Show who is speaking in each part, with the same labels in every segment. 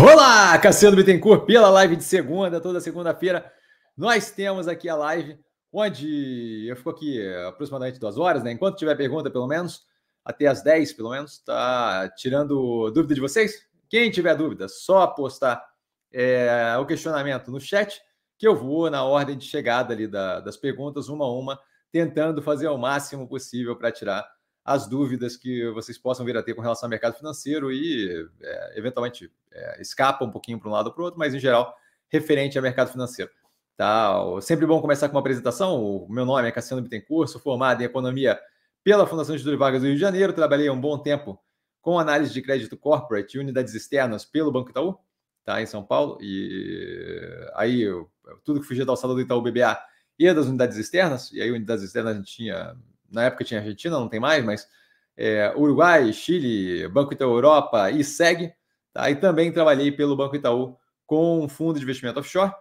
Speaker 1: Olá, Cassiano Bittencourt, pela live de segunda, toda segunda-feira. Nós temos aqui a live, onde eu fico aqui aproximadamente duas horas, né? Enquanto tiver pergunta, pelo menos, até as 10, pelo menos, tá tirando dúvida de vocês. Quem tiver dúvida, só postar é, o questionamento no chat, que eu vou na ordem de chegada ali da, das perguntas, uma a uma, tentando fazer o máximo possível para tirar as dúvidas que vocês possam vir a ter com relação ao mercado financeiro e, é, eventualmente, é, escapa um pouquinho para um lado ou para o outro, mas, em geral, referente ao mercado financeiro. Tá? Sempre bom começar com uma apresentação. O meu nome é Cassiano Bittencourt, sou formado em Economia pela Fundação de Vargas do Rio de Janeiro, trabalhei um bom tempo com análise de crédito corporate e unidades externas pelo Banco Itaú, tá? em São Paulo, e aí eu, tudo que fugia da alçada do Itaú BBA e das unidades externas, e aí unidades externas a gente tinha na época tinha Argentina, não tem mais, mas é, Uruguai, Chile, Banco Itaú Europa e SEG. Tá? E também trabalhei pelo Banco Itaú com um fundo de investimento offshore.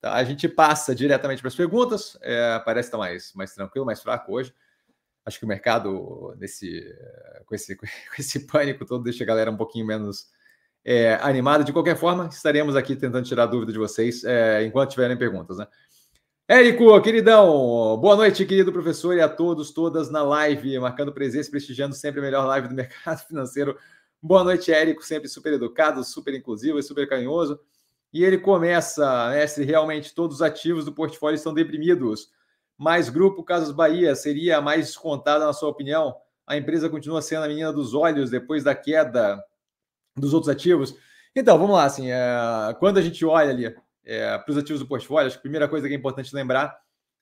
Speaker 1: Tá? A gente passa diretamente para as perguntas, é, parece estar mais, mais tranquilo, mais fraco hoje. Acho que o mercado, nesse, com, esse, com esse pânico todo, deixa a galera um pouquinho menos é, animada. De qualquer forma, estaremos aqui tentando tirar dúvida de vocês é, enquanto tiverem perguntas. Né? Érico, queridão, boa noite, querido professor, e a todos, todas na live, marcando presença, prestigiando sempre a melhor live do mercado financeiro. Boa noite, Érico, sempre super educado, super inclusivo e super carinhoso. E ele começa, mestre, realmente todos os ativos do portfólio estão deprimidos, mas Grupo Casas Bahia seria a mais descontada, na sua opinião? A empresa continua sendo a menina dos olhos depois da queda dos outros ativos? Então, vamos lá, assim, é, quando a gente olha ali é, para os ativos do portfólio, acho que a primeira coisa que é importante lembrar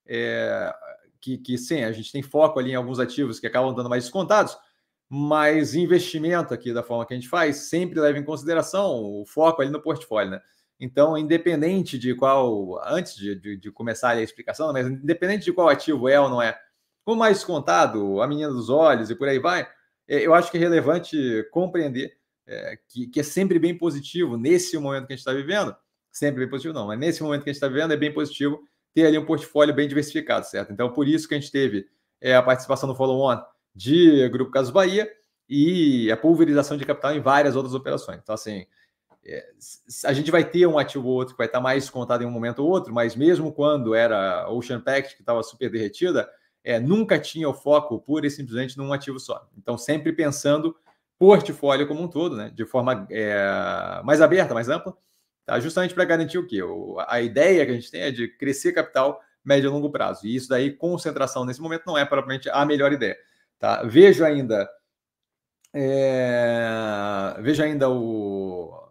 Speaker 1: é que, que sim, a gente tem foco ali em alguns ativos que acabam dando mais descontados, mas investimento aqui da forma que a gente faz sempre leva em consideração o foco ali no portfólio, né? Então, independente de qual, antes de, de, de começar a explicação, mas independente de qual ativo é ou não é, o mais descontado, a menina dos olhos e por aí vai, é, eu acho que é relevante compreender é, que, que é sempre bem positivo nesse momento que a gente está vivendo, sempre bem positivo, não, mas nesse momento que a gente está vivendo é bem positivo ter ali um portfólio bem diversificado, certo? Então, por isso que a gente teve é, a participação no follow-on de Grupo Casos Bahia e a pulverização de capital em várias outras operações. Então, assim, é, a gente vai ter um ativo ou outro que vai estar mais descontado em um momento ou outro, mas mesmo quando era Ocean Pact, que estava super derretida, é, nunca tinha o foco pura e simplesmente num ativo só. Então, sempre pensando portfólio como um todo, né, de forma é, mais aberta, mais ampla, tá? justamente para garantir o quê? A ideia que a gente tem é de crescer capital médio e longo prazo. E isso daí, concentração nesse momento, não é propriamente a melhor ideia. Tá? Vejo ainda. É... Vejo ainda o.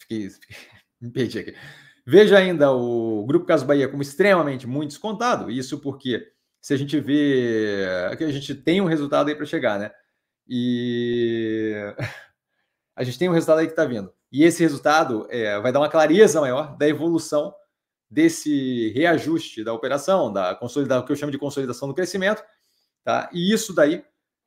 Speaker 1: Fiquei... Me perdi aqui. Vejo ainda o Grupo Caso Bahia como extremamente muito descontado. Isso porque, se a gente vê. que a gente tem um resultado aí para chegar, né? E. a gente tem um resultado aí que está vindo. E esse resultado é, vai dar uma clareza maior da evolução desse reajuste da operação, da consolidação, que eu chamo de consolidação do crescimento, tá? E isso daí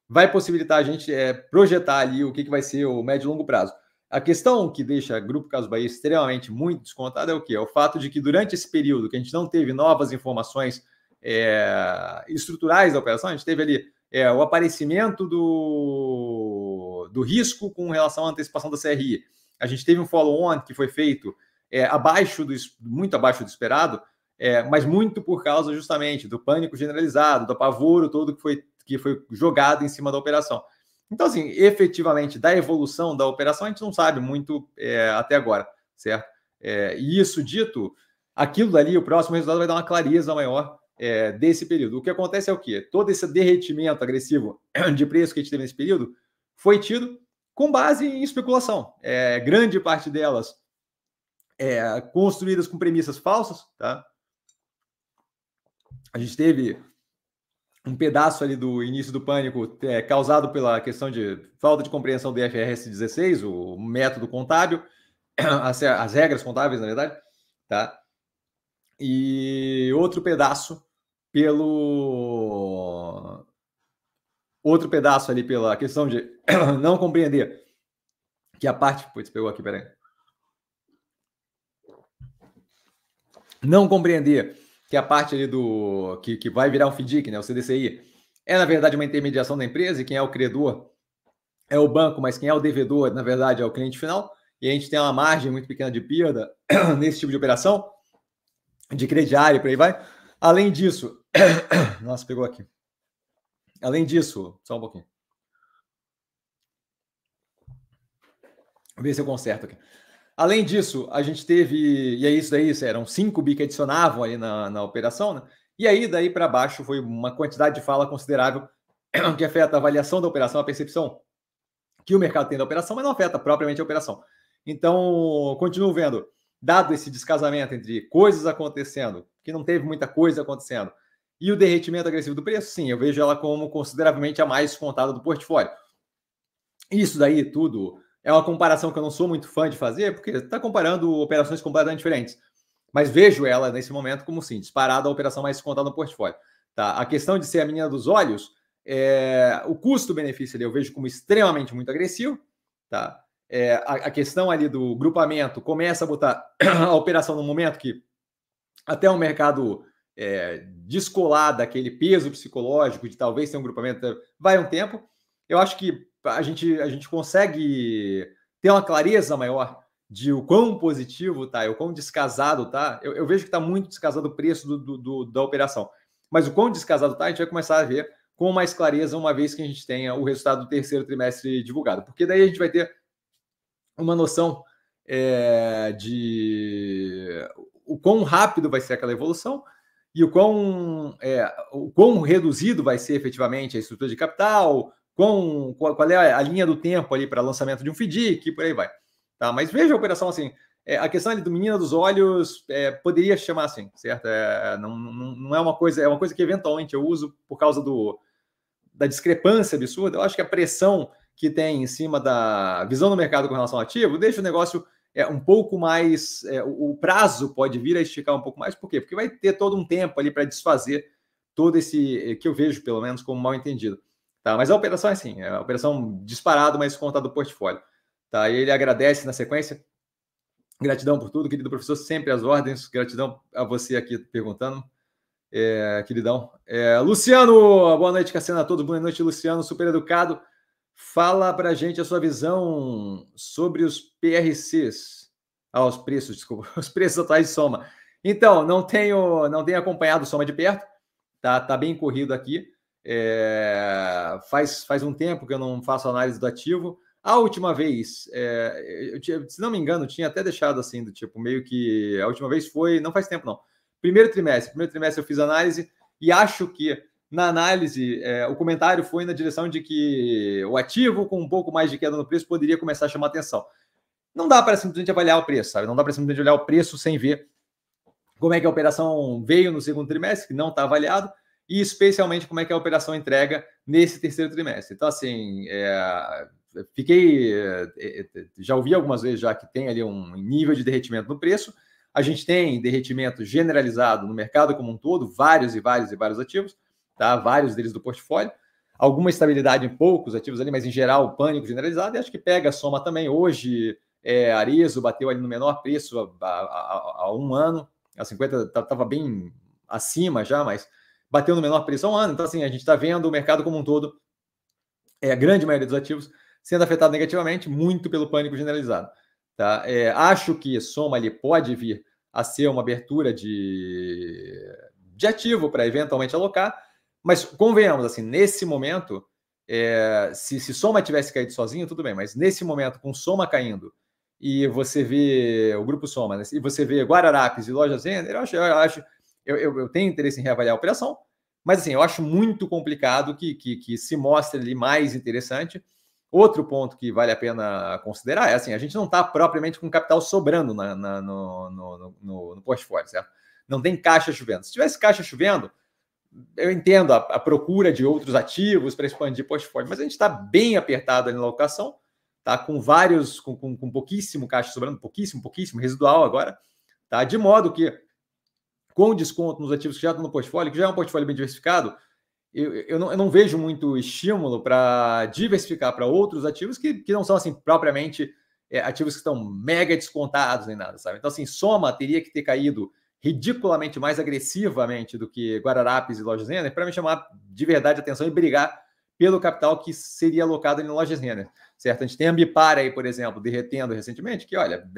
Speaker 1: vai possibilitar a gente é, projetar ali o que, que vai ser o médio e longo prazo. A questão que deixa Grupo Caso Bahia extremamente muito descontado é o que? É o fato de que durante esse período que a gente não teve novas informações é, estruturais da operação, a gente teve ali é, o aparecimento do, do risco com relação à antecipação da CRI, a gente teve um follow-on que foi feito é, abaixo do, muito abaixo do esperado, é, mas muito por causa justamente do pânico generalizado, do apavoro todo que foi, que foi jogado em cima da operação. Então, assim, efetivamente, da evolução da operação, a gente não sabe muito é, até agora, certo? É, e isso dito, aquilo dali, o próximo resultado vai dar uma clareza maior é, desse período. O que acontece é o quê? Todo esse derretimento agressivo de preço que a gente teve nesse período foi tido com base em especulação. É, grande parte delas é, construídas com premissas falsas, tá? A gente teve um pedaço ali do início do pânico é, causado pela questão de falta de compreensão do IFRS 16, o método contábil, as, as regras contábeis, na verdade, tá? E outro pedaço pelo outro pedaço ali pela questão de não compreender que a parte. Putz, pegou aqui, peraí. Não compreender que a parte ali do. que, que vai virar um FDIC, né? O CDCI, é na verdade uma intermediação da empresa e quem é o credor é o banco, mas quem é o devedor, na verdade, é o cliente final. e a gente tem uma margem muito pequena de perda nesse tipo de operação, de crediário, por aí vai. Além disso, nossa, pegou aqui. Além disso, só um pouquinho. Vou ver se eu conserto aqui. Além disso, a gente teve, e é isso daí, eram cinco bi que adicionavam ali na, na operação, né? E aí, daí para baixo, foi uma quantidade de fala considerável que afeta a avaliação da operação, a percepção que o mercado tem da operação, mas não afeta propriamente a operação. Então, continuo vendo, dado esse descasamento entre coisas acontecendo, que não teve muita coisa acontecendo, e o derretimento agressivo do preço, sim, eu vejo ela como consideravelmente a mais contada do portfólio. Isso daí tudo é uma comparação que eu não sou muito fã de fazer, porque está comparando operações completamente diferentes. Mas vejo ela nesse momento como sim, disparada a operação mais contada no portfólio. Tá? A questão de ser a menina dos olhos, é, o custo-benefício ali eu vejo como extremamente muito agressivo. Tá? É, a, questão ali do grupamento começa a botar a operação no momento que até o mercado é, descolar daquele peso psicológico de talvez ter um grupamento, vai um tempo. Eu acho que a gente, a gente consegue ter uma clareza maior de o quão positivo tá, e o quão descasado tá. Eu, eu vejo que está muito descasado o preço do, do, do, da operação. Mas o quão descasado tá, a gente vai começar a ver com mais clareza uma vez que a gente tenha o resultado do terceiro trimestre divulgado. Porque daí a gente vai ter uma noção é, de o quão rápido vai ser aquela evolução e o quão, é, o quão reduzido vai ser efetivamente a estrutura de capital, quão, qual, qual é a linha do tempo ali para lançamento de um FDIC e por aí vai. Tá? Mas veja a operação assim, é, a questão ali do menino dos olhos é, poderia chamar assim, certo? É, não, não, não, é uma coisa, é uma coisa que eventualmente eu uso por causa do, da discrepância absurda. Eu acho que a pressão que tem em cima da visão do mercado com relação ao ativo deixa o negócio é, um pouco mais. É, o, prazo pode vir a esticar um pouco mais, por quê? Porque vai ter todo um tempo ali para desfazer todo esse que eu vejo, pelo menos, como mal entendido. Tá? Mas a operação é assim, é a operação disparado, mas conta do portfólio. Tá? E ele agradece na sequência. Gratidão por tudo, querido professor, sempre às ordens. Gratidão a você aqui perguntando, é, queridão. É, Luciano, boa noite, Cassiano a todos. Boa noite, Luciano, super educado. Fala para a gente a sua visão sobre os PRCs. Ah, os preços, desculpa, os preços atuais de soma. Então, não tenho, não tenho acompanhado soma de perto, tá, tá bem corrido aqui. É, faz, faz um tempo que eu não faço análise do ativo. A última vez, é, eu tinha, se não me engano, tinha até deixado assim, do tipo, meio que a última vez foi, não faz tempo não. Primeiro trimestre, primeiro trimestre eu fiz análise e acho que na análise, é, o comentário foi na direção de que o ativo com um pouco mais de queda no preço poderia começar a chamar atenção. Não dá para simplesmente avaliar o preço, sabe? Não dá para simplesmente olhar o preço sem ver como é que a operação veio no segundo trimestre, que não está avaliado, e especialmente como é que a operação entrega nesse terceiro trimestre. Então, assim, é, fiquei. É, é, já ouvi algumas vezes já que tem ali um nível de derretimento no preço. A gente tem derretimento generalizado no mercado como um todo, vários e vários e vários ativos tá? vários deles do portfólio. Alguma estabilidade em poucos ativos ali, mas em geral, pânico generalizado. E acho que pega a soma também. Hoje, é, Arezo bateu ali no menor preço há, há, há um ano. A 50 estava bem acima já, mas bateu no menor preço há um ano. Então, assim, a gente está vendo o mercado como um todo, é, a grande maioria dos ativos, sendo afetado negativamente, muito pelo pânico generalizado. Tá? É, acho que soma ali pode vir a ser uma abertura de, de ativo para eventualmente alocar, mas convenhamos, assim, nesse momento, é, se, se Soma tivesse caído sozinho, tudo bem, mas nesse momento, com Soma caindo, e você vê o grupo Soma, né, e você vê Guararapes e Loja Zender, eu acho, eu, acho eu, eu, eu, tenho interesse em reavaliar a operação, mas assim, eu acho muito complicado que, que, que se mostre ali mais interessante. Outro ponto que vale a pena considerar é assim: a gente não está propriamente com capital sobrando na, na, no, no, no, no portfólio, certo? Não tem caixa chovendo. Se tivesse caixa chovendo, eu entendo a, a procura de outros ativos para expandir portfólio, mas a gente está bem apertado na locação, tá? Com vários, com, com, com, pouquíssimo caixa sobrando, pouquíssimo, pouquíssimo, residual agora, tá? De modo que, com desconto nos ativos que já estão no portfólio, que já é um portfólio bem diversificado, eu, eu, não, eu não vejo muito estímulo para diversificar para outros ativos que, que não são assim propriamente é, ativos que estão mega descontados nem nada, sabe? Então, assim, soma teria que ter caído ridiculamente mais agressivamente do que Guararapes e Lojas Renner para me chamar de verdade atenção e brigar pelo capital que seria alocado em lojas Renner, certo? A gente tem a Ambipar aí, por exemplo, derretendo recentemente, que olha,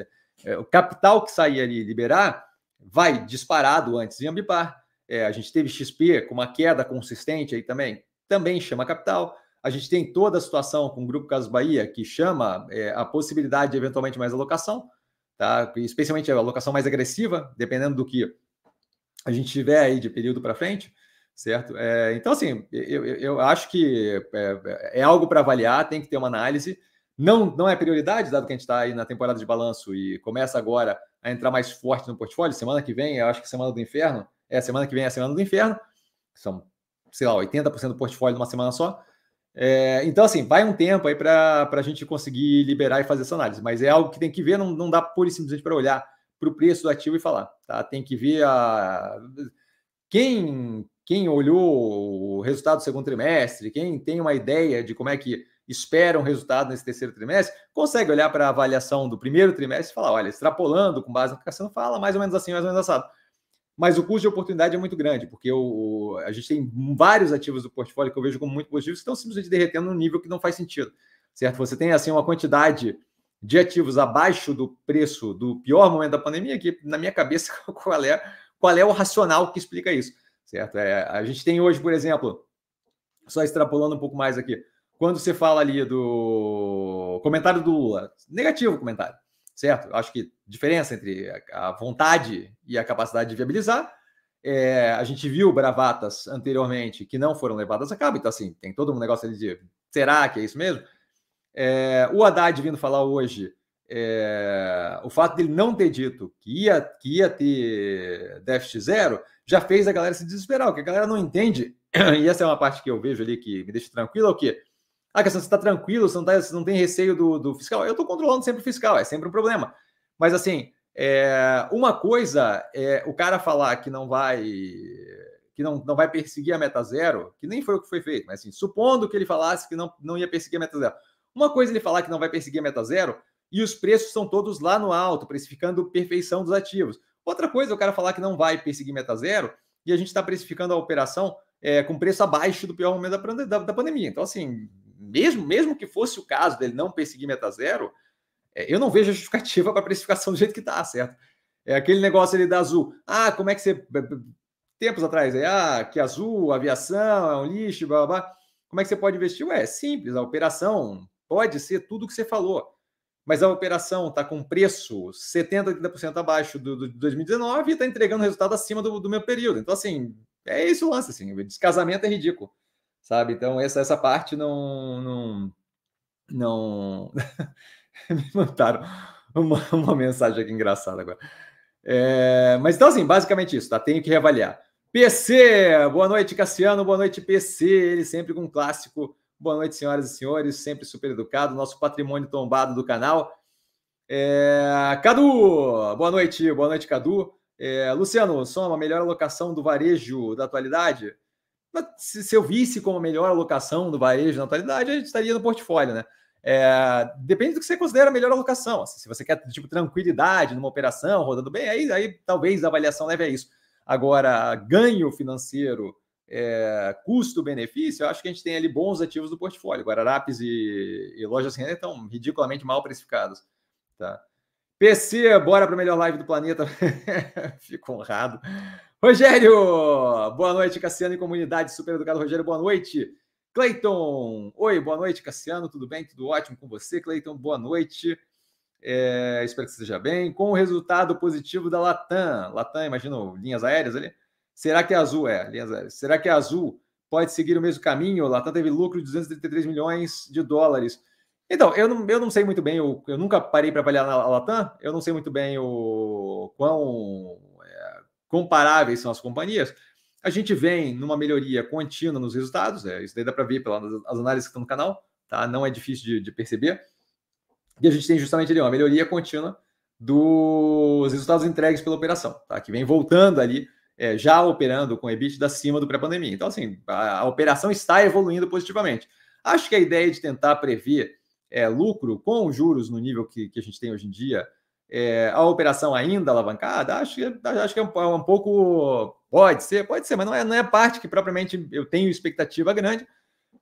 Speaker 1: é, o capital que sair ali liberar vai disparado antes em Ambipar. É, a gente teve XP com uma queda consistente aí também, também chama capital. A gente tem toda a situação com o Grupo Casas Bahia, que chama é, a possibilidade de eventualmente mais alocação, tá? especialmente a alocação mais agressiva, dependendo do que a gente tiver aí de período para frente, certo? É, então, assim, eu, eu acho que é, é algo para avaliar, tem que ter uma análise. Não, não é prioridade, dado que a gente está aí na temporada de balanço e começa agora a entrar mais forte no portfólio. Semana que vem, eu acho que semana do inferno, é semana que vem é a semana do inferno. São, sei lá, 80% do portfólio numa semana só. É, então, assim, vai um tempo aí para a gente conseguir liberar e fazer essa análise, mas é algo que tem que ver, não, não dá pura e simplesmente para olhar para o preço do ativo e falar, tá? Tem que ver a. Quem, quem olhou o resultado do segundo trimestre, quem tem uma ideia de como é que espera um resultado nesse terceiro trimestre, consegue olhar para a avaliação do primeiro trimestre e falar: olha, extrapolando com base na aplicação, fala mais ou menos assim, mais ou menos assado. Mas o custo de oportunidade é muito grande, porque o, a gente tem vários ativos do portfólio que eu vejo como muito positivos que estão simplesmente derretendo num nível que não faz sentido. Certo? Você tem assim uma quantidade de ativos abaixo do preço do pior momento da pandemia, que na minha cabeça qual é, qual é o racional que explica isso. Certo? É, a gente tem hoje, por exemplo, só extrapolando um pouco mais aqui, quando você fala ali do comentário do Lula, negativo o comentário, certo? Acho que diferença entre a vontade e a capacidade de viabilizar. É, a gente viu bravatas anteriormente que não foram levadas a cabo, então assim, tem todo um negócio ali de será que é isso mesmo? É, o Haddad vindo falar hoje, é, o fato dele não ter dito que ia, que ia ter déficit zero já fez a galera se desesperar, porque a galera não entende, e essa é uma parte que eu vejo ali que me deixa tranquilo, é o quê? Ah, questão, você está tranquilo, você não, tá, você não tem receio do, do fiscal. Eu estou controlando sempre o fiscal, é sempre um problema. Mas assim, é, uma coisa é o cara falar que não vai que não, não vai perseguir a meta zero, que nem foi o que foi feito, mas assim, supondo que ele falasse que não, não ia perseguir a meta zero. Uma coisa ele falar que não vai perseguir a meta zero e os preços estão todos lá no alto, precificando perfeição dos ativos. Outra coisa o cara falar que não vai perseguir meta zero e a gente está precificando a operação é, com preço abaixo do pior momento da, da, da pandemia. Então, assim, mesmo, mesmo que fosse o caso dele não perseguir meta zero, é, eu não vejo justificativa para a precificação do jeito que está, certo? É aquele negócio ali da Azul. Ah, como é que você. Tempos atrás, aí, ah, que Azul, aviação, é um lixo, blá, blá, blá. Como é que você pode investir? Ué, é simples, a operação pode ser tudo o que você falou. Mas a operação está com preço 70%, 80% abaixo do, do 2019 e está entregando resultado acima do, do meu período. Então, assim, é isso o lance, assim, descasamento é ridículo sabe? Então, essa, essa parte não. não, não... Me mandaram uma, uma mensagem aqui engraçada agora. É, mas então, assim, basicamente isso, tá? Tenho que reavaliar. PC, boa noite, Cassiano, boa noite, PC. Ele sempre com um clássico. Boa noite, senhoras e senhores, sempre super educado, nosso patrimônio tombado do canal. É, Cadu, boa noite, boa noite, Cadu. É, Luciano, só a melhor alocação do varejo da atualidade? Se, eu visse como a melhor alocação do varejo na atualidade, a gente estaria no portfólio, né? É, depende do que você considera a melhor alocação. Assim, se você quer tipo tranquilidade numa operação rodando bem, aí, aí talvez a avaliação leve a isso. Agora, ganho financeiro, é, custo-benefício, eu acho que a gente tem ali bons ativos do portfólio. Guararapes e, e lojas renda estão ridiculamente mal precificados. Tá? PC, bora para a melhor live do planeta. Fico honrado. Rogério, boa noite, Cassiano e comunidade super educado. Rogério, boa noite. Cleiton, oi, boa noite, Cassiano, tudo bem? Tudo ótimo com você, Cleiton? Boa noite. É, espero que esteja bem. Com o resultado positivo da Latam, Latam, imagino, linhas aéreas ali. Será que a Azul é? Linhas aéreas. Será que a Azul pode seguir o mesmo caminho? Latam teve lucro de 233 milhões de dólares. Então, eu não, eu não sei muito bem, eu, eu nunca parei para avaliar na Latam, eu não sei muito bem o quão comparáveis são as companhias, a gente vem numa melhoria contínua nos resultados, é, isso daí dá para ver pelas análises que estão no canal, tá? não é difícil de, de, perceber. E a gente tem justamente ali uma melhoria contínua dos resultados entregues pela operação, tá? que vem voltando ali, é, já operando com EBITDA acima do pré-pandemia. Então, assim, a, a, operação está evoluindo positivamente. Acho que a ideia de tentar prever é, lucro com juros no nível que, que a gente tem hoje em dia, é, a operação ainda alavancada, acho acho que é um, é um, pouco. Pode ser, pode ser, mas não é, não é parte que propriamente eu tenho expectativa grande,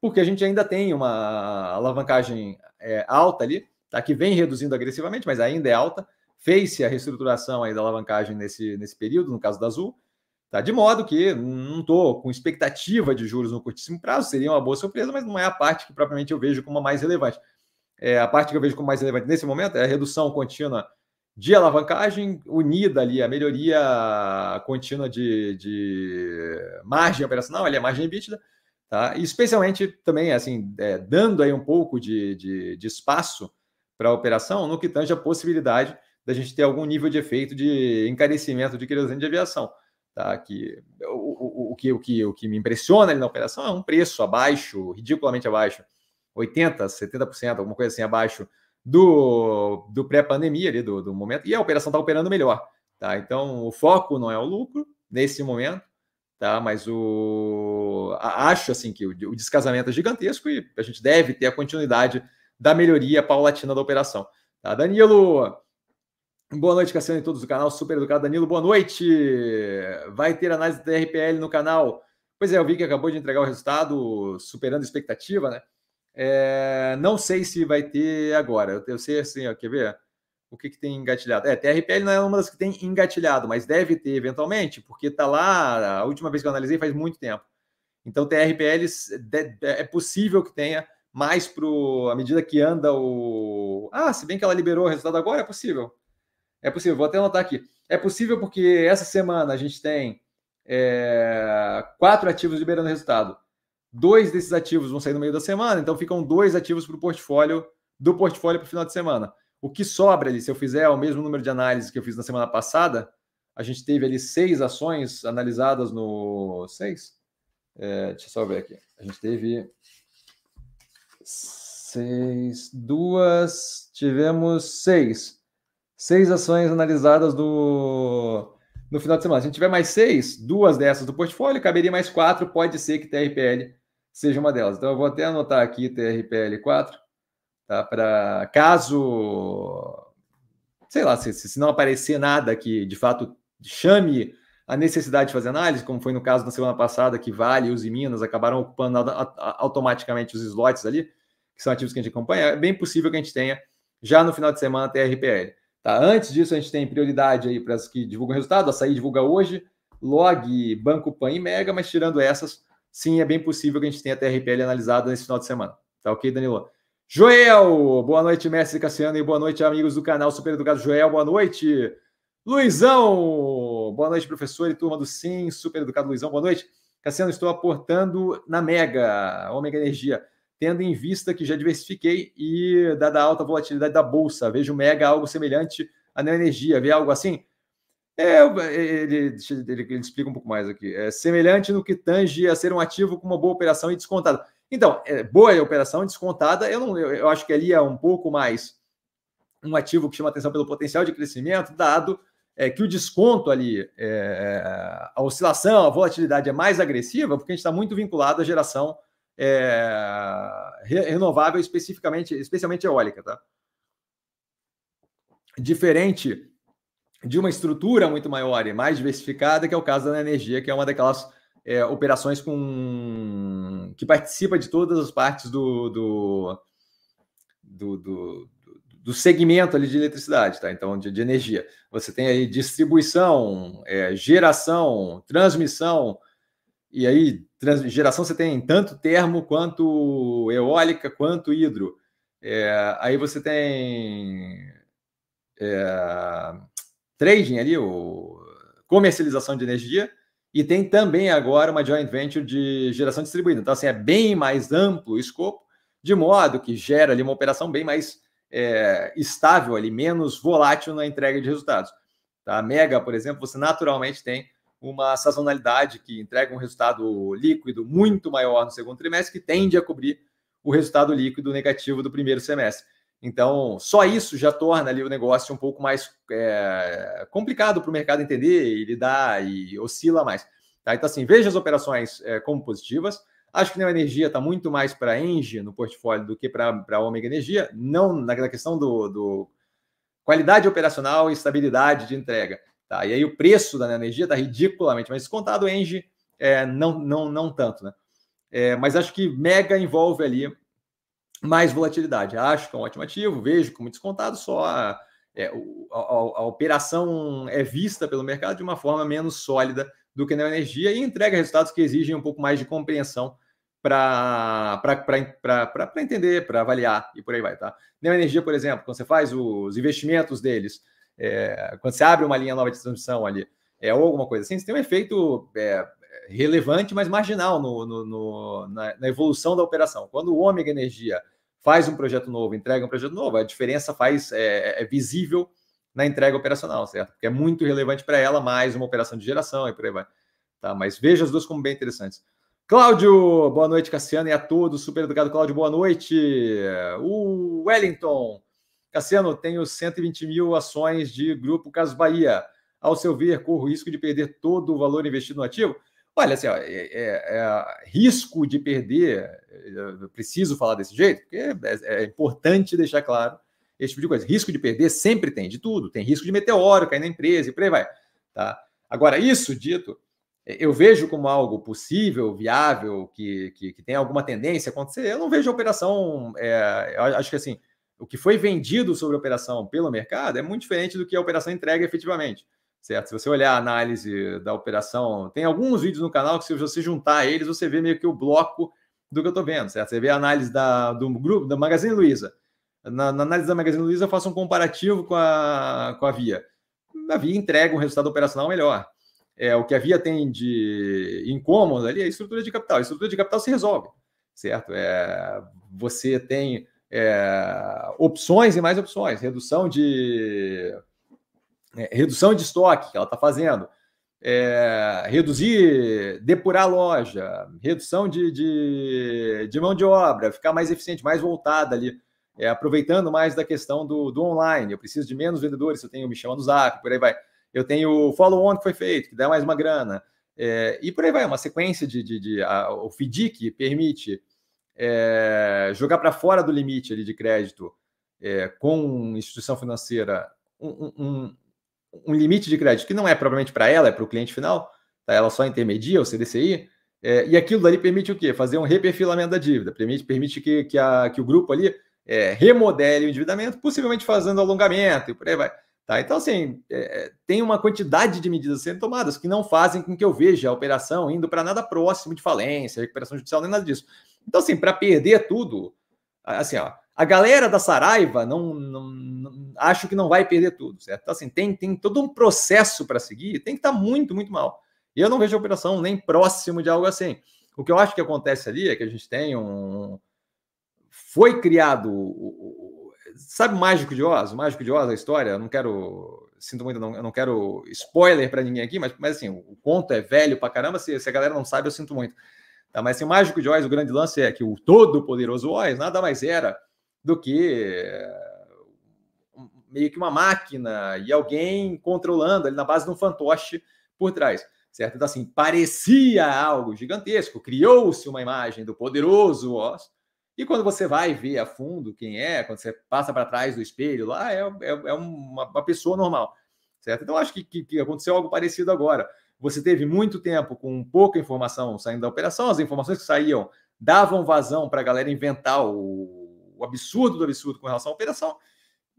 Speaker 1: porque a gente ainda tem uma alavancagem é, alta ali, tá? que vem reduzindo agressivamente, mas ainda é alta. Fez-se a reestruturação aí da alavancagem nesse, nesse período, no caso da Azul, tá? de modo que não estou com expectativa de juros no curtíssimo prazo, seria uma boa surpresa, mas não é a parte que propriamente eu vejo como a mais relevante. É, a parte que eu vejo como mais relevante nesse momento é a redução contínua de alavancagem, unida ali a melhoria contínua de, de margem operacional, ali a margem EBITDA, tá? E especialmente também, assim, é, dando aí um pouco de, de, de espaço para a operação no que tange a possibilidade da gente ter algum nível de efeito de encarecimento de querosene de aviação. Tá? Que, o, o, o, que, o, que, o que me impressiona ali na operação é um preço abaixo, ridiculamente abaixo, 80%, 70%, alguma coisa assim abaixo do, do pré-pandemia, ali, do, do momento, e a operação está operando melhor. Tá? Então, o foco não é o lucro nesse momento, tá? mas o, acho assim que o, o descasamento é gigantesco e a gente deve ter a continuidade da melhoria paulatina da operação. Tá? Danilo, boa noite, Cassiano e todos do canal Super Educado. Danilo, boa noite. Vai ter análise da RPL no canal. Pois é, eu vi que acabou de entregar o resultado, superando a expectativa, né? É, não sei se vai ter agora. Eu, eu sei assim, ó, quer ver? O que, que tem engatilhado? É, TRPL não é uma das que tem engatilhado, mas deve ter eventualmente, porque está lá. A última vez que eu analisei faz muito tempo. Então, TRPL é possível que tenha mais para à medida que anda o. Ah, se bem que ela liberou o resultado agora, é possível. É possível, vou até anotar aqui. É possível porque essa semana a gente tem é, quatro ativos liberando resultado. Dois desses ativos vão sair no meio da semana, então ficam dois ativos para o portfólio, do portfólio para o final de semana. O que sobra ali, se eu fizer o mesmo número de análises que eu fiz na semana passada, a gente teve ali seis ações analisadas no. Seis? É, deixa eu só ver aqui. A gente teve seis, duas, tivemos seis. Seis ações analisadas no, no final de semana. Se a gente tiver mais seis, duas dessas do portfólio, caberia mais quatro, pode ser que TRPL seja uma delas. Então, eu vou até anotar aqui TRPL4, tá? Para caso, sei lá, se, se não aparecer nada que de fato chame a necessidade de fazer análise, como foi no caso da semana passada, que Vale e Minas acabaram ocupando automaticamente os slots ali, que são ativos que a gente acompanha, é bem possível que a gente tenha já no final de semana TRPL. Tá? Antes disso, a gente tem prioridade aí para as que divulgam resultado, a sair divulga hoje, Log, Banco Pan e Mega, mas tirando essas, sim, é bem possível que a gente tenha a TRPL analisada nesse final de semana. Tá ok, Danilo? Joel, boa noite, mestre Cassiano, e boa noite, amigos do canal Super Educado Joel, boa noite. Luizão, boa noite, professor e turma do Sim, Super Educado Luizão, boa noite. Cassiano, estou aportando na Mega, Ômega Energia, tendo em vista que já diversifiquei e, dada a alta volatilidade da Bolsa, vejo Mega algo semelhante à Neo Energia, vê algo assim? É, ele, ele, ele, explica um pouco mais aqui. É semelhante no que tange a ser um ativo com uma boa operação e descontada. Então, é, boa operação descontada, eu, não, eu, eu, acho que ali é um pouco mais um ativo que chama atenção pelo potencial de crescimento, dado é, que o desconto ali, é, a oscilação, a volatilidade é mais agressiva, porque a gente está muito vinculado à geração é, renovável, especificamente, especialmente eólica. Tá? Diferente de uma estrutura muito maior e mais diversificada, que é o caso da energia, que é uma daquelas é, operações com que participa de todas as partes do, do, do, do, do segmento ali de eletricidade, tá? Então, de, de energia. Você tem aí distribuição, é, geração, transmissão, e aí trans, geração você tem tanto termo quanto eólica, quanto hidro. É, aí você tem é, trading ali, o, comercialização de energia, e tem também agora uma joint venture de geração distribuída. Então, assim, é bem mais amplo o escopo, de modo que gera ali uma operação bem mais é, estável, ali, menos volátil na entrega de resultados. Tá? A Mega, por exemplo, você naturalmente tem uma sazonalidade que entrega um resultado líquido muito maior no segundo trimestre, que tende a cobrir o resultado líquido negativo do primeiro semestre. Então, só isso já torna ali o negócio um pouco mais é, complicado para o mercado entender e lidar e oscila mais. Tá? Então, assim, veja as operações é, como positivas. Acho que a Energia está muito mais para Engie no portfólio do que para a Omega Energia, não na questão do, do, qualidade operacional e estabilidade de entrega. Tá? E aí o preço da energia está ridiculamente mais descontado, Engie é, não, não, não tanto. Né? É, mas acho que Mega envolve ali mais volatilidade. Acho que é um ótimo ativo, vejo como descontado, só a, é, a, a, a, operação é vista pelo mercado de uma forma menos sólida do que na energia e entrega resultados que exigem um pouco mais de compreensão para entender, para avaliar e por aí vai, tá? Na energia, por exemplo, quando você faz os investimentos deles, é, quando você abre uma linha nova de transmissão ali, é, ou alguma coisa assim, você tem um efeito é, relevante, mas marginal no, no, no na, na, evolução da operação. Quando o Ômega Energia faz um projeto novo, entrega um projeto novo, a diferença faz é, é visível na entrega operacional, certo? Porque é muito relevante para ela, mais uma operação de geração e por aí vai. Tá? Mas veja as duas como bem interessantes. Cláudio, boa noite, Cassiano, e a todos. Super educado, Cláudio, boa noite. O Wellington, Cassiano, tenho 120 mil ações de Grupo Casas Bahia. Ao seu ver, corro o risco de perder todo o valor investido no ativo? Olha, assim, ó, é, é, é, risco de perder, preciso falar desse jeito, porque é, é, importante deixar claro esse tipo de coisa. Risco de perder sempre tem, de tudo. Tem risco de meteoro cair na empresa e por aí vai. Tá? Agora, isso dito, eu vejo como algo possível, viável, que, que, que tem alguma tendência a acontecer. Eu não vejo a operação. É, acho que assim, o que foi vendido sobre a operação pelo mercado é muito diferente do que a operação entrega efetivamente certo? Se você olhar a análise da operação, tem alguns vídeos no canal que se você juntar eles, você vê meio que o bloco do que eu estou vendo, certo? Você vê a análise da, do grupo, da Magazine Luiza. Na, na, análise da Magazine Luiza, eu faço um comparativo com a, com a Via. A Via entrega um resultado operacional melhor. É, o que a Via tem de incômodo ali é a estrutura de capital. A estrutura de capital se resolve, certo? É, você tem é, opções e mais opções, redução de é, redução de estoque que ela está fazendo, é, reduzir, depurar a loja, redução de, de, de, mão de obra, ficar mais eficiente, mais voltada ali, é, aproveitando mais da questão do, do online. Eu preciso de menos vendedores, eu tenho me chama no zap, por aí vai. Eu tenho o follow-on que foi feito, que dá mais uma grana. É, e por aí vai, uma sequência de. de, de a, o FDIC permite é, jogar para fora do limite ali de crédito é, com instituição financeira um, um, um limite de crédito que não é propriamente para ela, é para o cliente final, tá? ela só intermedia o CDCI, é, e aquilo ali permite o quê? Fazer um reperfilamento da dívida, permite, permite que, que, a, que o grupo ali é, remodele o endividamento, possivelmente fazendo alongamento e por aí vai. Tá? Então, assim, é, tem uma quantidade de medidas sendo tomadas que não fazem com que eu veja a operação indo para nada próximo de falência, recuperação judicial, nem nada disso. Então, assim, para perder tudo, assim, ó, a galera da Saraiva não, não, acho que não vai perder tudo, certo? Então, assim, tem, tem todo um processo para seguir, tem que estar tá muito, muito mal. E eu não vejo a operação nem próximo de algo assim. O que eu acho que acontece ali é que a gente tem um. Foi criado. Sabe o Mágico de Oz? O Mágico de Oz, a história, eu não quero. Sinto muito, não, eu não quero spoiler para ninguém aqui, mas, mas assim, o conto é velho para caramba. Se, se, a galera não sabe, eu sinto muito. Tá, mas assim, o Mágico de Oz, o grande lance é que o todo-poderoso Oz nada mais era do que meio que uma máquina e alguém controlando ali na base de um fantoche por trás, certo? Então, assim, parecia algo gigantesco, criou-se uma imagem do poderoso Oz, e quando você vai ver a fundo quem é, quando você passa para trás do espelho lá, é, é, é uma, uma, pessoa normal, certo? Então, acho que, que, que aconteceu algo parecido agora. Você teve muito tempo com pouca informação saindo da operação, as informações que saíam davam vazão para a galera inventar o o absurdo do absurdo com relação à operação.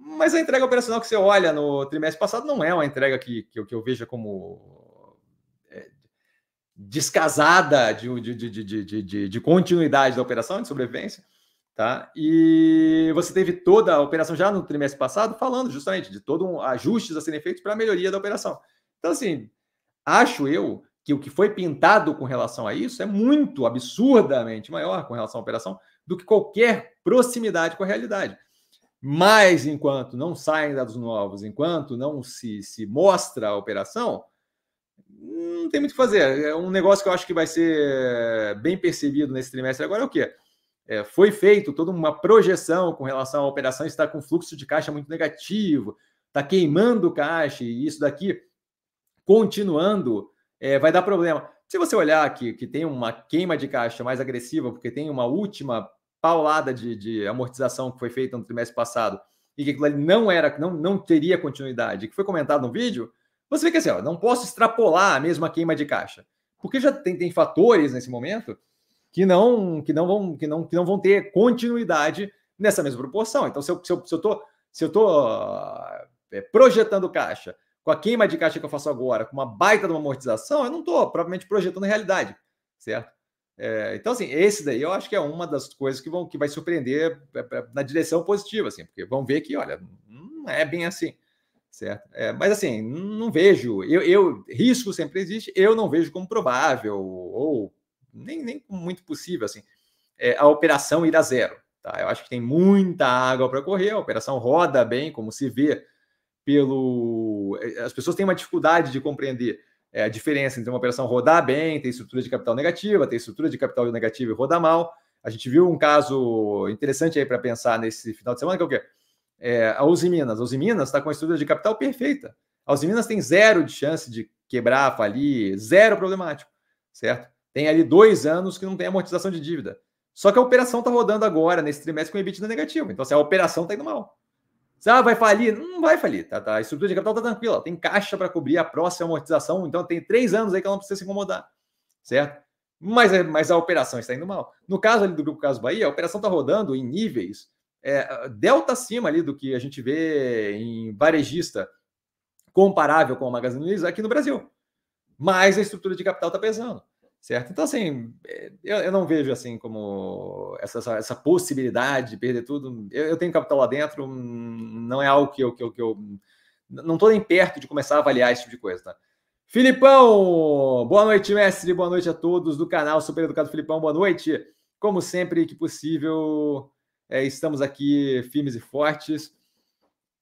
Speaker 1: Mas a entrega operacional que você olha no trimestre passado não é uma entrega que, que, eu, que eu veja como é, descasada de, de, de, de, de, continuidade da operação, de sobrevivência. Tá? E você teve toda a operação já no trimestre passado falando justamente de todo um ajustes a serem feitos para a melhoria da operação. Então, assim, acho eu que o que foi pintado com relação a isso é muito absurdamente maior com relação à operação do que qualquer proximidade com a realidade. Mas enquanto não saem dados novos, enquanto não se, se mostra a operação, não tem muito o que fazer. É um negócio que eu acho que vai ser bem percebido nesse trimestre agora é o quê? É, foi feito toda uma projeção com relação à operação está com fluxo de caixa muito negativo, está queimando caixa, e isso daqui continuando é, vai dar problema. Se você olhar aqui que tem uma queima de caixa mais agressiva, porque tem uma última paulada de, de amortização que foi feita no trimestre passado e que aquilo ali não era, não, não teria continuidade, que foi comentado no vídeo, você vê que assim, ó, não posso extrapolar a mesma queima de caixa, porque já tem, tem fatores nesse momento que não que não vão que não, que não vão ter continuidade nessa mesma proporção. Então, se eu se eu, se eu se eu tô, é, projetando caixa com a queima de caixa que eu faço agora, com uma baita de uma amortização, eu não estou provavelmente projetando realidade, certo? É, então, assim, esse daí eu acho que é uma das coisas que, vão, que vai surpreender é, na direção positiva, assim, porque vão ver que, olha, não é bem assim, certo? É, mas, assim, não vejo, eu, eu, risco sempre existe, eu não vejo como provável, ou nem, nem muito possível, assim, é, a operação ir a zero, tá? Eu acho que tem muita água para correr, a operação roda bem, como se vê pelo... É, as pessoas têm uma dificuldade de compreender é, a diferença entre uma operação rodar bem, ter estrutura de capital negativa, ter estrutura de capital negativa e rodar mal. A gente viu um caso interessante aí para pensar nesse final de semana, que é o quê? É, a Uzi Minas. A Uzi Minas está com a estrutura de capital perfeita. A Uzi Minas tem zero de chance de quebrar, falir, zero problemático, certo? Tem ali dois anos que não tem amortização de dívida. Só que a operação está rodando agora, nesse trimestre, com EBITDA negativo. Então, assim, a operação está indo mal. Ah, vai falir? Não vai falir, tá, tá? A estrutura de capital tá tranquila, tem caixa para cobrir a próxima amortização, então tem três anos aí que ela não precisa se incomodar, certo? Mas, mas a operação está indo mal. No caso ali do Grupo Caso Bahia, a operação está rodando em níveis é, delta acima ali do que a gente vê em varejista comparável com a Magazine Luiza aqui no Brasil. Mas a estrutura de capital está pesando certo? Então, assim, é, eu, eu, não vejo assim como essa, essa possibilidade de perder tudo. Eu, eu, tenho capital lá dentro, não é algo que eu, que eu, que eu não estou nem perto de começar a avaliar esse tipo de coisa, tá? Filipão, boa noite, mestre, boa noite a todos do canal Super Educado Filipão, boa noite. Como sempre que possível, é, estamos aqui firmes e fortes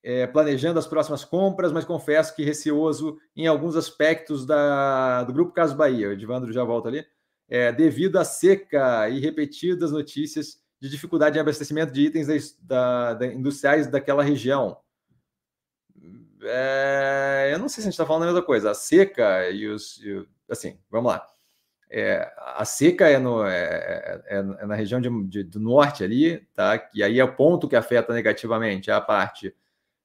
Speaker 1: é, planejando as próximas compras, mas confesso que receoso em alguns aspectos da, do Grupo Caso Bahia. O Edivandro já volta ali. É, devido à seca e repetidas notícias de dificuldade em abastecimento de itens da, da, industriais daquela região. É, eu não sei se a gente está falando a mesma coisa. A seca e os. E, assim, vamos lá. É, a seca é, no, é, é, é na região de, de, do norte ali, tá? E aí é o ponto que afeta negativamente a parte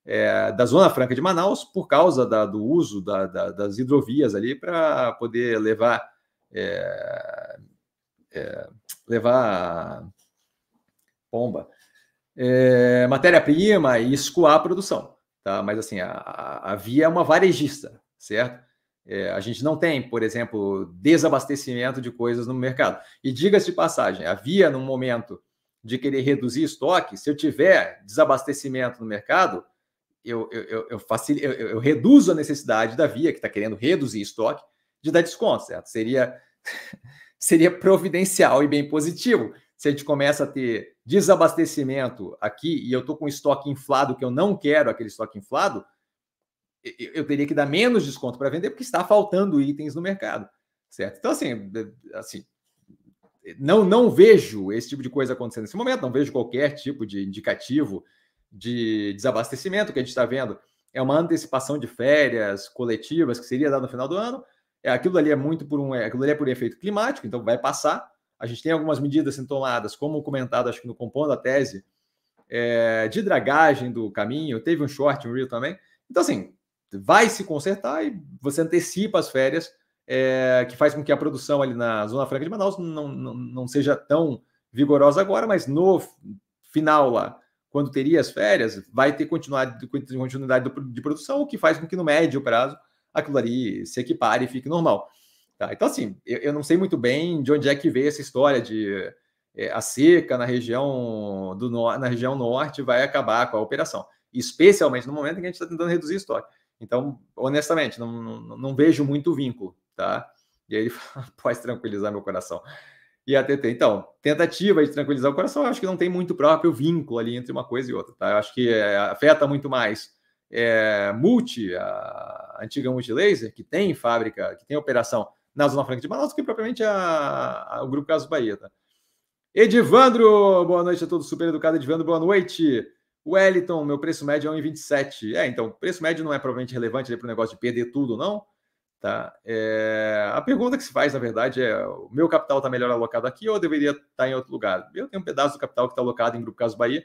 Speaker 1: é, da Zona Franca de Manaus por causa da, do uso da, da, das hidrovias ali para poder levar é, é, levar pomba é, matéria-prima e escoar a produção, tá? Mas assim a, a via é uma varejista, certo? É, a gente não tem, por exemplo, desabastecimento de coisas no mercado. E diga-se de passagem, havia num momento de querer reduzir estoque, se eu tiver desabastecimento no mercado, eu, eu, eu, facil, eu, eu reduzo a necessidade da Via, que está querendo reduzir estoque, de dar desconto, certo? Seria, seria providencial e bem positivo. Se a gente começa a ter desabastecimento aqui e eu estou com estoque inflado, que eu não quero aquele estoque inflado, eu teria que dar menos desconto para vender, porque está faltando itens no mercado, certo? Então, assim, assim não, não vejo esse tipo de coisa acontecendo nesse momento, não vejo qualquer tipo de indicativo de desabastecimento que a gente está vendo é uma antecipação de férias coletivas que seria dado no final do ano. É, aquilo ali é muito por um, é, aquilo ali é por efeito climático, então vai passar. A gente tem algumas medidas sendo tomadas, como comentado, acho que no compondo a tese, é, de dragagem do caminho, teve um short, um real também. Então, assim, vai se consertar e você antecipa as férias, é, que faz com que a produção ali na Zona Franca de Manaus não, não, não seja tão vigorosa agora, mas no final lá, quando teria as férias, vai ter continuidade, continuidade de produção, o que faz com que no médio prazo aquilo ali se equipare e fique normal. Tá? Então, assim, eu, eu, não sei muito bem de onde é que veio essa história de é, a seca na região do na região norte vai acabar com a operação, especialmente no momento em que a gente está tentando reduzir estoque. Então, honestamente, não, não, não vejo muito vínculo, tá? E aí pode tranquilizar meu coração e a TT. Então, tentativa de tranquilizar o coração, eu acho que não tem muito próprio vínculo ali entre uma coisa e outra, tá? Eu acho que é, afeta muito mais é, Multi, a antiga Multilaser, que tem fábrica, que tem operação na Zona Franca de Manaus, que propriamente a, a, o Grupo Caso Bahia, tá? Edivandro, boa noite a todos, super educado Edivandro, boa noite. Wellington, meu preço médio é 1,27. É, então, preço médio não é provavelmente relevante para o negócio de perder tudo, não. Tá? É, a pergunta que se faz, na verdade, é: o meu capital está melhor alocado aqui ou eu deveria estar tá em outro lugar? Eu tenho um pedaço do capital que está alocado em Grupo Caso Bahia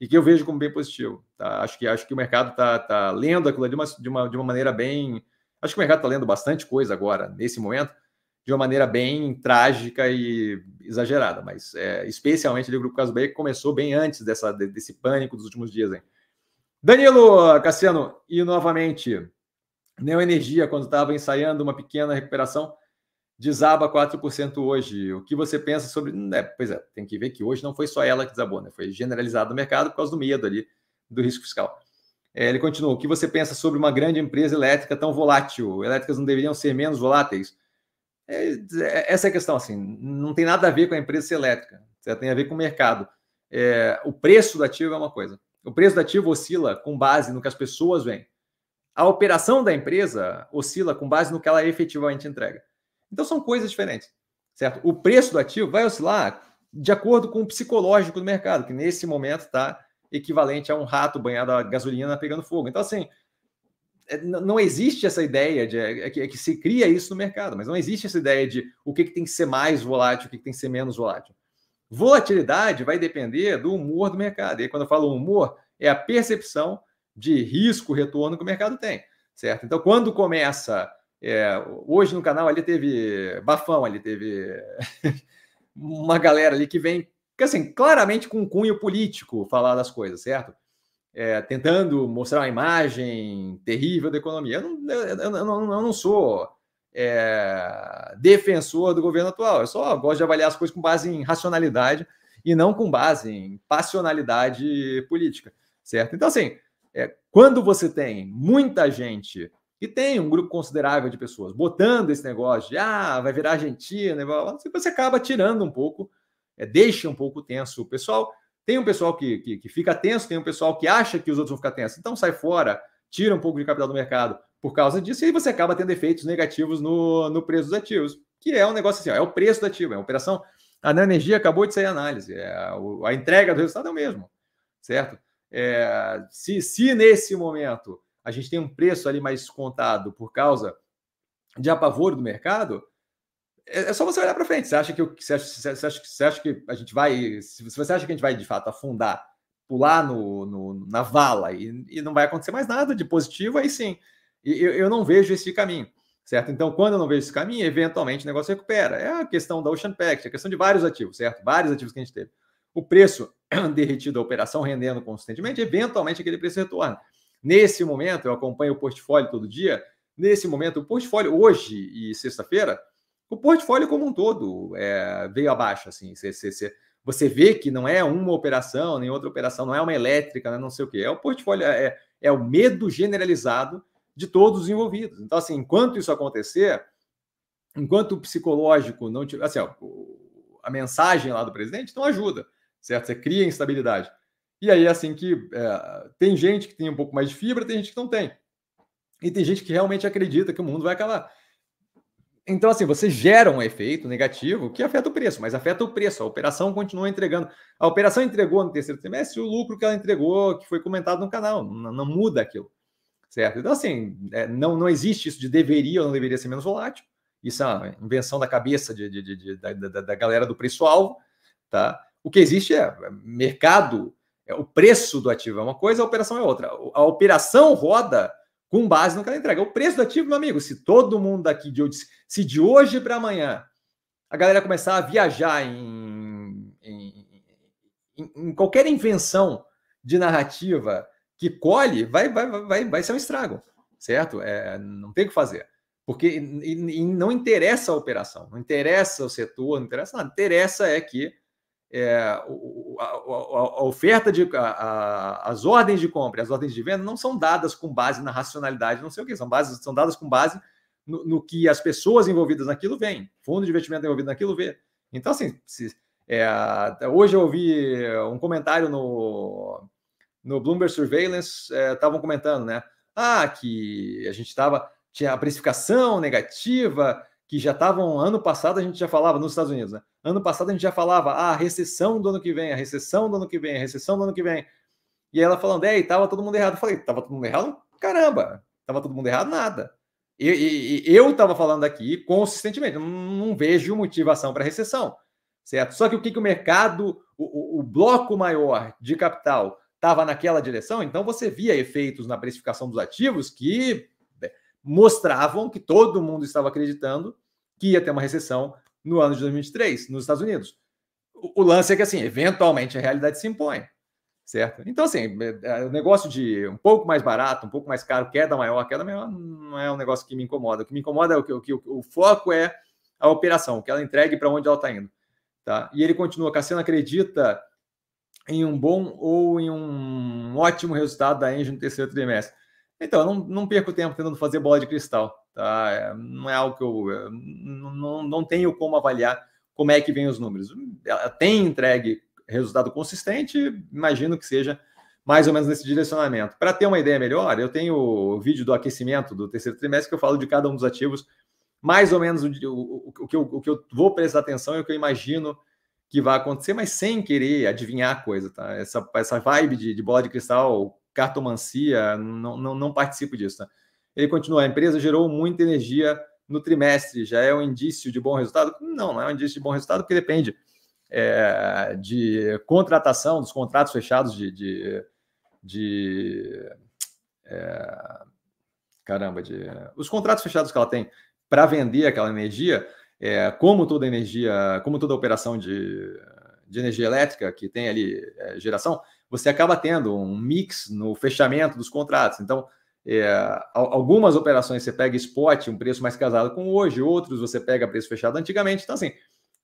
Speaker 1: e que eu vejo como bem positivo. Tá? Acho, que, acho que o mercado está tá lendo aquilo de uma, de, uma, de uma maneira bem. Acho que o mercado está lendo bastante coisa agora, nesse momento, de uma maneira bem trágica e exagerada, mas é, especialmente o Grupo Caso B, que começou bem antes dessa, desse pânico dos últimos dias. Hein? Danilo Cassiano, e novamente, Neoenergia, quando estava ensaiando uma pequena recuperação, desaba 4% hoje. O que você pensa sobre. É, pois é, tem que ver que hoje não foi só ela que desabou, né? foi generalizado no mercado por causa do medo ali do risco fiscal. É, ele continua: o que você pensa sobre uma grande empresa elétrica tão volátil? Elétricas não deveriam ser menos voláteis? É, é, essa é a questão, assim, não tem nada a ver com a empresa elétrica, tem a ver com o mercado. É, o preço do ativo é uma coisa. O preço do ativo oscila com base no que as pessoas veem. A operação da empresa oscila com base no que ela efetivamente entrega. Então são coisas diferentes, certo? O preço do ativo vai oscilar de acordo com o psicológico do mercado, que nesse momento está equivalente a um rato banhado a gasolina pegando fogo. Então, assim, é, não existe essa ideia de é, é, que, é que, se cria isso no mercado, mas não existe essa ideia de o que, que tem que ser mais volátil, o que, que tem que ser menos volátil. Volatilidade vai depender do humor do mercado. E quando eu falo humor, é a percepção de risco, retorno que o mercado tem, certo? Então, quando começa. É, hoje no canal ali teve bafão, ali teve uma galera ali que vem, assim, claramente com cunho político falar das coisas, certo? é, tentando mostrar uma imagem terrível da economia. Eu não, eu, eu, eu não sou é, defensor do governo atual, eu só gosto de avaliar as coisas com base em racionalidade e não com base em passionalidade política, certo? Então, assim, é, quando você tem muita gente e tem um grupo considerável de pessoas botando esse negócio de ah, vai virar Argentina, você acaba tirando um pouco, é, deixa um pouco tenso o pessoal. Tem um pessoal que, que, que, fica tenso, tem um pessoal que acha que os outros vão ficar tensos. Então sai fora, tira um pouco de capital do mercado por causa disso, e você acaba tendo efeitos negativos no, no preço dos ativos, que é um negócio assim, ó, é o preço do ativo, é a operação. A energia acabou de sair a análise, é, a, a, entrega do resultado é o mesmo, certo? É, se, se nesse momento a gente tem um preço ali mais descontado por causa de apavoro do mercado, é, é só você olhar para frente. Você acha que você acha, você acha, você acha que a gente vai, se você acha que a gente vai de fato afundar, pular no, no na vala e, e, não vai acontecer mais nada de positivo, aí sim. Eu, eu não vejo esse caminho, certo? Então, quando eu não vejo esse caminho, eventualmente o negócio recupera. É a questão da Ocean Pact, é a questão de vários ativos, certo? Vários ativos que a gente teve. O preço derretido da operação rendendo consistentemente, eventualmente aquele preço retorna. Nesse momento, eu acompanho o portfólio todo dia. Nesse momento, o portfólio hoje e sexta-feira o portfólio como um todo é, veio abaixo. Assim, cê, cê, cê, você vê que não é uma operação, nem outra operação, não é uma elétrica, né, não sei o que. É o portfólio, é, é, é o medo generalizado de todos os envolvidos. Então, assim, enquanto isso acontecer, enquanto o psicológico não tiver. Assim, ó, a mensagem lá do presidente não ajuda, certo? Você cria instabilidade. E aí, assim, que é, tem gente que tem um pouco mais de fibra, tem gente que não tem. E tem gente que realmente acredita que o mundo vai acabar. Então, assim, você gera um efeito negativo que afeta o preço, mas afeta o preço. A operação continua entregando. A operação entregou no terceiro trimestre o lucro que ela entregou, que foi comentado no canal. Não, não muda aquilo. Certo? Então, assim, é, não, não existe isso de deveria ou não deveria ser menos volátil. Isso é uma invenção da cabeça de, de, de, de da, da, da, galera do preço-alvo. Tá? O que existe é, é mercado, é, o preço do ativo é uma coisa, a operação é outra. A operação roda com base no que ela entrega. O preço do ativo, meu amigo, se todo mundo daqui de hoje, se de hoje para amanhã a galera começar a viajar em, em, em, em, qualquer invenção de narrativa que colhe, vai, vai, vai, vai ser um estrago, certo? É, não tem o que fazer. Porque e, e não interessa a operação, não interessa o setor, não interessa nada. Interessa é que é, a, a, oferta de a, as ordens de compra as ordens de venda não são dadas com base na racionalidade, não sei o que, são, bases, são dadas com base no, no que as pessoas envolvidas naquilo veem, fundo de investimento envolvido naquilo vê. Então, assim, se, é, hoje eu ouvi um comentário no, no Bloomberg Surveillance, estavam é, comentando, né? Ah, que a gente estava, tinha a precificação negativa, que já estavam, ano passado a gente já falava nos Estados Unidos, né? Ano passado a gente já falava, ah, a recessão do ano que vem, a recessão do ano que vem, a recessão do ano que vem. E ela falando, ei, tava todo mundo errado. Eu falei, tava todo mundo errado? Caramba, tava todo mundo errado? Nada. E, e, eu estava falando aqui consistentemente, não, não vejo motivação para recessão, certo? Só que o que, que o mercado, o, o, o bloco maior de capital estava naquela direção, então você via efeitos na precificação dos ativos que né, mostravam que todo mundo estava acreditando que ia ter uma recessão no ano de 2023 nos Estados Unidos. O, lance é que, assim, eventualmente a realidade se impõe, certo? Então, assim, é, é, o negócio de um pouco mais barato, um pouco mais caro, queda maior, queda maior, não é um negócio que me incomoda. O que me incomoda é o que o, o foco é a operação, que ela entregue para onde ela está indo. Tá? E ele continua, Cassiano acredita em um bom ou em um ótimo resultado da Engie no terceiro trimestre. Então, eu não, não perco tempo tentando fazer bola de cristal. Tá? É, não é algo que eu não, não tenho como avaliar como é que vem os números. Ela tem entregue resultado consistente, imagino que seja mais ou menos nesse direcionamento. Para ter uma ideia melhor, eu tenho o vídeo do aquecimento do terceiro trimestre que eu falo de cada um dos ativos, mais ou menos o, o, o, que, eu, o que eu vou prestar atenção e o que eu imagino que vai acontecer, mas sem querer adivinhar a coisa, tá? Essa, essa vibe de, de bola de cristal, cartomancia, não, não, não participo disso, tá? Ele continua, a empresa gerou muita energia no trimestre, já é um indício de bom resultado? Não, não é um indício de bom resultado, porque depende é, de contratação, dos contratos fechados de... de, de é, caramba, de, os contratos fechados que ela tem para vender aquela energia, é, como toda energia, como toda operação de, de energia elétrica que tem ali é, geração, você acaba tendo um mix no fechamento dos contratos. Então, é, algumas operações você pega spot, um preço mais casado com hoje, outros você pega preço fechado antigamente. Então, assim,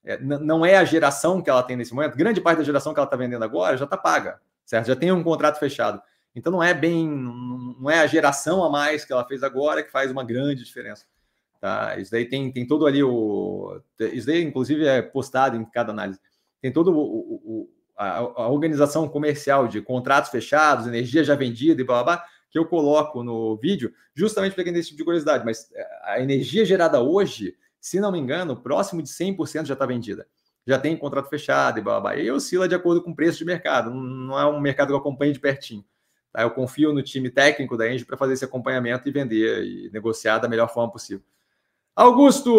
Speaker 1: é, não é a geração que ela tem nesse momento, grande parte da geração que ela está vendendo agora já está paga, certo? Já tem um contrato fechado. Então, não é bem, não é a geração a mais que ela fez agora que faz uma grande diferença. Tá? Isso daí tem, tem todo ali o. Isso daí, inclusive, é postado em cada análise. Tem todo o, o a, a, organização comercial de contratos fechados, energia já vendida e blá blá blá, que eu coloco no vídeo, justamente para quem tem esse tipo de curiosidade. Mas é, a energia gerada hoje, se não me engano, próximo de 100% já está vendida. Já tem contrato fechado e blá blá blá. E oscila de acordo com o preço de mercado. Não é um mercado que eu acompanho de pertinho. Tá? Eu confio no time técnico da Engie para fazer esse acompanhamento e vender e negociar da melhor forma possível. Augusto,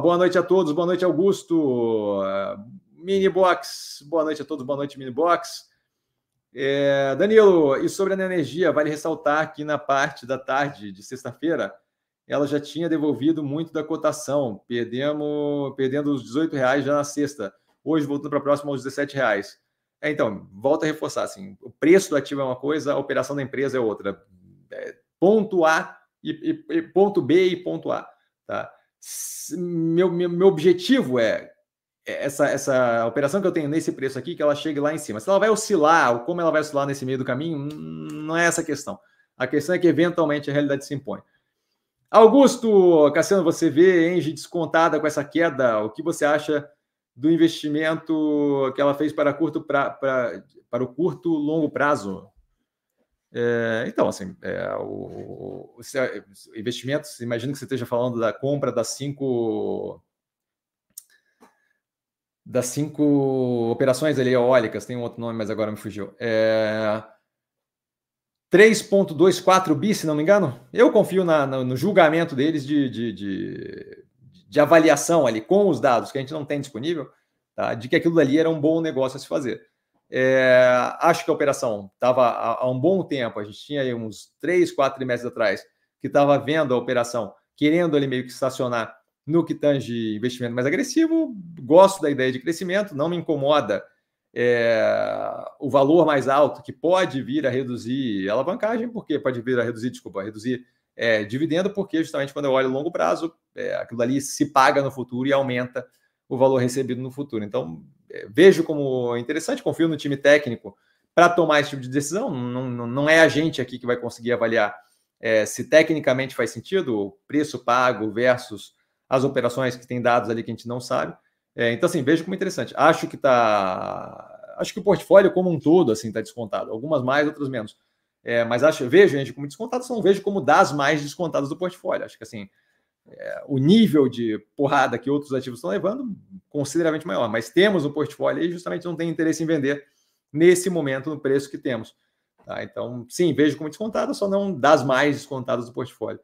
Speaker 1: boa noite a todos, boa noite, Augusto. Mini Box, boa noite a todos, boa noite, Mini Box. É, Danilo, e sobre a energia, vale ressaltar que na parte da tarde de sexta-feira, ela já tinha devolvido muito da cotação, perdemos, perdendo os 18 reais já na sexta, hoje voltando para próximo aos 17 reais. É, então, volta a reforçar, assim, o preço do ativo é uma coisa, a operação da empresa é outra. É, ponto A e, e, ponto B e ponto A. Tá? Meu, meu, meu objetivo é essa, essa operação que eu tenho nesse preço aqui, que ela chegue lá em cima. Se ela vai oscilar, ou como ela vai oscilar nesse meio do caminho, não é essa a questão. A questão é que eventualmente a realidade se impõe. Augusto, Cassiano, você vê Engie descontada com essa queda, o que você acha do investimento que ela fez para curto pra, pra, para o curto longo prazo? É, então, assim, é, o, o, o investimento, imagino que você esteja falando da compra das cinco das cinco operações ali eólicas, tem um outro nome, mas agora me fugiu. É, 3,24 bi, se não me engano. Eu confio na, no, no julgamento deles de, de, de, de, avaliação ali com os dados que a gente não tem disponível, tá? de que aquilo ali era um bom negócio a se fazer. É, acho que a operação estava há, um bom tempo, a gente tinha aí uns três, quatro trimestres atrás, que estava vendo a operação, querendo ali meio que estacionar no que tange investimento mais agressivo. Gosto da ideia de crescimento, não me incomoda é, o valor mais alto, que pode vir a reduzir alavancagem, porque pode vir a reduzir, desculpa, a reduzir é, dividendo, porque justamente quando eu olho longo prazo, é, aquilo ali se paga no futuro e aumenta o valor recebido no futuro. Então, é, vejo como interessante, confio no time técnico para tomar esse tipo de decisão. Não, não, não, é a gente aqui que vai conseguir avaliar é, se tecnicamente faz sentido o preço pago versus as operações que tem dados ali que a gente não sabe. É, então, assim, vejo como interessante. Acho que está. Acho que o portfólio como um todo assim está descontado. Algumas mais, outras menos. É, mas acho, vejo gente como descontado, só não vejo como das mais descontadas do portfólio. Acho que assim é, o nível de porrada que outros ativos estão levando consideravelmente maior. Mas temos um portfólio e justamente não tem interesse em vender nesse momento no preço que temos. Tá? Então, sim, vejo como descontada, só não das mais descontadas do portfólio.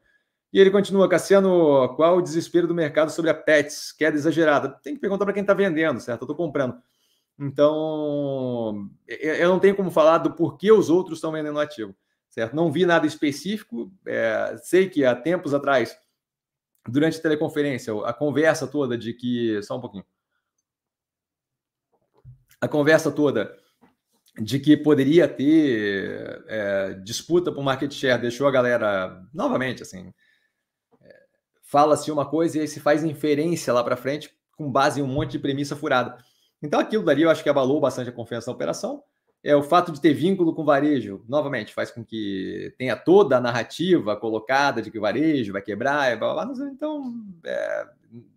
Speaker 1: E ele continua, Cassiano, qual o desespero do mercado sobre a Pets? Queda exagerada. Tem que perguntar para quem está vendendo, certo? Eu estou comprando. Então, eu não tenho como falar do porquê os outros estão vendendo ativo, certo? Não vi nada específico. É, sei que há tempos atrás durante a teleconferência, a conversa toda de que. Só um pouquinho. A conversa toda de que poderia ter é, disputa por market share deixou a galera novamente assim. Fala-se uma coisa e aí se faz inferência lá para frente com base em um monte de premissa furada. Então aquilo dali eu acho que abalou bastante a confiança na operação. É o fato de ter vínculo com varejo, novamente, faz com que tenha toda a narrativa colocada de que o varejo vai quebrar, blá, blá, blá. então é,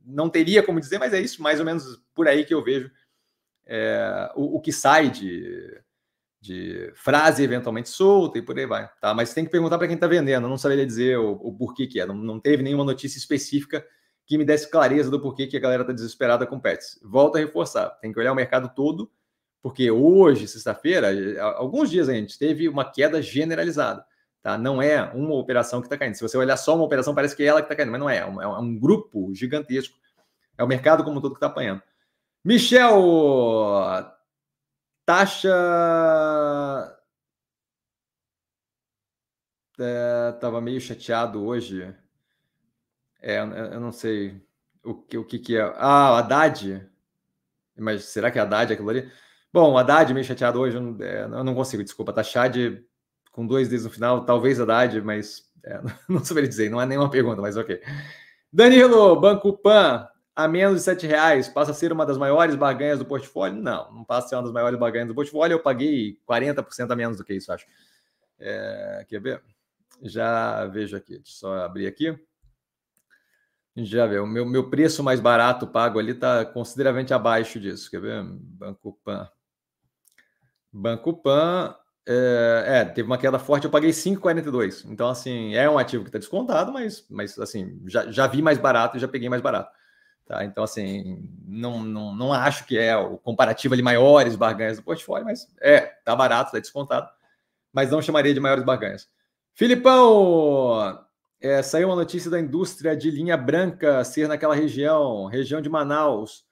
Speaker 1: não teria como dizer, mas é isso mais ou menos por aí que eu vejo é, o, o, que sai de, de frase eventualmente solta e por aí vai. Tá? Mas tem que perguntar para quem está vendendo, eu não saberia dizer o, o porquê que é, não, não teve nenhuma notícia específica que me desse clareza do porquê que a galera está desesperada com pets. Volto a reforçar, tem que olhar o mercado todo, porque hoje, sexta-feira, alguns dias a gente teve uma queda generalizada. Tá? Não é uma operação que está caindo. Se você olhar só uma operação, parece que é ela que está caindo, mas não é. É um, é um grupo gigantesco. É o mercado como um todo que está apanhando. Michel, taxa. É, tava meio chateado hoje. É, eu não sei o que, o que, que é. Ah, Haddad. Mas será que é Haddad aquilo ali? Bom, Haddad meio chateado hoje, eu não, é, eu não consigo, desculpa. Tá Chad com dois dedos no final, talvez Haddad, mas é, não saberia dizer, não é nenhuma pergunta, mas ok. Danilo, Banco Pan, a menos de 7 reais, passa a ser uma das maiores barganhas do portfólio? Não, não passa a ser uma das maiores barganhas do portfólio. Eu paguei 40% a menos do que isso, acho. É, quer ver? Já vejo aqui, deixa eu só abrir aqui. Já vê, o meu, meu preço mais barato pago ali está consideravelmente abaixo disso. Quer ver? Banco Pan. Banco Pan, é, é, teve uma queda forte, eu paguei 5,42. Então, assim, é um ativo que está descontado, mas, mas assim, já, já vi mais barato e já peguei mais barato. Tá? Então, assim, não, não, não acho que é o comparativo ali maiores barganhas do portfólio, mas é, tá barato, tá descontado, mas não chamaria de maiores barganhas. Filipão, é, saiu uma notícia da indústria de linha branca ser naquela região, região de Manaus,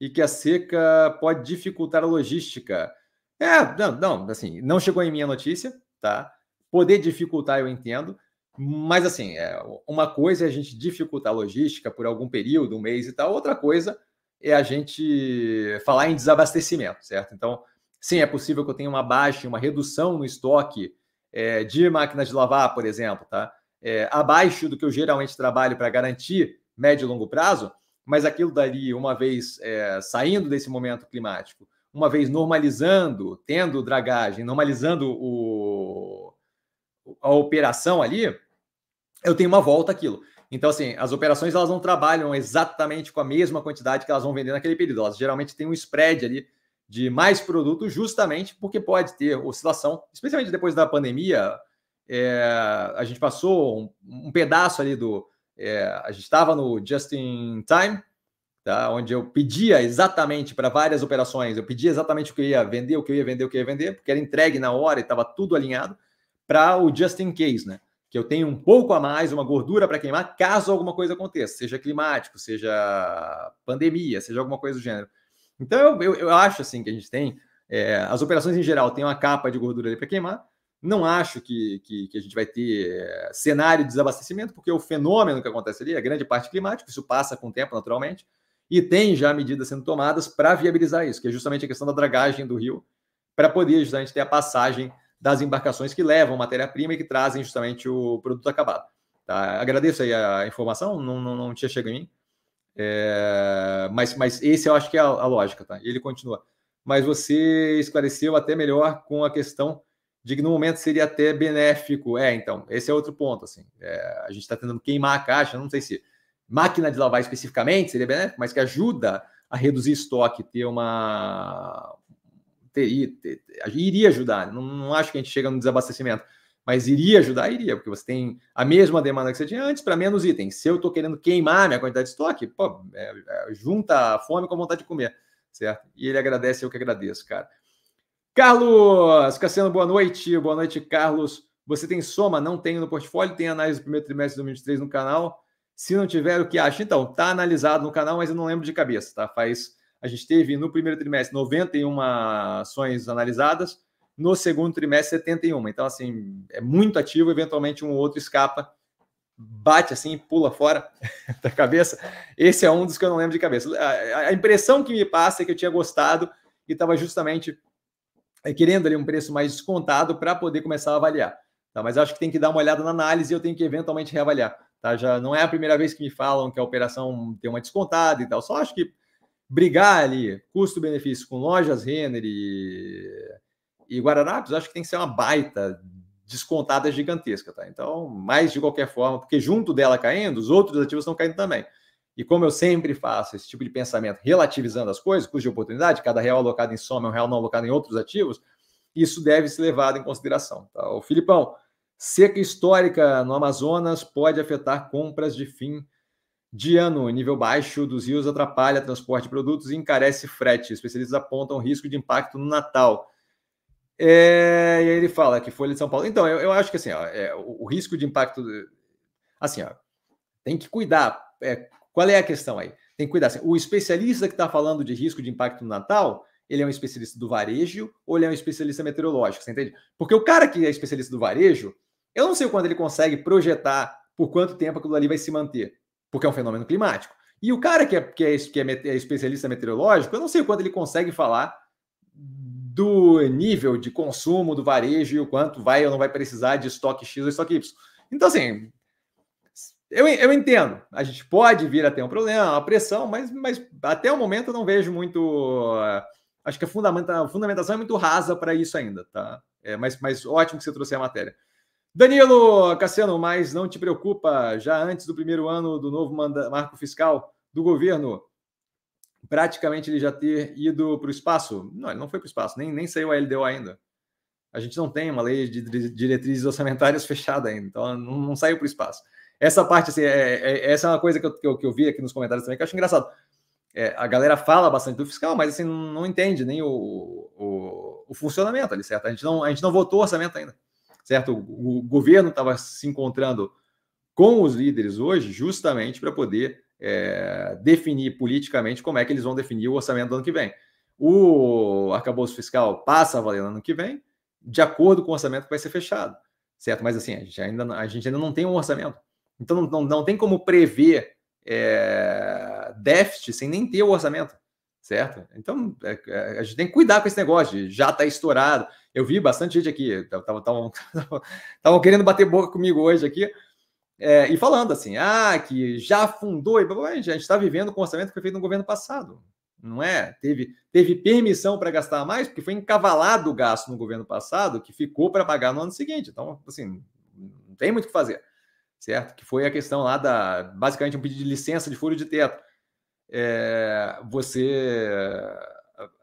Speaker 1: e que a seca pode dificultar a logística. É, não, não, assim, não chegou em minha notícia, tá? Poder dificultar, eu entendo, mas assim, é, uma coisa é a gente dificultar a logística por algum período, um mês e tal, outra coisa é a gente falar em desabastecimento, certo? Então, sim, é possível que eu tenha uma baixa, uma redução no estoque é, de máquinas de lavar, por exemplo, tá? é, abaixo do que eu geralmente trabalho para garantir médio e longo prazo, mas aquilo dali, uma vez é, saindo desse momento climático, uma vez normalizando, tendo dragagem, normalizando o, a operação ali, eu tenho uma volta aquilo. Então, assim, as operações elas não trabalham exatamente com a mesma quantidade que elas vão vender naquele período. Elas geralmente têm um spread ali de mais produto, justamente porque pode ter oscilação, especialmente depois da pandemia. É, a gente passou um, um pedaço ali do. É, a gente estava no Just in Time, tá? onde eu pedia exatamente para várias operações, eu pedia exatamente o que eu ia vender, o que eu ia vender, o que eu ia vender, porque era entregue na hora e estava tudo alinhado, para o Just in Case, né? Que eu tenho um pouco a mais, uma gordura para queimar, caso alguma coisa aconteça, seja climático, seja pandemia, seja alguma coisa do gênero. Então eu, eu, acho assim que a gente tem. É, as operações em geral têm uma capa de gordura ali para queimar, não acho que, que, que, a gente vai ter eh, cenário de desabastecimento, porque o fenômeno que acontece ali é grande parte climático, isso passa com o tempo naturalmente, e tem já medidas sendo tomadas para viabilizar isso, que é justamente a questão da dragagem do rio, para poder justamente ter a passagem das embarcações que levam matéria-prima e que trazem justamente o produto acabado. Tá? Agradeço aí a informação, não, não, não tinha chegado em mim, é, mas, mas esse eu acho que é a, a lógica, tá? Ele continua. Mas você esclareceu até melhor com a questão de que no momento seria até benéfico. É, então, esse é outro ponto. Assim, é, a gente está tentando queimar a caixa, não sei se máquina de lavar especificamente seria benéfico, mas que ajuda a reduzir estoque, ter uma. Teria, ter, iria ajudar. Não, não acho que a gente chega no desabastecimento, mas iria ajudar, iria, porque você tem a mesma demanda que você tinha antes para menos itens. Se eu estou querendo queimar minha quantidade de estoque, pô, é, é, junta a fome com a vontade de comer, certo? E ele agradece, eu que agradeço, cara. Carlos Cassiano, boa noite. Boa noite, Carlos. Você tem soma? Não tenho no portfólio. Tem análise do primeiro trimestre de 2023 no canal. Se não tiver, o que acha? Então, tá analisado no canal, mas eu não lembro de cabeça, tá? Faz. A gente teve no primeiro trimestre 91 ações analisadas, no segundo trimestre 71. Então, assim, é muito ativo, eventualmente um ou outro escapa. bate assim, pula fora da cabeça. Esse é um dos que eu não lembro de cabeça. A, a impressão que me passa é que eu tinha gostado e estava justamente é, querendo ali um preço mais descontado para poder começar a avaliar. Tá? Mas acho que tem que dar uma olhada na análise e eu tenho que eventualmente reavaliar. Tá? Já não é a primeira vez que me falam que a operação tem uma descontada e tal. Só acho que brigar ali, custo-benefício com lojas Renner e, e Guararapes, acho que tem que ser uma baita descontada gigantesca, tá? Então, mais de qualquer forma, porque junto dela caindo, os outros ativos estão caindo também. E como eu sempre faço esse tipo de pensamento, relativizando as coisas, custo de oportunidade, cada real alocado em soma é um real não alocado em outros ativos, isso deve ser levado em consideração. Tá? O Filipão, seca histórica no Amazonas pode afetar compras de fim de ano. Nível baixo dos rios atrapalha transporte de produtos e encarece frete. Especialistas apontam risco de impacto no Natal. É, e aí ele fala que Folha de São Paulo. Então, eu, eu acho que assim, ó, é, o, o, risco de impacto. Assim, ó, tem que cuidar. É, qual é a questão aí? Tem que cuidar. Assim, o especialista que está falando de risco de impacto no Natal, ele é um especialista do varejo ou ele é um especialista meteorológico, você entende? Porque o cara que é especialista do varejo, eu não sei quando ele consegue projetar por quanto tempo aquilo ali vai se manter, porque é um fenômeno climático. E o cara que é, que é, que é, é especialista meteorológico, eu não sei quando ele consegue falar do nível de consumo do varejo e o quanto vai ou não vai precisar de estoque X ou estoque Y. Então, assim, eu, eu entendo. A gente pode vir a ter um problema, uma pressão, mas, mas até o momento eu não vejo muito. Acho que a, a fundamentação é muito rasa para isso ainda, tá? É, mas, mas ótimo que você trouxe a matéria. Danilo Cassiano, mas não te preocupa, já antes do primeiro ano do novo marco fiscal do governo, praticamente ele já ter ido para o espaço? Não, ele não foi para o espaço, nem, nem saiu a LDO ainda. A gente não tem uma lei de diretrizes orçamentárias fechada ainda, então não, não saiu para o espaço. Essa parte, assim, é, é, essa é uma coisa que eu, que eu, que, eu, vi aqui nos comentários também, que eu acho engraçado. É, a galera fala bastante do fiscal, mas assim, não, não entende nem o, o, o, funcionamento ali, certo? A gente, não, a gente não votou o orçamento ainda, certo? O, governo estava se encontrando com os líderes hoje, justamente para poder é, definir politicamente como é que eles vão definir o orçamento do ano que vem. O arcabouço fiscal passa a valer no ano que vem, de acordo com o orçamento que vai ser fechado, certo? Mas assim, a gente ainda, a gente ainda não tem um orçamento. Então não, não, não tem como prever é, déficit sem nem ter o orçamento, certo? Então é, é a gente tem que cuidar com esse negócio de já está estourado. Eu vi bastante gente aqui, estavam querendo bater boca comigo hoje aqui, é, e falando assim, ah, que já fundou, e a gente está vivendo com o orçamento que foi feito no governo passado, não é? Teve, teve permissão para gastar mais, porque foi encavalado o gasto no governo passado, que ficou para pagar no ano seguinte. Então, assim, não tem muito o que fazer certo? Que foi a questão lá da, basicamente, um pedido de licença de furo de teto. É, você,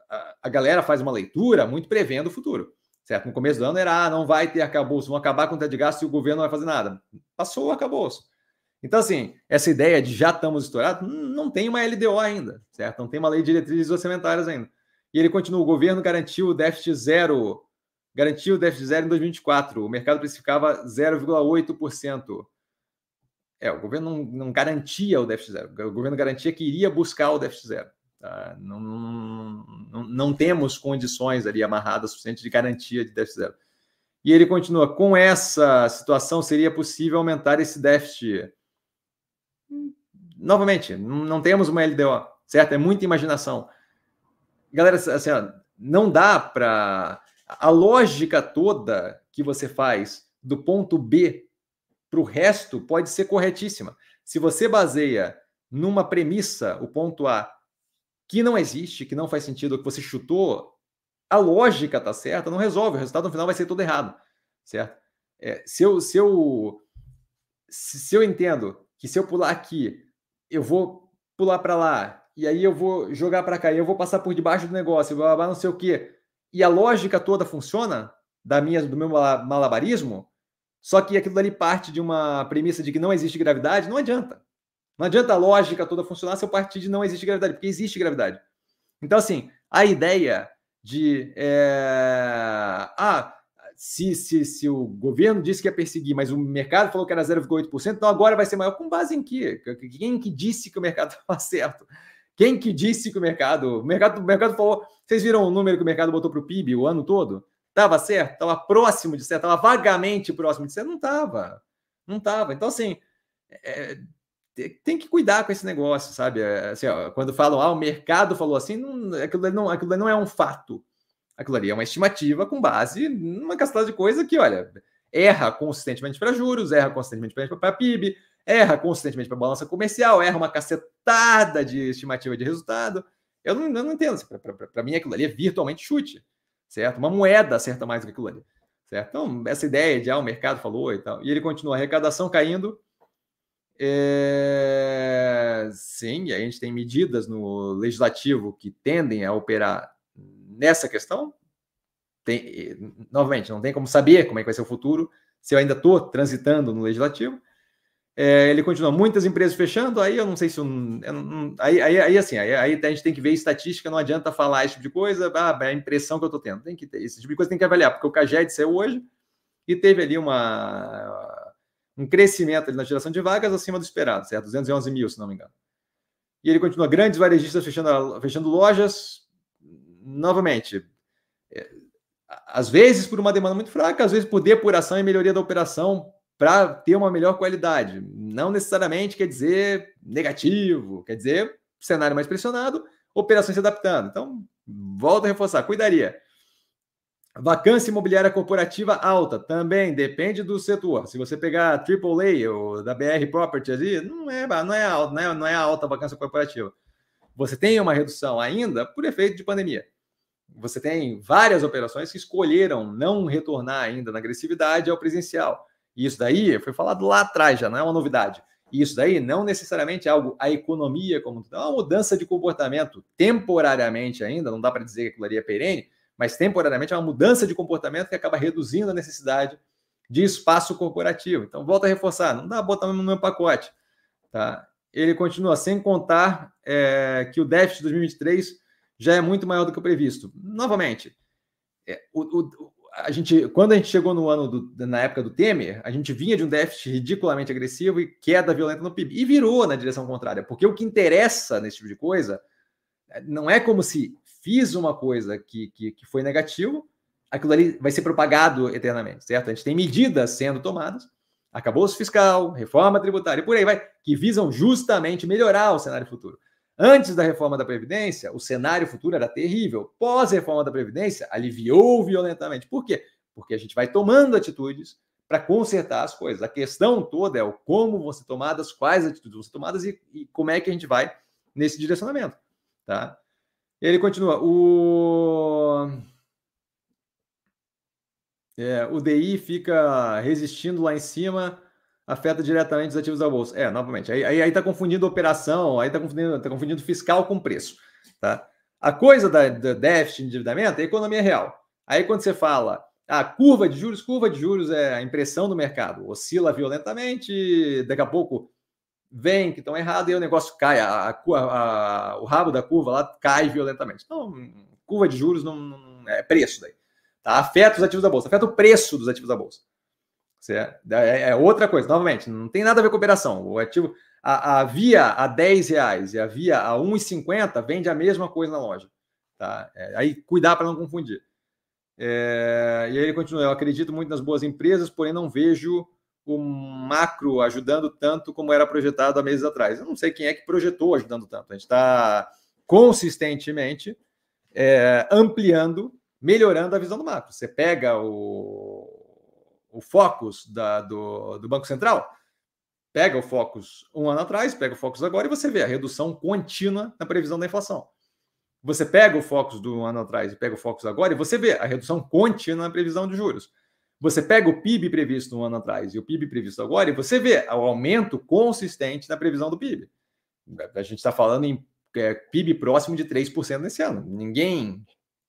Speaker 1: a, a, galera faz uma leitura muito prevendo o futuro, certo? No começo do ano era, ah, não vai ter arcabouço, vão acabar com o teto de e o governo não vai fazer nada. Passou o arcabouço. Então, assim, essa ideia de já estamos estourados, não tem uma LDO ainda, certo? Não tem uma lei de diretrizes orçamentárias ainda. E ele continua, o governo garantiu o déficit zero, garantiu o déficit zero em 2024, o mercado precificava 0,8%. É, o governo não, não, garantia o déficit zero. O governo garantia que iria buscar o déficit zero. Tá? Não, não, não, não, temos condições ali amarradas suficientes de garantia de déficit zero. E ele continua: com essa situação, seria possível aumentar esse déficit? Novamente, não temos uma LDO, certo? É muita imaginação. Galera, assim, ó, não dá para. A lógica toda que você faz do ponto B para o resto pode ser corretíssima. Se você baseia numa premissa, o ponto A, que não existe, que não faz sentido, que você chutou, a lógica está certa, não resolve. O resultado no final vai ser todo errado, certo? É, se, eu, se, eu, se eu entendo que se eu pular aqui, eu vou pular para lá, e aí eu vou jogar para cá, e eu vou passar por debaixo do negócio, blá, blá, blá, não sei o quê, e a lógica toda funciona da minha, do meu malabarismo, só que aquilo ali parte de uma premissa de que não existe gravidade, não adianta. Não adianta a lógica toda funcionar se eu partir de não existe gravidade, porque existe gravidade. Então, assim, a ideia de. É... Ah, se, se, se o governo disse que ia perseguir, mas o mercado falou que era 0,8%, então agora vai ser maior. Com base em quê? Quem que disse que o mercado estava certo? Quem que disse que o mercado. O mercado, o mercado falou. Vocês viram o número que o mercado botou para o PIB o ano todo? Estava certo? Estava próximo de certo? Estava vagamente próximo de certo? Não estava. Não estava. Então, assim, é, tem que cuidar com esse negócio, sabe? É, assim, ó, quando falam, ah, o mercado falou assim, não, aquilo, não, aquilo não é um fato. Aquilo ali é uma estimativa com base numa castada de coisa que, olha, erra consistentemente para juros, erra consistentemente para PIB, erra consistentemente para balança comercial, erra uma cacetada de estimativa de resultado. Eu não, eu não entendo. Assim, para mim, aquilo ali é virtualmente chute, certo? Uma moeda acerta mais do que aquilo ali, certo? Então, essa ideia de, ah, o mercado falou e tal. E ele continua, arrecadação caindo. É... Sim, a gente tem medidas no legislativo que tendem a operar nessa questão, tem, novamente, não tem como saber como é que vai ser o futuro se eu ainda estou transitando no legislativo. É, ele continua, muitas empresas fechando, aí eu não sei se. Um, aí, aí, aí, assim, aí, aí, a gente tem que ver estatística, não adianta falar esse tipo de coisa, ah, é a impressão que eu estou tendo. Tem que esse tipo de coisa tem que avaliar, porque o CAGED saiu hoje e teve ali uma, um crescimento na geração de vagas acima do esperado, certo? 211 mil, se não me engano. E ele continua, grandes varejistas fechando, fechando lojas, novamente, é, às vezes por uma demanda muito fraca, às vezes por depuração e melhoria da operação para ter uma melhor qualidade. Não necessariamente quer dizer negativo, quer dizer cenário mais pressionado, operações se adaptando. Então, volto a reforçar, cuidaria. Vacância imobiliária corporativa alta, também depende do setor. Se você pegar AAA ou da BR Property ali, não é, não é alta, não é, não é alta a vacância corporativa. Você tem uma redução ainda por efeito de pandemia você tem várias operações que escolheram não retornar ainda na agressividade ao presencial. Isso daí foi falado lá atrás, já não é uma novidade. Isso daí não necessariamente é algo, a economia como é uma mudança de comportamento temporariamente ainda, não dá para dizer que aquilo ali é perene, mas temporariamente é uma mudança de comportamento que acaba reduzindo a necessidade de espaço corporativo. Então, volta a reforçar, não dá botar no meu pacote. Tá? Ele continua, sem contar é, que o déficit de 2023 já é muito maior do que o previsto. Novamente, é, o, o, a gente, quando a gente chegou no ano do, na época do Temer, a gente vinha de um déficit ridiculamente agressivo e queda violenta no PIB. E virou na direção contrária, porque o que interessa nesse tipo de coisa é, não é como se fiz uma coisa que, que, que foi negativo, aquilo ali vai ser propagado eternamente, certo? A gente tem medidas sendo tomadas, acabou o fiscal, reforma tributária e por aí vai, que visam justamente melhorar o cenário futuro. Antes da reforma da Previdência, o cenário futuro era terrível. Pós-reforma da Previdência, aliviou violentamente. Por quê? Porque a gente vai tomando atitudes para consertar as coisas. A questão toda é o como vão ser tomadas, quais atitudes vão ser tomadas e, e como é que a gente vai nesse direcionamento. Tá? Ele continua. O... É, o DI fica resistindo lá em cima afeta diretamente os ativos da bolsa. É, novamente, aí, aí, aí tá confundindo operação, aí tá confundindo, tá confundindo fiscal com preço, tá? A coisa da, da déficit endividamento é economia real. Aí quando você fala a curva de juros, curva de juros é a impressão do mercado, oscila violentamente, daqui a pouco vem que estão errado e o negócio cai, a, a, a, o rabo da curva lá cai violentamente. Então, curva de juros não, não é preço daí. Tá? Afeta os ativos da bolsa, afeta o preço dos ativos da bolsa. Certo? É, é outra coisa, novamente, não tem nada a ver com operação. O ativo, a, a via a 10 reais e a via a 1,50 vende a mesma coisa na loja. Tá? É, aí cuidar para não confundir. É, e aí ele continua: eu acredito muito nas boas empresas, porém não vejo o macro ajudando tanto como era projetado há meses atrás. Eu não sei quem é que projetou ajudando tanto. A gente está consistentemente é, ampliando, melhorando a visão do macro. Você pega o o Focus da, do, do Banco Central, pega o Focus um ano atrás, pega o Focus agora e você vê a redução contínua na previsão da inflação. Você pega o Focus do ano atrás e pega o Focus agora e você vê a redução contínua na previsão de juros. Você pega o PIB previsto um ano atrás e o PIB previsto agora e você vê o aumento consistente na previsão do PIB. A gente está falando em é, PIB próximo de 3% nesse ano. Ninguém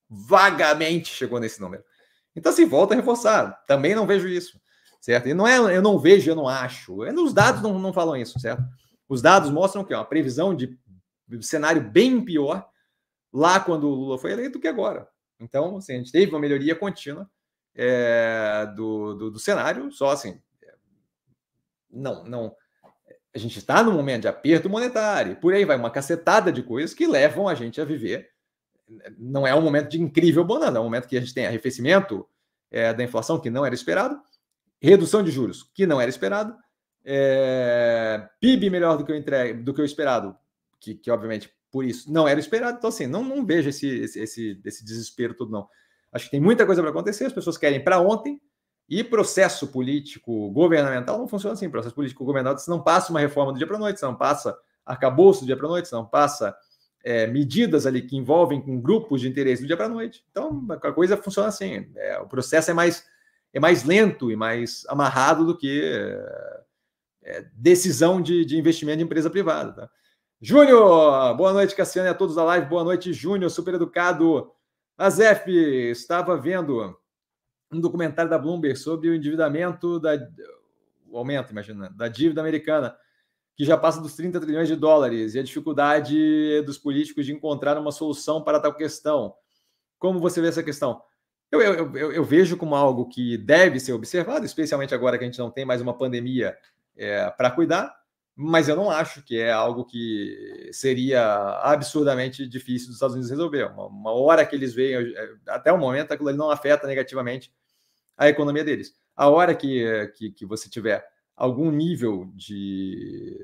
Speaker 1: vagamente chegou nesse número. Então, assim, volta a reforçar. Também não vejo isso, certo? E não é eu não vejo, eu não acho. É, os dados não, não falam isso, certo? Os dados mostram que é uma previsão de cenário bem pior lá quando o Lula foi eleito do que agora. Então, assim, a gente teve uma melhoria contínua é, do, do, do, cenário, só assim. Não, não. A gente está num momento de aperto monetário, por aí vai uma cacetada de coisas que levam a gente a viver não é um momento de incrível bonança, é um momento que a gente tem arrefecimento é, da inflação, que não era esperado, redução de juros, que não era esperado, é, PIB melhor do que eu entregue, do que eu esperado, que, que obviamente por isso não era esperado. Então, assim, não, não vejo esse, esse, esse desespero todo, não. Acho que tem muita coisa para acontecer, as pessoas querem para ontem, e processo político governamental não funciona assim. Processo político governamental você não passa uma reforma do dia para a noite, você não passa arcabouço do dia para a noite, você não passa é, medidas ali que envolvem com grupos de interesse do dia para a noite. Então, a coisa funciona assim. É, o processo é mais, é mais lento e mais amarrado do que é, decisão de, de investimento de empresa privada. Tá? Júnior, boa noite, Cassiano, e a todos da live. Boa noite, Júnior, super educado. Azef, estava vendo um documentário da Bloomberg sobre o endividamento da o aumento, imagina, da dívida americana, que já passa dos 30 trilhões de dólares, e a dificuldade dos políticos de encontrar uma solução para tal questão. Como você vê essa questão? Eu, eu, eu, eu vejo como algo que deve ser observado, especialmente agora que a gente não tem mais uma pandemia é, para cuidar, mas eu não acho que é algo que seria absurdamente difícil dos Estados Unidos resolver. Uma, uma hora que eles veem, é, até o momento, aquilo não afeta negativamente a economia deles. A hora que, que, que você tiver algum nível de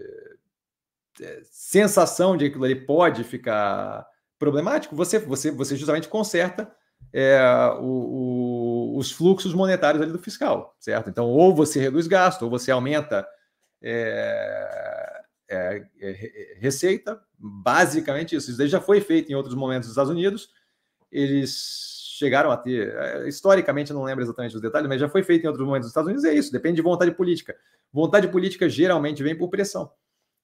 Speaker 1: é, sensação de que aquilo ali pode ficar problemático, você, você, você justamente conserta é, o, o, os fluxos monetários ali do fiscal, certo? Então, ou você reduz gasto, ou você aumenta é, é, é receita, basicamente isso. Isso já foi feito em outros momentos dos Estados Unidos. Eles chegaram a ter, é, historicamente, não lembro exatamente os detalhes, mas já foi feito em outros momentos dos Estados Unidos, é isso, depende de vontade política. Vontade política geralmente vem por pressão.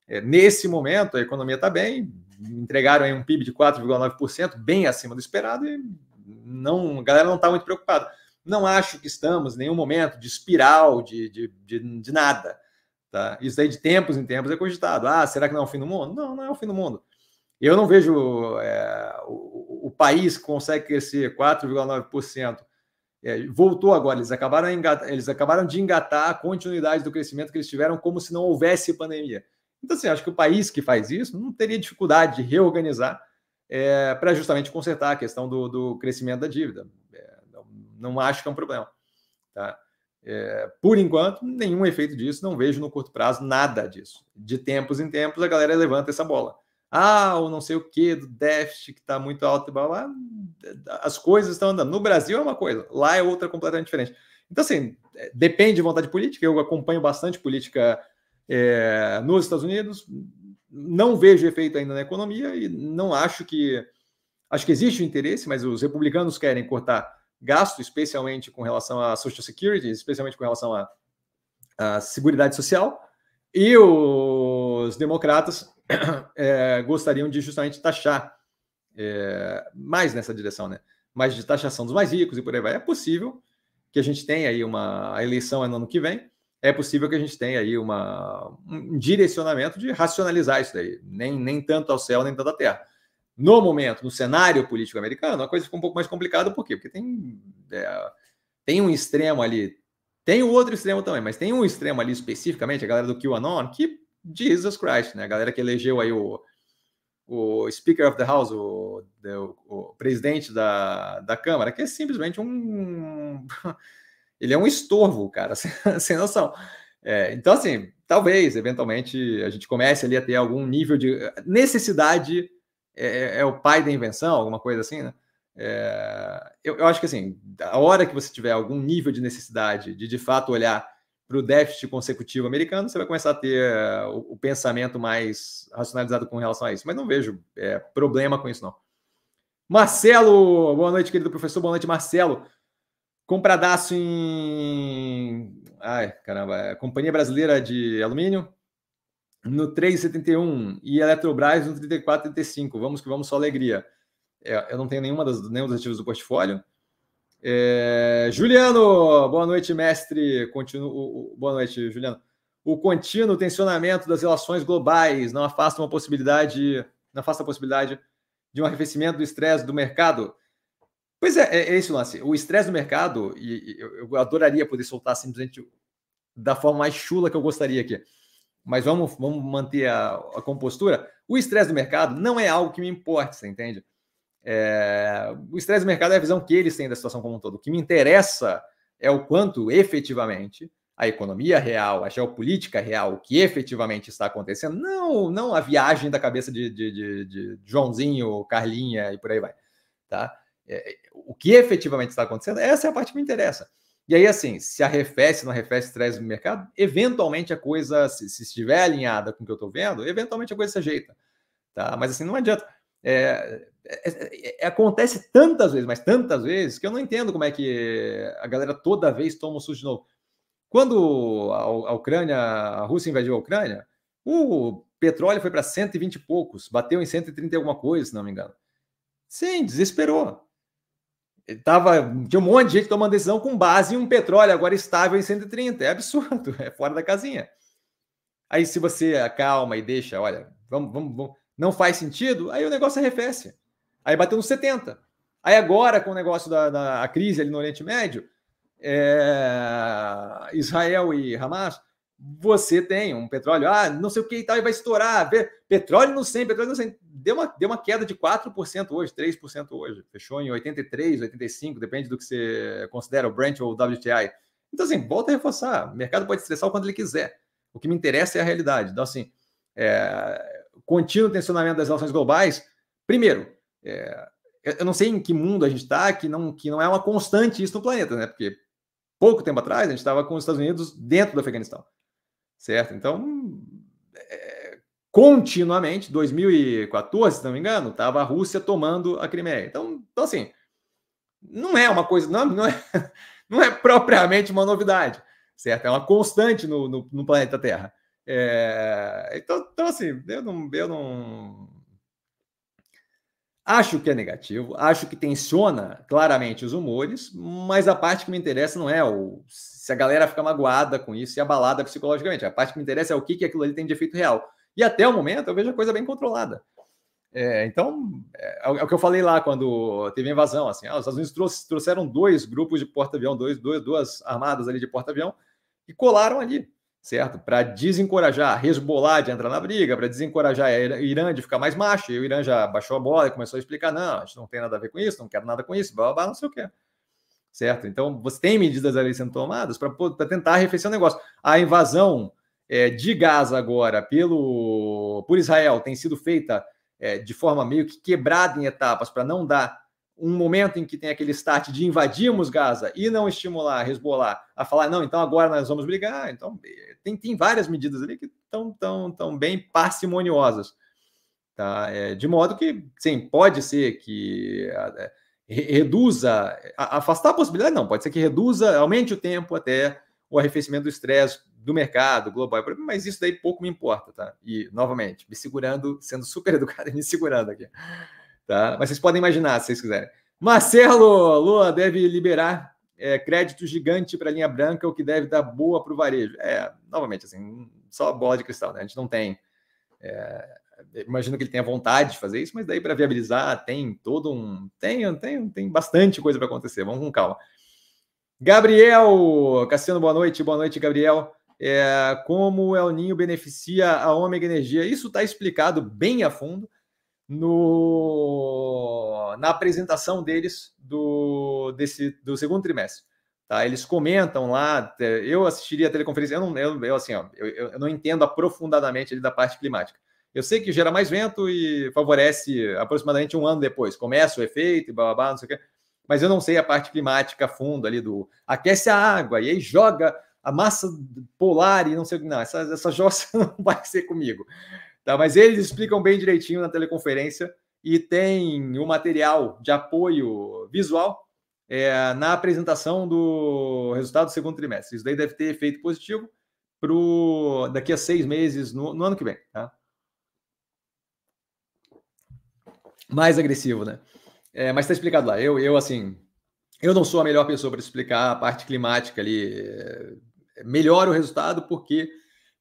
Speaker 1: É, nesse momento, a economia está bem, entregaram aí um PIB de 4,9%, bem acima do esperado, e não, a galera não está muito preocupada. Não acho que estamos em nenhum momento de espiral, de, de, de, de nada. Tá? Isso aí de tempos em tempos é cogitado. Ah, será que não é o fim do mundo? Não, não é o fim do mundo. Eu não vejo é, o, o, país que consegue crescer 4,9%. É, voltou agora, eles acabaram, eles acabaram de engatar a continuidade do crescimento que eles tiveram como se não houvesse pandemia. Então, assim, acho que o país que faz isso não teria dificuldade de reorganizar é, para justamente consertar a questão do, do crescimento da dívida. É, não, não, acho que é um problema. Tá? É, por enquanto, nenhum efeito disso, não vejo no curto prazo nada disso. De tempos em tempos, a galera levanta essa bola ah, ou não sei o que do déficit que está muito alto e blá, blá, as coisas estão andando. No Brasil é uma coisa, lá é outra completamente diferente. Então, assim, é, depende de vontade política. Eu acompanho bastante política é, nos Estados Unidos, não vejo efeito ainda na economia e não acho que. Acho que existe o interesse, mas os republicanos querem cortar gasto, especialmente com relação à Social Security, especialmente com relação à, à Seguridade Social, e os democratas é, gostariam de justamente taxar é, mais nessa direção, né? Mais de taxação dos mais ricos e por aí vai. É possível que a gente tenha aí uma a eleição no ano que vem. É possível que a gente tenha aí uma, um direcionamento de racionalizar isso daí, nem, nem tanto ao céu, nem tanto à terra. No momento, no cenário político americano, a coisa fica um pouco mais complicada, por quê? Porque tem, é, tem um extremo ali, tem o outro extremo também, mas tem um extremo ali especificamente, a galera do QAnon, que Jesus Christ, né? A galera que elegeu aí o, o Speaker of the House, o, o, o presidente da, da Câmara, que é simplesmente um. Ele é um estorvo, cara, sem, sem noção. É, então, assim, talvez, eventualmente, a gente comece ali a ter algum nível de. Necessidade é, é, é o pai da invenção, alguma coisa assim, né? É, eu, eu, acho que assim, a hora que você tiver algum nível de necessidade de de fato olhar para o déficit consecutivo americano, você vai começar a ter uh, o, o, pensamento mais racionalizado com relação a isso. Mas não vejo é, problema com isso, não. Marcelo, boa noite, querido professor. Boa noite, Marcelo. Compradaço em. Ai, caramba, é, Companhia Brasileira de Alumínio no 3,71 e Eletrobras no 34,35. Vamos que vamos, só alegria. É, eu não tenho nenhuma das, nenhum dos ativos do portfólio. É, Juliano, boa noite, mestre. Continuo, boa noite, Juliano. O contínuo tensionamento das relações globais não afasta uma possibilidade, não afasta a possibilidade de um arrefecimento do estresse do mercado. Pois é, é, é esse o lance. O estresse do mercado, e, e eu adoraria poder soltar simplesmente da forma mais chula que eu gostaria aqui. Mas vamos, vamos manter a, a compostura. O estresse do mercado não é algo que me importe, você entende? É, o estresse do mercado é a visão que eles têm da situação como um todo. O que me interessa é o quanto efetivamente a economia real, a geopolítica real, o que efetivamente está acontecendo, não, não a viagem da cabeça de, de, de, de Joãozinho, Carlinha e por aí vai. Tá? É, o que efetivamente está acontecendo, essa é a parte que me interessa. E aí, assim, se arrefece, não arrefece, traz no mercado, eventualmente a coisa, se, se estiver alinhada com o que eu estou vendo, eventualmente a coisa se ajeita. Tá? Mas assim, não adianta. É, é, é, acontece tantas vezes, mas tantas vezes, que eu não entendo como é que a galera toda vez toma um susto de novo. Quando a, a Ucrânia, a Rússia invadiu a Ucrânia, o petróleo foi para 120 e poucos, bateu em 130 e alguma coisa, se não me engano. Sim, desesperou. Tava, tinha um monte de gente tomando decisão com base em um petróleo agora estável em 130. É absurdo, é fora da casinha. Aí, se você acalma e deixa, olha, vamos, vamos, vamos não faz sentido, aí o negócio arrefece. Aí bateu nos 70. Aí agora, com o negócio da, da crise ali no Oriente Médio, é, Israel e Hamas, você tem um petróleo, ah, não sei o que e tal, e vai estourar. Petróleo no 100, petróleo no 100. Deu uma, deu uma queda de 4% hoje, 3% hoje. Fechou em 83, 85, depende do que você considera o Brent ou o WTI. Então, assim, volta a reforçar. O mercado pode estressar o quanto ele quiser. O que me interessa é a realidade. Então, assim, é, contínuo tensionamento das relações globais. Primeiro, é, eu não sei em que mundo a gente está, que não, que não é uma constante isso no planeta, né? Porque pouco tempo atrás a gente estava com os Estados Unidos dentro do Afeganistão, certo? Então, é, continuamente, 2014, se não me engano, estava a Rússia tomando a Crimeia. Então, então assim, não é uma coisa, não, não, é, não é propriamente uma novidade, certo? É uma constante no, no, no planeta Terra. É, então, então, assim, eu não, eu não. Acho que é negativo, acho que tensiona claramente os humores, mas a parte que me interessa não é o, se a galera fica magoada com isso e abalada psicologicamente. A parte que me interessa é o que, que aquilo ali tem de efeito real. E até o momento eu vejo a coisa bem controlada. É, então, é, é, o que eu falei lá quando teve a invasão. Assim, ah, os Estados Unidos trouxeram dois grupos de porta-avião, dois, dois, duas armadas ali de porta-avião, e colaram ali certo? Para desencorajar Hezbollah de entrar na briga, para desencorajar o Irã de ficar mais macho. E o Irã já baixou a bola e começou a explicar: não, a gente não tem nada a ver com isso, não quero nada com isso, blá, blá, blá não sei o quê. Certo? Então, você tem medidas ali sendo tomadas para tentar arrefecer o negócio. A invasão é, de Gaza agora pelo, por Israel tem sido feita é, de forma meio que quebrada em etapas para não dar um momento em que tem aquele start de invadirmos Gaza e não estimular Hezbollah a falar, não, então agora nós vamos brigar. Então, tem, tem várias medidas ali que estão tão, tão bem parcimoniosas. Tá? É, de modo que, sim, pode ser que é, reduza, afastar a possibilidade, não, pode ser que reduza, aumente o tempo até o arrefecimento do estresse do mercado global, mas isso daí pouco me importa, tá? E, novamente, me segurando, sendo super educado me segurando aqui. Tá? Mas vocês podem imaginar, se vocês quiserem. Marcelo, Lua deve liberar é, crédito gigante para a linha branca, o que deve dar boa para o varejo. É, novamente, assim, só bola de cristal, né? A gente não tem. É, imagino que ele tenha vontade de fazer isso, mas daí para viabilizar tem todo um. Tem, tem, tem bastante coisa para acontecer. Vamos com calma. Gabriel, Cassiano, boa noite. Boa noite, Gabriel. É, como o El Ninho beneficia a Ômega Energia? Isso está explicado bem a fundo no, na apresentação deles do, desse, do segundo trimestre. Tá? Eles comentam lá, eu assistiria a teleconferência, eu não, eu, eu assim, ó, eu, eu não entendo aprofundadamente da parte climática. Eu sei que gera mais vento e favorece aproximadamente um ano depois. Começa o efeito e blá, blá, blá não sei o quê. Mas eu não sei a parte climática a fundo ali do aquece a água e aí joga a massa polar e não sei o que. Não, essa, essa jossa não vai ser comigo. Tá? Mas eles explicam bem direitinho na teleconferência e tem o material de apoio visual é, na apresentação do resultado do segundo trimestre. Isso daí deve ter efeito positivo para daqui a seis meses, no, no ano que vem. Tá? Mais agressivo, né? É, mas está explicado lá. Eu, eu, assim, eu não sou a melhor pessoa para explicar a parte climática ali. É, melhora o resultado porque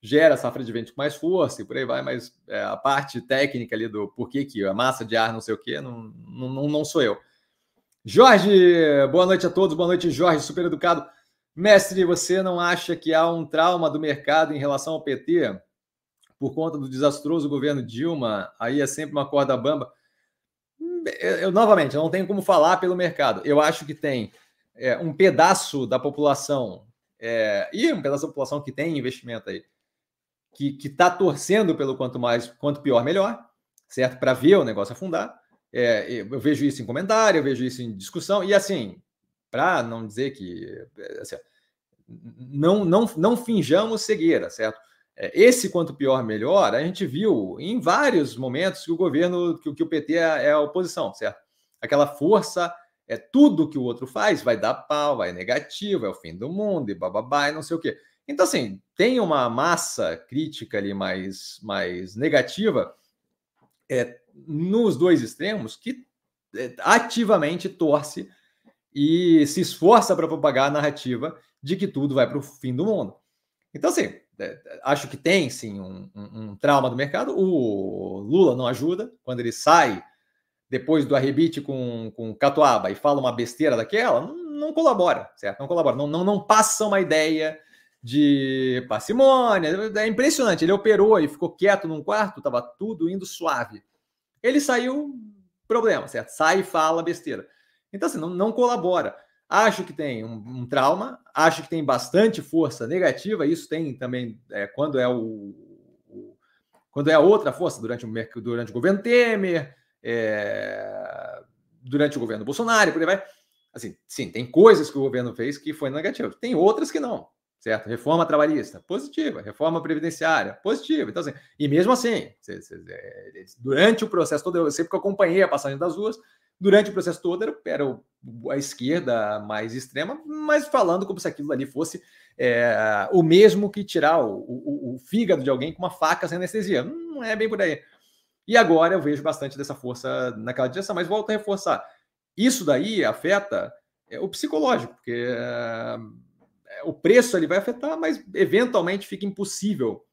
Speaker 1: gera safra de vento com mais força e por aí vai, mas é, a parte técnica ali do porquê que a massa de ar não sei o quê, não, não, não sou eu. Jorge, boa noite a todos, boa noite, Jorge, super educado. Mestre, você não acha que há um trauma do mercado em relação ao PT por conta do desastroso governo Dilma? Aí é sempre uma corda bamba. Eu, eu novamente, eu não tenho como falar pelo mercado. Eu acho que tem é, um pedaço da população é, e um pedaço da população que tem investimento aí, que está torcendo pelo quanto mais, quanto pior, melhor, certo? Para ver o negócio afundar. É, eu vejo isso em comentário, eu vejo isso em discussão, e assim, para não dizer que. Assim, não, não, não finjamos cegueira, certo? É, esse quanto pior, melhor, a gente viu em vários momentos que o governo, que, que o PT é, é a oposição, certo? Aquela força é tudo que o outro faz, vai dar pau, vai negativo, é o fim do mundo e bababá e não sei o quê. Então, assim, tem uma massa crítica ali mais, mais negativa é, nos dois extremos que é, ativamente torce e se esforça para propagar a narrativa de que tudo vai para o fim do mundo. Então, assim, acho que tem sim um, um, um, trauma do mercado. O Lula não ajuda quando ele sai depois do arrebite com, com Catuaba e fala uma besteira daquela, não, não colabora, certo? Não colabora, não, não, não passa uma ideia de parcimônia. É impressionante. Ele operou e ficou quieto num quarto, estava tudo indo suave. Ele saiu, problema, certo? Sai e fala besteira. Então, assim, não, não colabora. Acho que tem um, um, trauma, acho que tem bastante força negativa. Isso tem também é, quando é o, o, quando é outra força durante o, durante o governo Temer, é, durante o governo Bolsonaro, por aí vai. Assim, sim, tem coisas que o governo fez que foi negativo, tem outras que não, certo? Reforma trabalhista, positiva. Reforma previdenciária, positiva. Então, assim, e mesmo assim, é, durante o processo todo, eu sempre que acompanhei a passagem das ruas, durante o processo todo era, era a esquerda mais extrema, mas falando como se aquilo ali fosse é, o mesmo que tirar o, o, o, fígado de alguém com uma faca sem anestesia. Não é bem por aí. E agora eu vejo bastante dessa força naquela direção, mas volto a reforçar. Isso daí afeta é, o psicológico, porque é, é, o preço ele vai afetar, mas eventualmente fica impossível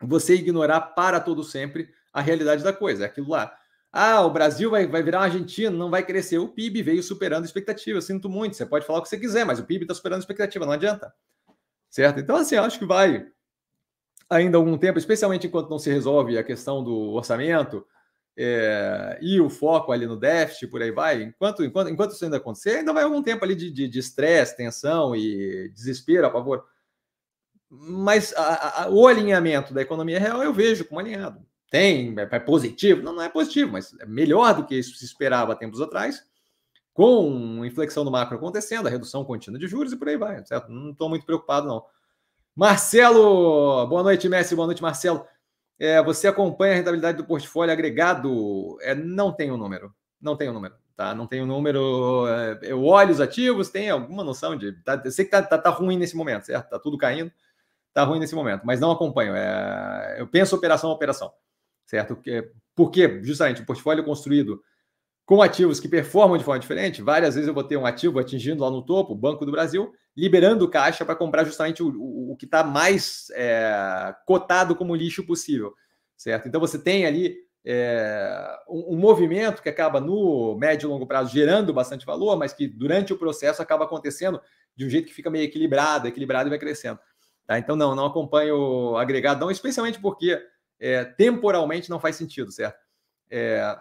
Speaker 1: você ignorar para todo sempre a realidade da coisa. É aquilo lá. Ah, o Brasil vai, vai virar uma Argentina, não vai crescer. O PIB veio superando a expectativa. Sinto muito. Você pode falar o que você quiser, mas o PIB está superando a expectativa, não adianta. Certo? Então, assim, acho que vai ainda algum tempo, especialmente enquanto não se resolve a questão do orçamento é, e o foco ali no déficit, por aí vai, enquanto, enquanto, enquanto isso ainda acontecer, ainda vai algum tempo ali de estresse, tensão e desespero a favor. Mas a, a, o alinhamento da economia real eu vejo como alinhado. Tem, é, é positivo? Não, não é positivo, mas é melhor do que se esperava tempos atrás, com inflexão do macro acontecendo, a redução contínua de juros e por aí vai, certo? Não estou muito preocupado, não. Marcelo, boa noite, Messi, boa noite, Marcelo. É, você acompanha a rentabilidade do portfólio agregado? É, não tem o um número, não tem o um número, tá? Não tem o um número. É, eu olho os ativos, tem alguma noção de. Tá, eu sei que tá, tá, tá, ruim nesse momento, certo? Tá tudo caindo, tá ruim nesse momento, mas não acompanho. É, eu penso operação a operação, certo? Porque, porque justamente o portfólio construído com ativos que performam de forma diferente, várias vezes eu vou ter um ativo atingindo lá no topo, Banco do Brasil, liberando caixa para comprar justamente o, o, o que está mais é, cotado como lixo possível, certo? Então você tem ali é, um, um, movimento que acaba no médio e longo prazo gerando bastante valor, mas que durante o processo acaba acontecendo de um jeito que fica meio equilibrado, equilibrado e vai crescendo. Tá? Então não, não acompanho agregado, não, especialmente porque é, temporalmente não faz sentido, certo? É,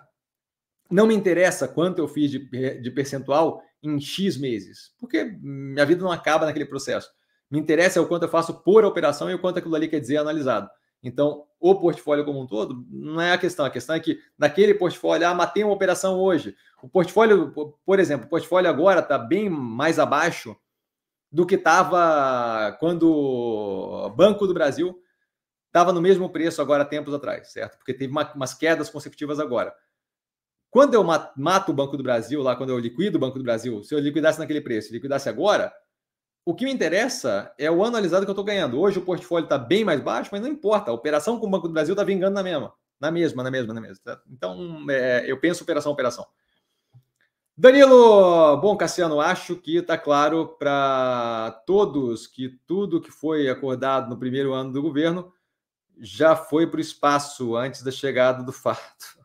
Speaker 1: não me interessa quanto eu fiz de, de percentual em X meses, porque minha vida não acaba naquele processo. Me interessa é o quanto eu faço por operação e o quanto aquilo ali quer dizer analisado. Então, o portfólio como um todo não é a questão. A questão é que naquele portfólio, ah, matei uma operação hoje. O portfólio, por exemplo, o portfólio agora está bem mais abaixo do que estava quando o Banco do Brasil estava no mesmo preço agora tempos atrás, certo? Porque teve uma, umas quedas consecutivas agora. Quando eu mato o Banco do Brasil, lá quando eu liquido o Banco do Brasil, se eu liquidasse naquele preço, liquidasse agora, o que me interessa é o analisado que eu estou ganhando. Hoje o portfólio está bem mais baixo, mas não importa. A operação com o Banco do Brasil está vingando na mesma. Na mesma, na mesma, na mesma. Então, é, eu penso operação operação. Danilo, bom, Cassiano, acho que está claro para todos que tudo que foi acordado no primeiro ano do governo já foi para o espaço antes da chegada do fato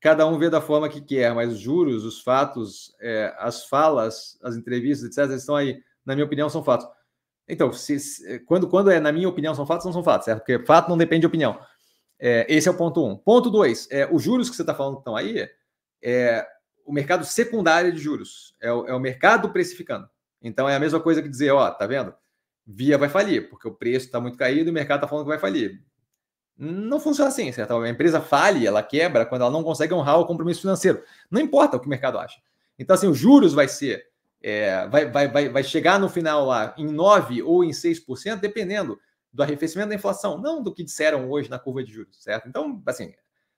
Speaker 1: cada um vê da forma que quer, mas os juros, os fatos, é, as falas, as entrevistas, etc., estão aí, na minha opinião, são fatos. Então, se, se, quando, quando é na minha opinião são fatos, não são fatos, certo? Porque fato não depende de opinião. É, esse é o ponto um. Ponto dois, é, os juros que você está falando que estão aí é o mercado secundário de juros, é o, é o mercado precificando. Então é a mesma coisa que dizer, ó, tá vendo? Via vai falir, porque o preço está muito caído e o mercado está falando que vai falir. Não funciona assim, certo? A empresa fale, ela quebra quando ela não consegue honrar o compromisso financeiro. Não importa o que o mercado acha. Então, assim, os juros vai ser, é, vai, vai, vai, vai chegar no final lá em 9% ou em 6%, dependendo do arrefecimento da inflação, não do que disseram hoje na curva de juros, certo? Então, assim,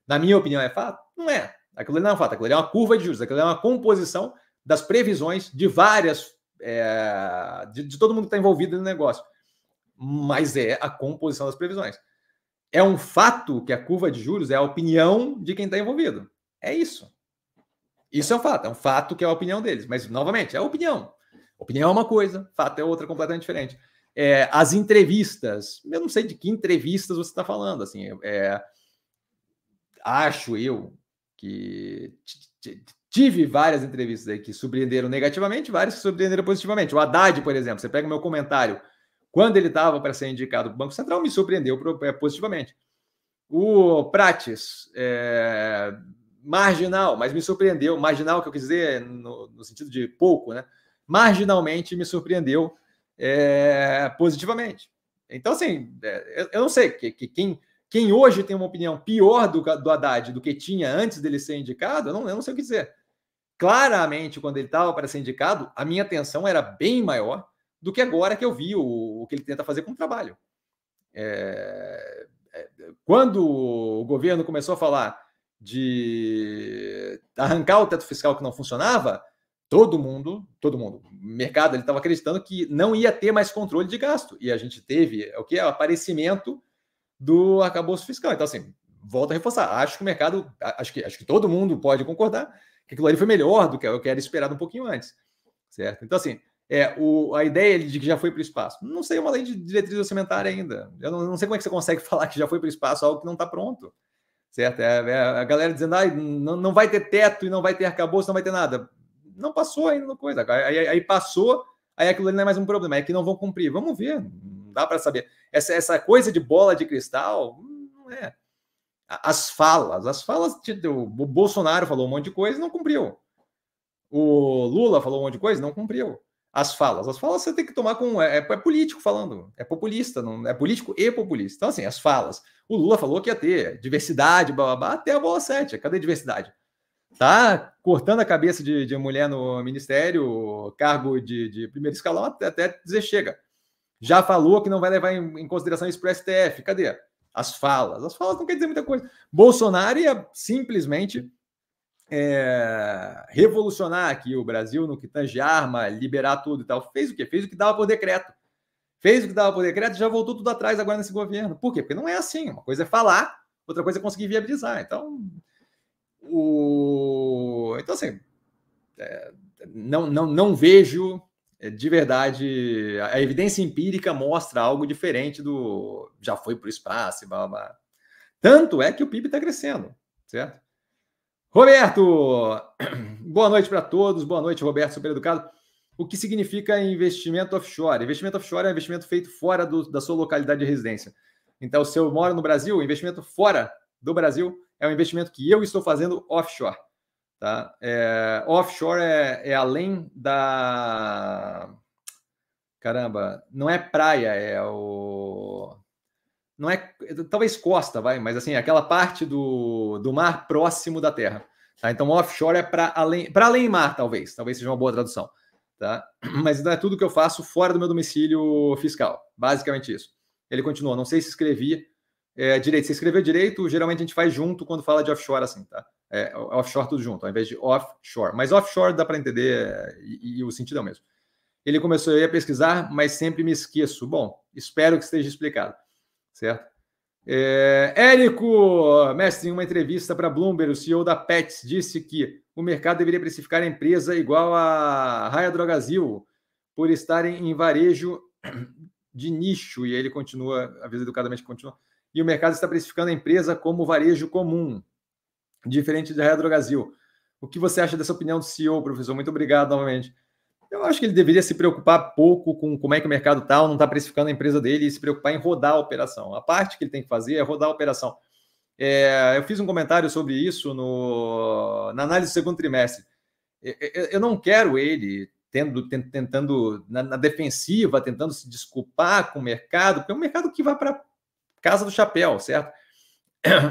Speaker 1: na minha opinião, é fato? Não é. Aquilo não é um fato, aquilo é uma curva de juros, aquilo é uma composição das previsões de várias, é, de, de todo mundo que está envolvido no negócio. Mas é a composição das previsões. É um fato que a curva de juros é a opinião de quem está envolvido. É isso. Isso é um fato, é um fato que é a opinião deles. Mas, novamente, é a opinião. Opinião é uma coisa, fato é outra completamente diferente. É, as entrevistas, eu não sei de que entrevistas você está falando. Assim, é, acho eu que tive várias entrevistas aí que surpreenderam negativamente, várias que surpreenderam positivamente. O Haddad, por exemplo, você pega o meu comentário quando ele estava para ser indicado para o Banco Central, me surpreendeu é, positivamente. O Prates, é, marginal, mas me surpreendeu. Marginal, que eu quis dizer no, no sentido de pouco, né? Marginalmente me surpreendeu é, positivamente. Então, assim, é, eu não sei que, que, quem, quem hoje tem uma opinião pior do, do Haddad do que tinha antes dele ser indicado, eu não, eu não sei o que dizer. Claramente, quando ele estava para ser indicado, a minha atenção era bem maior do que agora que eu vi o, o que ele tenta fazer com o trabalho. É, é, quando o governo começou a falar de arrancar o teto fiscal que não funcionava, todo mundo, todo mundo, mercado ele estava acreditando que não ia ter mais controle de gasto. E a gente teve o que é o aparecimento do arcabouço fiscal. Então, assim, volto a reforçar. Acho que o mercado, acho que, acho que todo mundo pode concordar que aquilo ali foi melhor do que eu quero esperado um pouquinho antes. Certo? Então, assim, é, o, a ideia de que já foi para o espaço. Não sei uma lei de diretriz orçamentária ainda. Eu não, não, sei como é que você consegue falar que já foi para o espaço algo que não está pronto. Certo? É, é, a galera dizendo, ah, não, não vai ter teto e não vai ter arcabouço, não vai ter nada. Não passou ainda no coisa. Aí, aí passou, aí aquilo ali não é mais um problema, é que não vão cumprir. Vamos ver, não dá para saber. Essa, essa coisa de bola de cristal, não é. As falas, as falas, o Bolsonaro falou um monte de coisa não cumpriu. O Lula falou um monte de coisa não cumpriu as falas. As falas você tem que tomar com. É, é, político falando, é populista, não é político e populista. Então, assim, as falas. O Lula falou que ia ter diversidade, blá, blá, blá até a bola 7. Cadê diversidade? Tá cortando a cabeça de, de mulher no ministério, cargo de, de primeiro escalão, até, até dizer chega. Já falou que não vai levar em, em consideração isso para o STF. Cadê? As falas. As falas não quer dizer muita coisa. Bolsonaro ia simplesmente é, revolucionar aqui o Brasil no que tange arma, liberar tudo e tal. Fez o quê? Fez o que dava por decreto. Fez o que dava por decreto e já voltou tudo atrás agora nesse governo. Por quê? Porque não é assim. Uma coisa é falar, outra coisa é conseguir viabilizar. Então, o... então assim, é, não, não, não vejo de verdade. A evidência empírica mostra algo diferente do já foi para o espaço, blá, blá. Tanto é que o PIB está crescendo, certo? Roberto, boa noite para todos. Boa noite, Roberto, super educado. O que significa investimento offshore? Investimento offshore é um investimento feito fora do, da sua localidade de residência. Então, se eu moro no Brasil, investimento fora do Brasil é um investimento que eu estou fazendo offshore. Tá? É, offshore é, é além da. Caramba, não é praia, é o não é talvez costa, vai, mas assim, aquela parte do, do mar próximo da terra. Tá? Então, offshore é para além, para além mar, talvez, talvez seja uma boa tradução. Tá? Mas não é tudo que eu faço fora do meu domicílio fiscal. Basicamente isso. Ele continua, não sei se escrevi é, direito. Se escreveu direito, geralmente a gente faz junto quando fala de offshore, assim, tá? É, offshore tudo junto, ao invés de offshore. Mas offshore dá para entender é, e, e, o sentido é o mesmo. Ele começou a pesquisar, mas sempre me esqueço. Bom, espero que esteja explicado certo? É, Érico, mestre, em uma entrevista para Bloomberg, o CEO da Pets disse que o mercado deveria precificar a empresa igual a Raia Drogazil por estarem em varejo de nicho. E ele continua, a vez educadamente continua. E o mercado está precificando a empresa como varejo comum, diferente da Raia Drogazil. O que você acha dessa opinião do CEO, professor? Muito obrigado novamente. Eu acho que ele deveria se preocupar pouco com como é que o mercado está ou não está precificando a empresa dele e se preocupar em rodar a operação. A parte que ele tem que fazer é rodar a operação. É, eu fiz um comentário sobre isso no, na análise do segundo trimestre. Eu não quero ele tendo, tentando na, na, defensiva, tentando se desculpar com o mercado, porque é um mercado que vai para casa do chapéu, certo?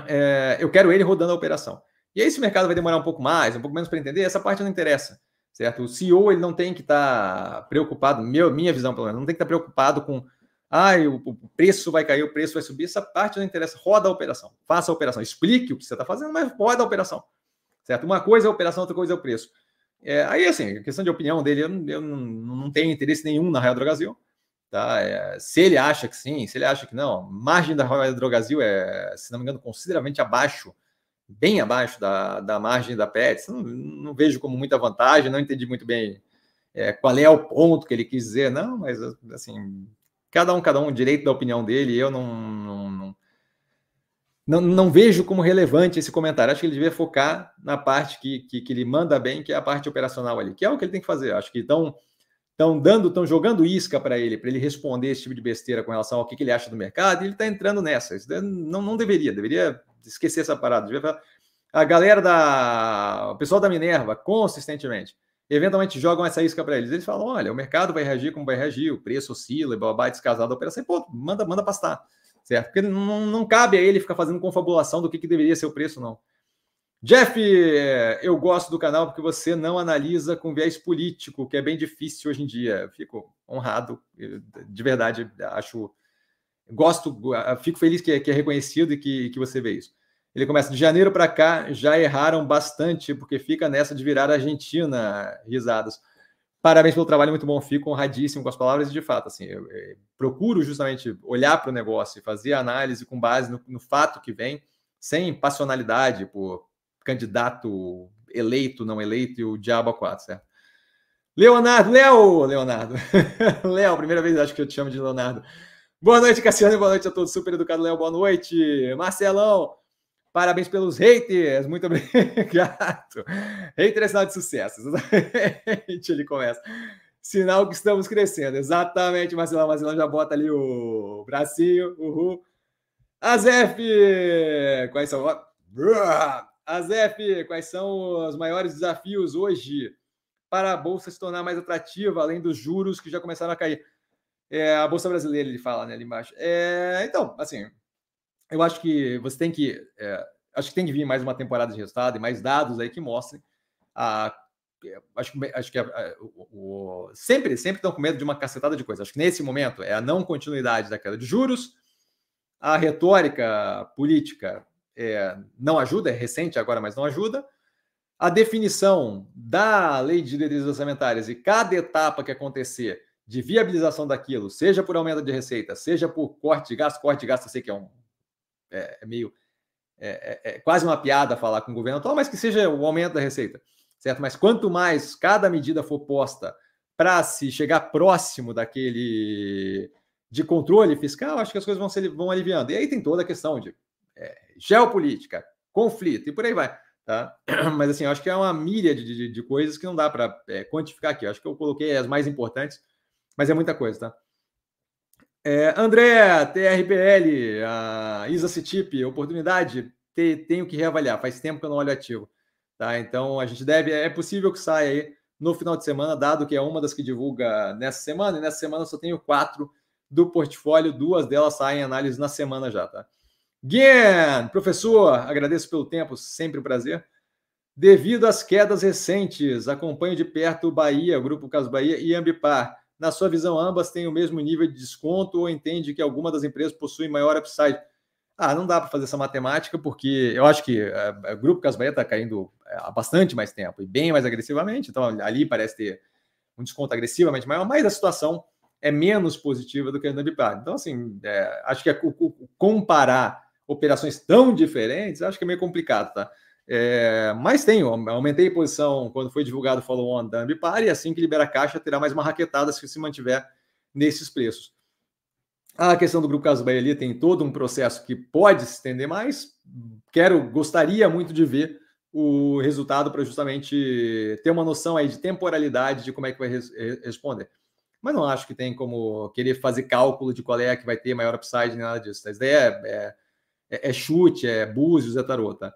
Speaker 1: É, eu quero ele rodando a operação. E aí, esse mercado vai demorar um pouco mais, um pouco menos para entender, essa parte não interessa, certo? O CEO ele não tem que estar tá preocupado, meu, minha visão pelo menos, não tem que estar tá preocupado com ah, o, o, preço vai cair, o preço vai subir, essa parte não interessa, roda a operação, faça a operação, explique o que você está fazendo, mas roda a operação, certo? Uma coisa é a operação, outra coisa é o preço. É, aí, assim, questão de opinião dele, eu, eu não, não, tenho interesse nenhum na Real Drogasil. Tá? É, se ele acha que sim, se ele acha que não, margem da Real Drogasil é, se não me engano, consideravelmente abaixo, bem abaixo da, da margem da Pets. Não, não vejo como muita vantagem, não entendi muito bem é, qual é o ponto que ele quis dizer, não, mas assim, cada um, cada um, direito da opinião dele, eu não, não não, não vejo como relevante esse comentário. Acho que ele devia focar na parte que, que, que, ele manda bem, que é a parte operacional ali, que é o que ele tem que fazer. Acho que estão estão dando, estão jogando isca para ele, para ele responder esse tipo de besteira com relação ao que, que ele acha do mercado, e ele está entrando nessa. Isso não, não deveria, deveria esquecer essa parada. Devia a galera da. O pessoal da Minerva, consistentemente, eventualmente jogam essa isca para eles. Eles falam: olha, o mercado vai reagir como vai reagir, o preço oscila, babá, descasado da operação, e, pô, manda, manda pastar certo? Porque não, não cabe a ele ficar fazendo confabulação do que, que deveria ser o preço, não. Jeff, eu gosto do canal porque você não analisa com viés político, que é bem difícil hoje em dia. Fico honrado, de verdade, acho. Gosto, fico feliz que é, é reconhecido e que, que você vê isso. Ele começa de janeiro para cá, já erraram bastante, porque fica nessa de virar Argentina, risadas. Parabéns pelo trabalho, muito bom. Fico honradíssimo com as palavras e, de fato, assim, eu, eu procuro justamente olhar para o negócio e fazer análise com base no, no, fato que vem, sem passionalidade por candidato eleito, não eleito e o diabo a quatro, certo? Leonardo, Léo, Leonardo, Léo, primeira vez acho que eu te chamo de Leonardo. Boa noite, Cassiano, boa noite a todos. Super educado, Léo, boa noite. Marcelão, Parabéns pelos haters, muito obrigado. Hater é sinal de sucesso, exatamente. Ele começa. Sinal que estamos crescendo, exatamente. Marcelão, Marcelão já bota ali o bracinho, uhul. Azef, quais são? Azef, quais são os maiores desafios hoje para a Bolsa se tornar mais atrativa, além dos juros que já começaram a cair? É, a Bolsa Brasileira, ele fala né, ali embaixo. É, então, assim, eu acho que você tem que. É, acho que tem que vir mais uma temporada de resultado e mais dados aí que mostrem a. Acho, acho que a, a, o, o, sempre, sempre estão com medo de uma cacetada de coisas. Acho que nesse momento é a não continuidade da queda de juros, a retórica política é, não ajuda, é recente agora, mas não ajuda. A definição da lei de diretrizes orçamentárias e cada etapa que acontecer de viabilização daquilo, seja por aumento de receita, seja por corte de gasto, corte de gasto, eu sei que é um é, é meio é, é, é, quase uma piada falar com o governo atual, mas que seja o aumento da receita, certo? Mas quanto mais cada medida for posta para se chegar próximo daquele de controle fiscal, acho que as coisas vão, ser, vão aliviando. E aí tem toda a questão de geopolítica, conflito e por aí vai. Tá? Mas assim, acho que é uma milha de, de, de coisas que não dá para é, quantificar aqui. Acho que eu coloquei as mais importantes, mas é muita coisa, tá? É, André, TRPL, a Isa Citip, oportunidade, te, tenho que reavaliar. Faz tempo que eu não olho ativo. Tá? Então a gente deve, é possível que saia aí no final de semana, dado que é uma das que divulga nessa semana, e nessa semana eu só tenho quatro do portfólio, duas delas saem em análise na semana já, tá? Guian, professor, agradeço pelo tempo, sempre um prazer. Devido às quedas recentes, acompanho de perto o Bahia, Grupo Caso Bahia e Ambipar. Na sua visão, ambas têm o mesmo nível de desconto ou entende que alguma das empresas possui maior upside? Ah, não dá para fazer essa matemática, porque eu acho que o Grupo Casbaia está caindo é, há bastante mais tempo e bem mais agressivamente, então ali parece ter um desconto agressivamente maior, mas a situação é menos positiva do que a da Bipar. Então, assim, é, acho que é, comparar operações tão diferentes, acho que é meio complicado, tá? É, mas tenho, aumentei a posição quando foi divulgado o follow-on da Ambipar e assim que libera a caixa terá mais uma raquetada se se mantiver nesses preços. A questão do Grupo Caso Bahia tem todo um processo que pode se estender mais. Quero, gostaria muito de ver o resultado para justamente ter uma noção aí de temporalidade de como é que vai res responder. Mas não acho que tem como querer fazer cálculo de qual é que vai ter maior upside nem nada disso. A ideia é, é, é chute, é búzios, é tarô, tá?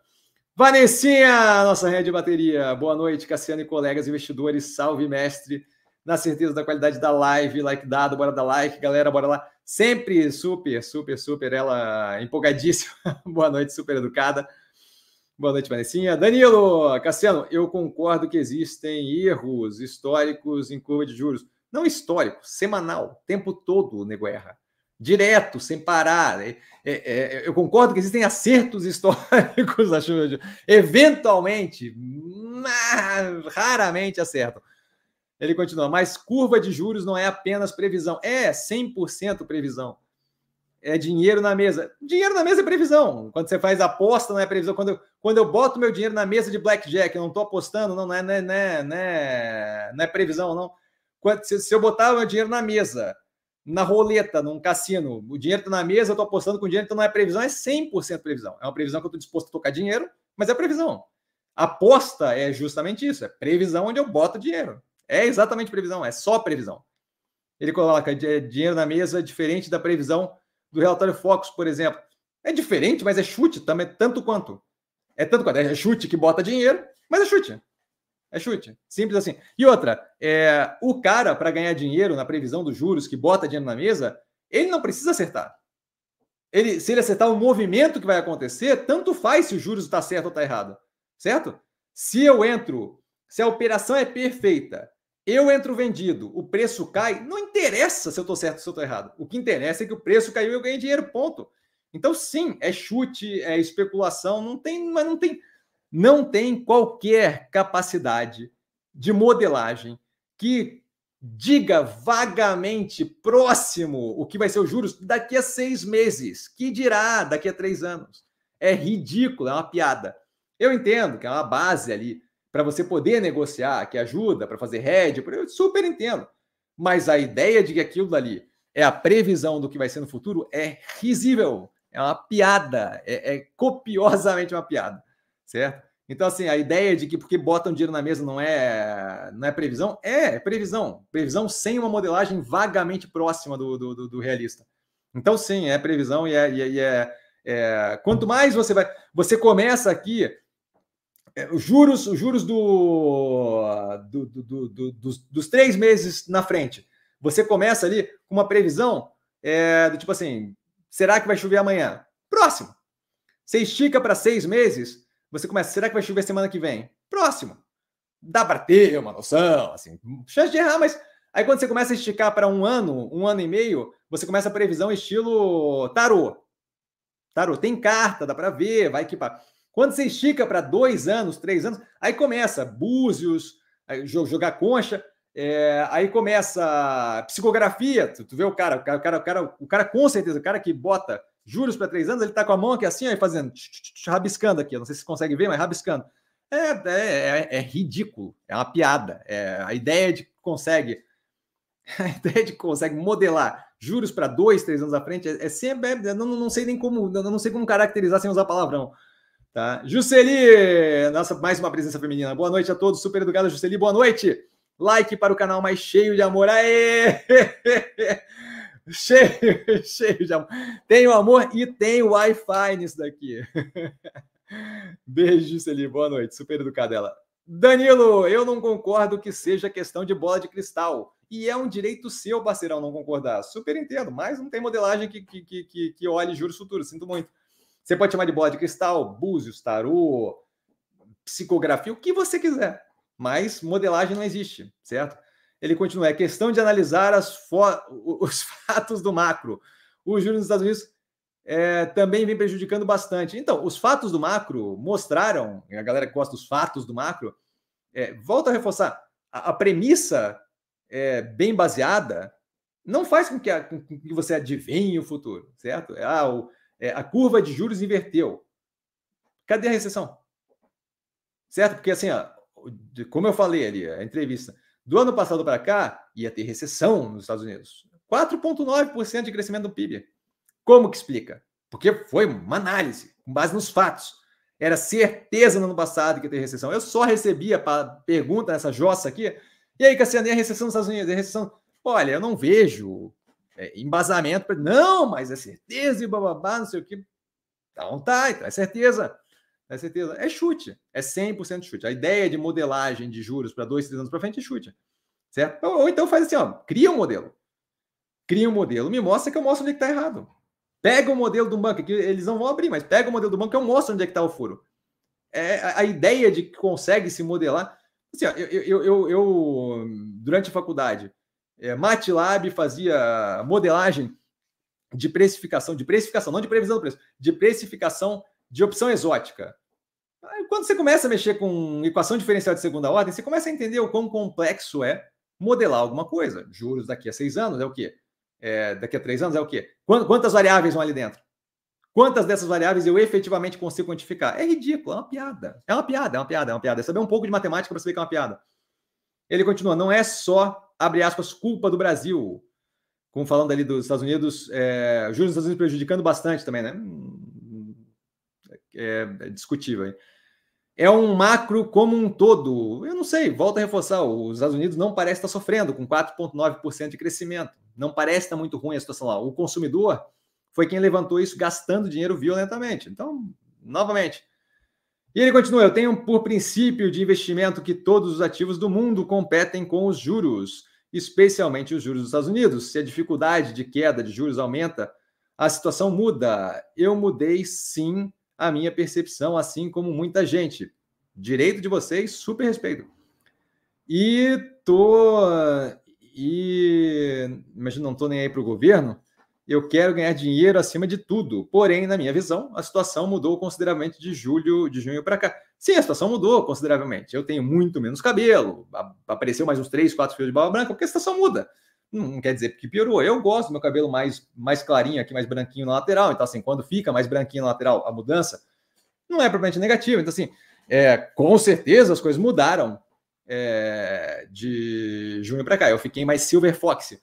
Speaker 1: Vanessinha, nossa rede de bateria. Boa noite, Cassiano e colegas investidores. Salve, mestre. na certeza da qualidade da live, like dado, bora dar like, galera, bora lá. Sempre super, super, super, ela empolgadíssima. Boa noite, super educada. Boa noite, Vanessinha. Danilo, Cassiano, eu concordo que existem erros históricos em curva de juros. Não histórico, semanal, tempo todo, nego erra. Direto, sem parar. É, é, é, eu concordo que existem acertos históricos na chuva de Eventualmente, raramente acertam. Ele continua, mas curva de juros não é apenas previsão. É 100% previsão. É dinheiro na mesa. Dinheiro na mesa é previsão. Quando você faz aposta, não é previsão. Quando eu, quando eu boto meu dinheiro na mesa de blackjack, eu não estou apostando, não, não, é, não, é, não, é, não, é, não é previsão, não. Quando, se, se eu botar meu dinheiro na mesa, na roleta, num cassino, o dinheiro está na mesa, eu estou apostando com dinheiro, então não é previsão, é 100% previsão. É uma previsão que eu estou disposto a tocar dinheiro, mas é previsão. Aposta é justamente isso, é previsão onde eu boto dinheiro. É exatamente previsão, é só previsão. Ele coloca dinheiro na mesa diferente da previsão do relatório Focus, por exemplo. É diferente, mas é chute também, tanto quanto. É tanto quanto. É chute que bota dinheiro, mas é chute. É chute. Simples assim. E outra, é, o cara, para ganhar dinheiro na previsão dos juros, que bota dinheiro na mesa, ele não precisa acertar. Ele, se ele acertar o movimento que vai acontecer, tanto faz se o juros está certo ou está errado. Certo? Se eu entro, se a operação é perfeita eu entro vendido, o preço cai, não interessa se eu estou certo ou se eu estou errado. O que interessa é que o preço caiu e eu ganhei dinheiro, ponto. Então, sim, é chute, é especulação, não tem, mas não tem, não tem qualquer capacidade de modelagem que diga vagamente próximo o que vai ser os juros daqui a seis meses, que dirá daqui a três anos. É ridículo, é uma piada. Eu entendo que é uma base ali para você poder negociar, que ajuda para fazer hedge, eu super entendo. Mas a ideia de que aquilo dali é a previsão do que vai ser no futuro é risível, é uma piada, é, é copiosamente uma piada, certo? Então, assim, a ideia de que porque botam dinheiro na mesa não é, não é previsão, é, é previsão. Previsão sem uma modelagem vagamente próxima do, do, do, do realista. Então, sim, é previsão e é, e é, é, Quanto mais você vai. Você começa aqui é, os juros, os juros do, do, do, do dos, dos, três meses na frente. Você começa ali com uma previsão é, do tipo assim: será que vai chover amanhã? Próximo. Você estica para seis meses, você começa: será que vai chover semana que vem? Próximo. Dá para ter uma noção, assim, chance de errar, mas aí quando você começa a esticar para um ano, um ano e meio, você começa a previsão estilo tarô. Tarô tem carta, dá para ver, vai equipar. Quando você estica para dois anos, três anos, aí começa búzios, jogar concha, é, aí começa psicografia. Tu, tu, vê o cara, o cara, o cara, o cara com certeza, o cara que bota juros para três anos, ele tá com a mão aqui assim, aí fazendo, rabiscando aqui. Não sei se você consegue ver, mas rabiscando. É, é, é, é ridículo, é uma piada. É, a ideia de que consegue, a ideia de que consegue modelar juros para dois, três anos à frente é, é sempre, é, não, não sei nem como, não sei como caracterizar sem usar palavrão. Tá? Jusceli, nossa, mais uma presença feminina. Boa noite a todos, super educada Jusceli, boa noite. Like para o canal mais cheio de amor. Aê! cheio, cheio de amor. Tenho amor e tenho Wi-Fi nisso daqui. Beijo, Jusceli, boa noite, super educada ela. Danilo, eu não concordo que seja questão de bola de cristal. E é um direito seu, parceirão, não concordar. Super entendo, mas não tem modelagem que, que, que, que olhe juros futuros, sinto muito. Você pode chamar de bola de cristal, búzios, tarô, psicografia, o que você quiser. Mas modelagem não existe, certo? Ele continua. É questão de analisar os fatos do macro. Os juros nos Estados Unidos é, também vem prejudicando bastante. Então, os fatos do macro mostraram, a galera que gosta dos fatos do macro, é, volta a reforçar, a, a premissa é, bem baseada não faz com que, a, com que você adivinhe o futuro, certo? Ah, o, é, a curva de juros inverteu. Cadê a recessão? Certo? Porque assim, ó, como eu falei ali, a entrevista, do ano passado para cá, ia ter recessão nos Estados Unidos. 4,9% de crescimento do PIB. Como que explica? Porque foi uma análise, com base nos fatos. Era certeza no ano passado que ia ter recessão. Eu só recebia a pergunta nessa jossa aqui. E aí, Cassiano, e a recessão nos Estados Unidos? a recessão? Olha, eu não vejo é, embasamento para. Não, mas é certeza e bababá, não sei o que. Então tá, então é certeza. É certeza. É chute. É 100% chute. A ideia de modelagem de juros para dois, três anos para frente é chute. certo? Ou, então faz assim, ó, cria um modelo. Cria um modelo, me mostra que eu mostro onde é está errado. Pega o modelo do banco, que eles não vão abrir, mas pega o modelo do banco que eu mostro onde é que está o furo. É, a, a, ideia de que consegue se modelar. Assim, ó, eu, eu, eu, eu, durante a faculdade, é, MATLAB fazia modelagem de precificação, de precificação, não de previsão do preço, de precificação de opção exótica. Quando você começa a mexer com equação diferencial de segunda ordem, você começa a entender o quão complexo é modelar alguma coisa. Juros daqui a seis anos é o quê? É, daqui a três anos é o quê? Quantas variáveis vão ali dentro? Quantas dessas variáveis eu efetivamente consigo quantificar? É ridículo, é uma piada. É uma piada, é uma piada, é uma piada. É saber um pouco de matemática para saber que é uma piada. Ele continua, não é só, abre aspas, culpa do Brasil. Como falando ali dos Estados Unidos, é, juros dos Estados Unidos prejudicando bastante também, né? É, é discutível. Hein? é um macro como um todo. Eu não sei, volto a reforçar, os Estados Unidos não parece estar sofrendo com 4,9% de crescimento. Não parece estar muito ruim a situação lá. O consumidor foi quem levantou isso gastando dinheiro violentamente. Então, novamente. E ele continua: eu tenho por princípio de investimento que todos os ativos do mundo competem com os juros, especialmente os juros dos Estados Unidos. Se a dificuldade de queda de juros aumenta, a situação muda. Eu mudei sim a minha percepção, assim como muita gente. Direito de vocês, super respeito. E tô. E. Imagina, não tô nem aí para o governo. Eu quero ganhar dinheiro acima de tudo. Porém, na minha visão, a situação mudou consideravelmente de julho, de junho para cá. Sim, a situação mudou consideravelmente. Eu tenho muito menos cabelo, apareceu mais uns 3, 4 fios de barba branca, porque a situação muda. Não quer dizer que piorou. Eu gosto do meu cabelo mais, mais clarinho aqui, mais branquinho na lateral. Então, assim, quando fica mais branquinho na lateral, a mudança não é propriamente negativa. Então, assim, é, com certeza as coisas mudaram é, de junho para cá. Eu fiquei mais Silver Fox.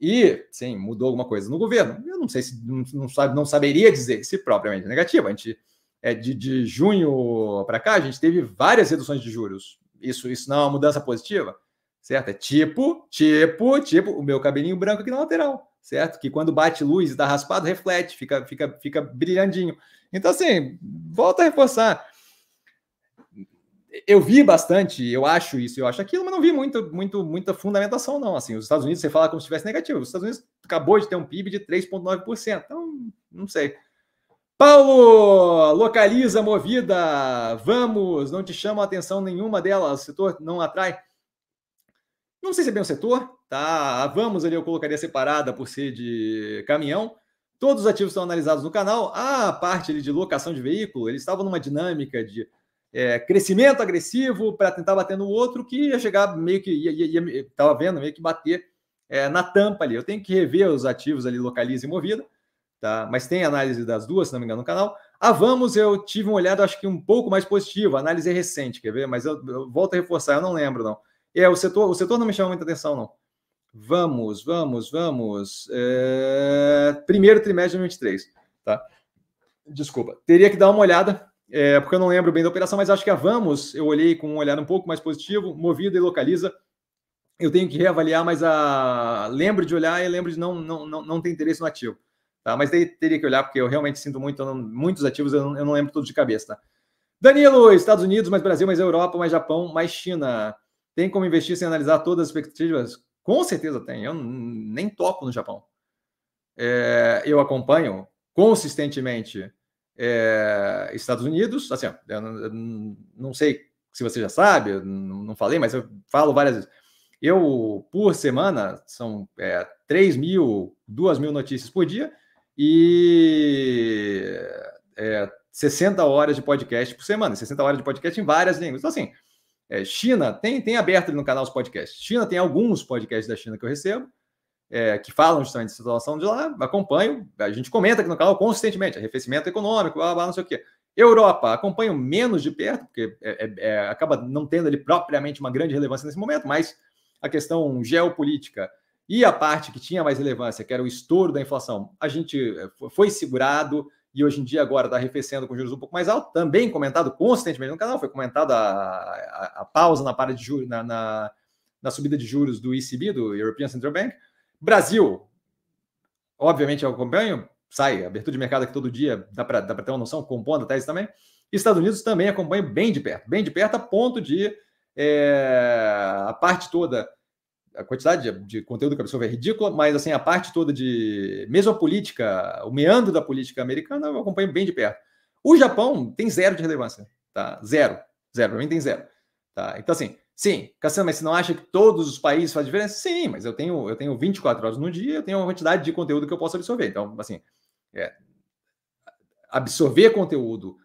Speaker 1: E, sim, mudou alguma coisa no governo. Eu não sei se não, não, sabe, não saberia dizer se propriamente negativa. A gente, é, de, de junho para cá, a gente teve várias reduções de juros. Isso, isso não é uma mudança positiva? Certo? É tipo, tipo, tipo o meu cabelinho branco aqui na lateral, certo? Que quando bate luz e tá raspado, reflete, fica, fica, fica brilhandinho. Então, assim, volta a reforçar. Eu vi bastante, eu acho isso, eu acho aquilo, mas não vi muito, muito, muita fundamentação, não. Assim, os Estados Unidos, você fala como se estivesse negativo. Os Estados Unidos acabou de ter um PIB de 3,9%. Então, não sei. Paulo, localiza movida. Vamos, não te chama atenção nenhuma delas. O setor não atrai. Não sei se é bem o setor, tá? A Vamos ali eu colocaria separada por ser de caminhão. Todos os ativos estão analisados no canal. A parte ali de locação de veículo, eles estavam numa dinâmica de é, crescimento agressivo para tentar bater no outro, que ia chegar meio que, ia, ia, ia, tava vendo, meio que bater é, na tampa ali. Eu tenho que rever os ativos ali, localiza e movida, tá? Mas tem análise das duas, se não me engano, no canal. A Vamos eu tive uma olhada, acho que um pouco mais positiva, análise é recente, quer ver? Mas eu, eu volto a reforçar, eu não lembro, não. É, o setor, o setor não me chama muita atenção, não. Vamos, vamos, vamos. É... Primeiro trimestre de 2023, tá? Desculpa. Teria que dar uma olhada, é, porque eu não lembro bem da operação, mas acho que a Vamos, eu olhei com um olhar um pouco mais positivo, movida e localiza. Eu tenho que reavaliar, mas a... lembro de olhar e lembro de não, não, não, não ter interesse no ativo. Tá? Mas daí teria que olhar, porque eu realmente sinto muito, não... muitos ativos eu não, eu não lembro todos de cabeça. Tá? Danilo, Estados Unidos, mais Brasil, mais Europa, mais Japão, mais China. Tem como investir sem analisar todas as expectativas? Com certeza tem. Eu nem toco no Japão. É, eu acompanho consistentemente é, Estados Unidos. Assim, não, eu não, sei se você já sabe, eu não falei, mas eu falo várias vezes. Eu, por semana, são é, 3 mil, 2 mil notícias por dia e é, 60 horas de podcast por semana. 60 horas de podcast em várias línguas. Então, assim, é, China, tem, tem aberto ali no canal os podcasts. China tem alguns podcasts da China que eu recebo, é, que falam justamente da situação de lá, acompanho, a gente comenta aqui no canal consistentemente, arrefecimento econômico, blá, blá, não sei o quê. Europa, acompanho menos de perto, porque é, é, é, acaba não tendo ali propriamente uma grande relevância nesse momento, mas a questão geopolítica e a parte que tinha mais relevância, que era o estouro da inflação, a gente é, foi segurado, e hoje em dia agora está arrefecendo com juros um pouco mais altos, também comentado constantemente no canal, foi comentado a, pausa na, para de juros, na, na, na, subida de juros do ECB, do European Central Bank. Brasil, obviamente eu acompanho, sai, abertura de mercado aqui todo dia, dá para ter uma noção, compondo a tese também. Estados Unidos também acompanho bem de perto, bem de perto, a ponto de é, a parte toda a quantidade de, conteúdo que absorve é ridícula, mas assim, a parte toda de mesmo a política, o meandro da política americana, eu acompanho bem de perto. O Japão tem zero de relevância, tá? Zero. Zero, para mim tem zero. Tá? Então, assim, sim, Cassiano, mas você não acha que todos os países fazem diferença? Sim, mas eu tenho, eu tenho 24 horas no dia, eu tenho uma quantidade de conteúdo que eu posso absorver. Então, assim, é, absorver conteúdo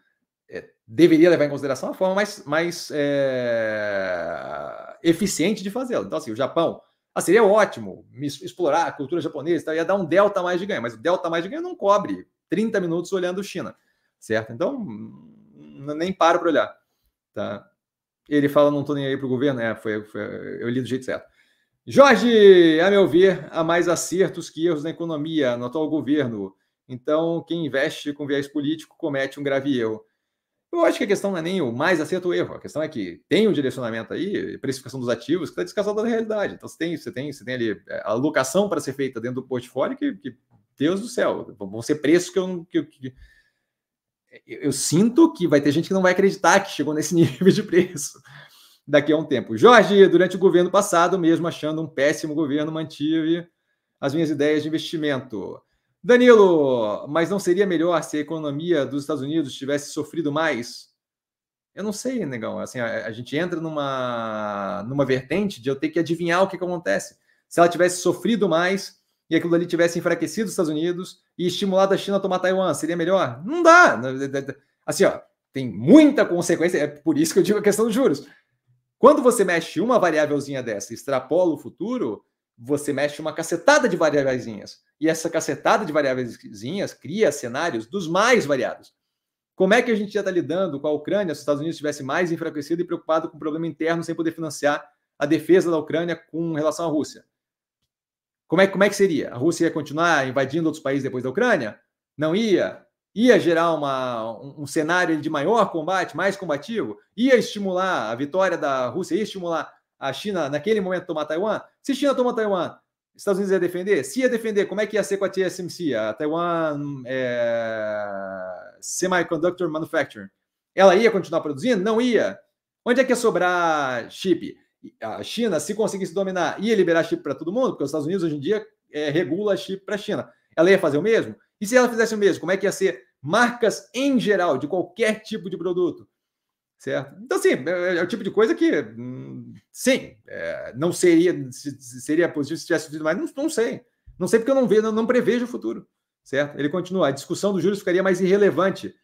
Speaker 1: é, deveria levar em consideração a forma mais, mais é, eficiente de fazê-lo. Então, assim, o Japão ah, seria ótimo explorar a cultura japonesa, tá? ia dar um delta mais de ganho, mas o delta mais de ganho não cobre 30 minutos olhando China, certo? Então, nem paro para olhar. Tá? Ele fala, não estou nem aí para o governo, é, foi, foi, eu li do jeito certo. Jorge, a meu ver, há mais acertos que erros na economia no atual governo. Então, quem investe com viés político comete um grave erro. Eu acho que a questão não é nem o mais acerto ou erro. A questão é que tem um direcionamento aí, precificação dos ativos, que está descasado da realidade. Então, você tem, você tem, você tem ali é, a alocação para ser feita dentro do portfólio que, que Deus do céu, vão ser preços que eu, que, que, eu, eu sinto que vai ter gente que não vai acreditar que chegou nesse nível de preço daqui a um tempo. Jorge, durante o governo passado, mesmo achando um péssimo governo, mantive as minhas ideias de investimento. Danilo, mas não seria melhor se a economia dos Estados Unidos tivesse sofrido mais? Eu não sei, negão. Assim, a, a gente entra numa, numa vertente de eu ter que adivinhar o que, que acontece. Se ela tivesse sofrido mais, e aquilo ali tivesse enfraquecido os Estados Unidos e estimulado a China a tomar Taiwan, seria melhor? Não dá. Assim, ó, tem muita consequência, é por isso que eu digo a questão dos juros. Quando você mexe uma variávelzinha dessa extrapola o futuro, você mexe uma cacetada de variáveis. E essa cacetada de variáveis cria cenários dos mais variados. Como é que a gente já está lidando com a Ucrânia se os Estados Unidos estivesse mais enfraquecido e preocupado com o problema interno sem poder financiar a defesa da Ucrânia com relação à Rússia? Como é, como é que seria? A Rússia ia continuar invadindo outros países depois da Ucrânia? Não ia? Ia gerar uma, um, um cenário de maior combate, mais combativo? Ia estimular a vitória da Rússia? Ia estimular a China naquele momento tomar Taiwan? Se China toma Taiwan, Estados Unidos ia defender? Se ia defender, como é que ia ser com a TSMC, a Taiwan é, Semiconductor Manufacturing? Ela ia continuar produzindo? Não ia. Onde é que ia sobrar chip? a China, se conseguisse dominar, ia liberar chip para todo mundo, porque os Estados Unidos hoje em dia é, regula chip para a China. Ela ia fazer o mesmo? E se ela fizesse o mesmo, como é que ia ser marcas em geral, de qualquer tipo de produto? Certo? Então, assim, é, é o tipo de coisa que, hum, sim, é, não seria, seria positivo se tivesse sido mais, não, não sei. Não sei porque eu não vejo, não, não prevejo o futuro. Certo? Ele continua, a discussão dos juros ficaria mais irrelevante.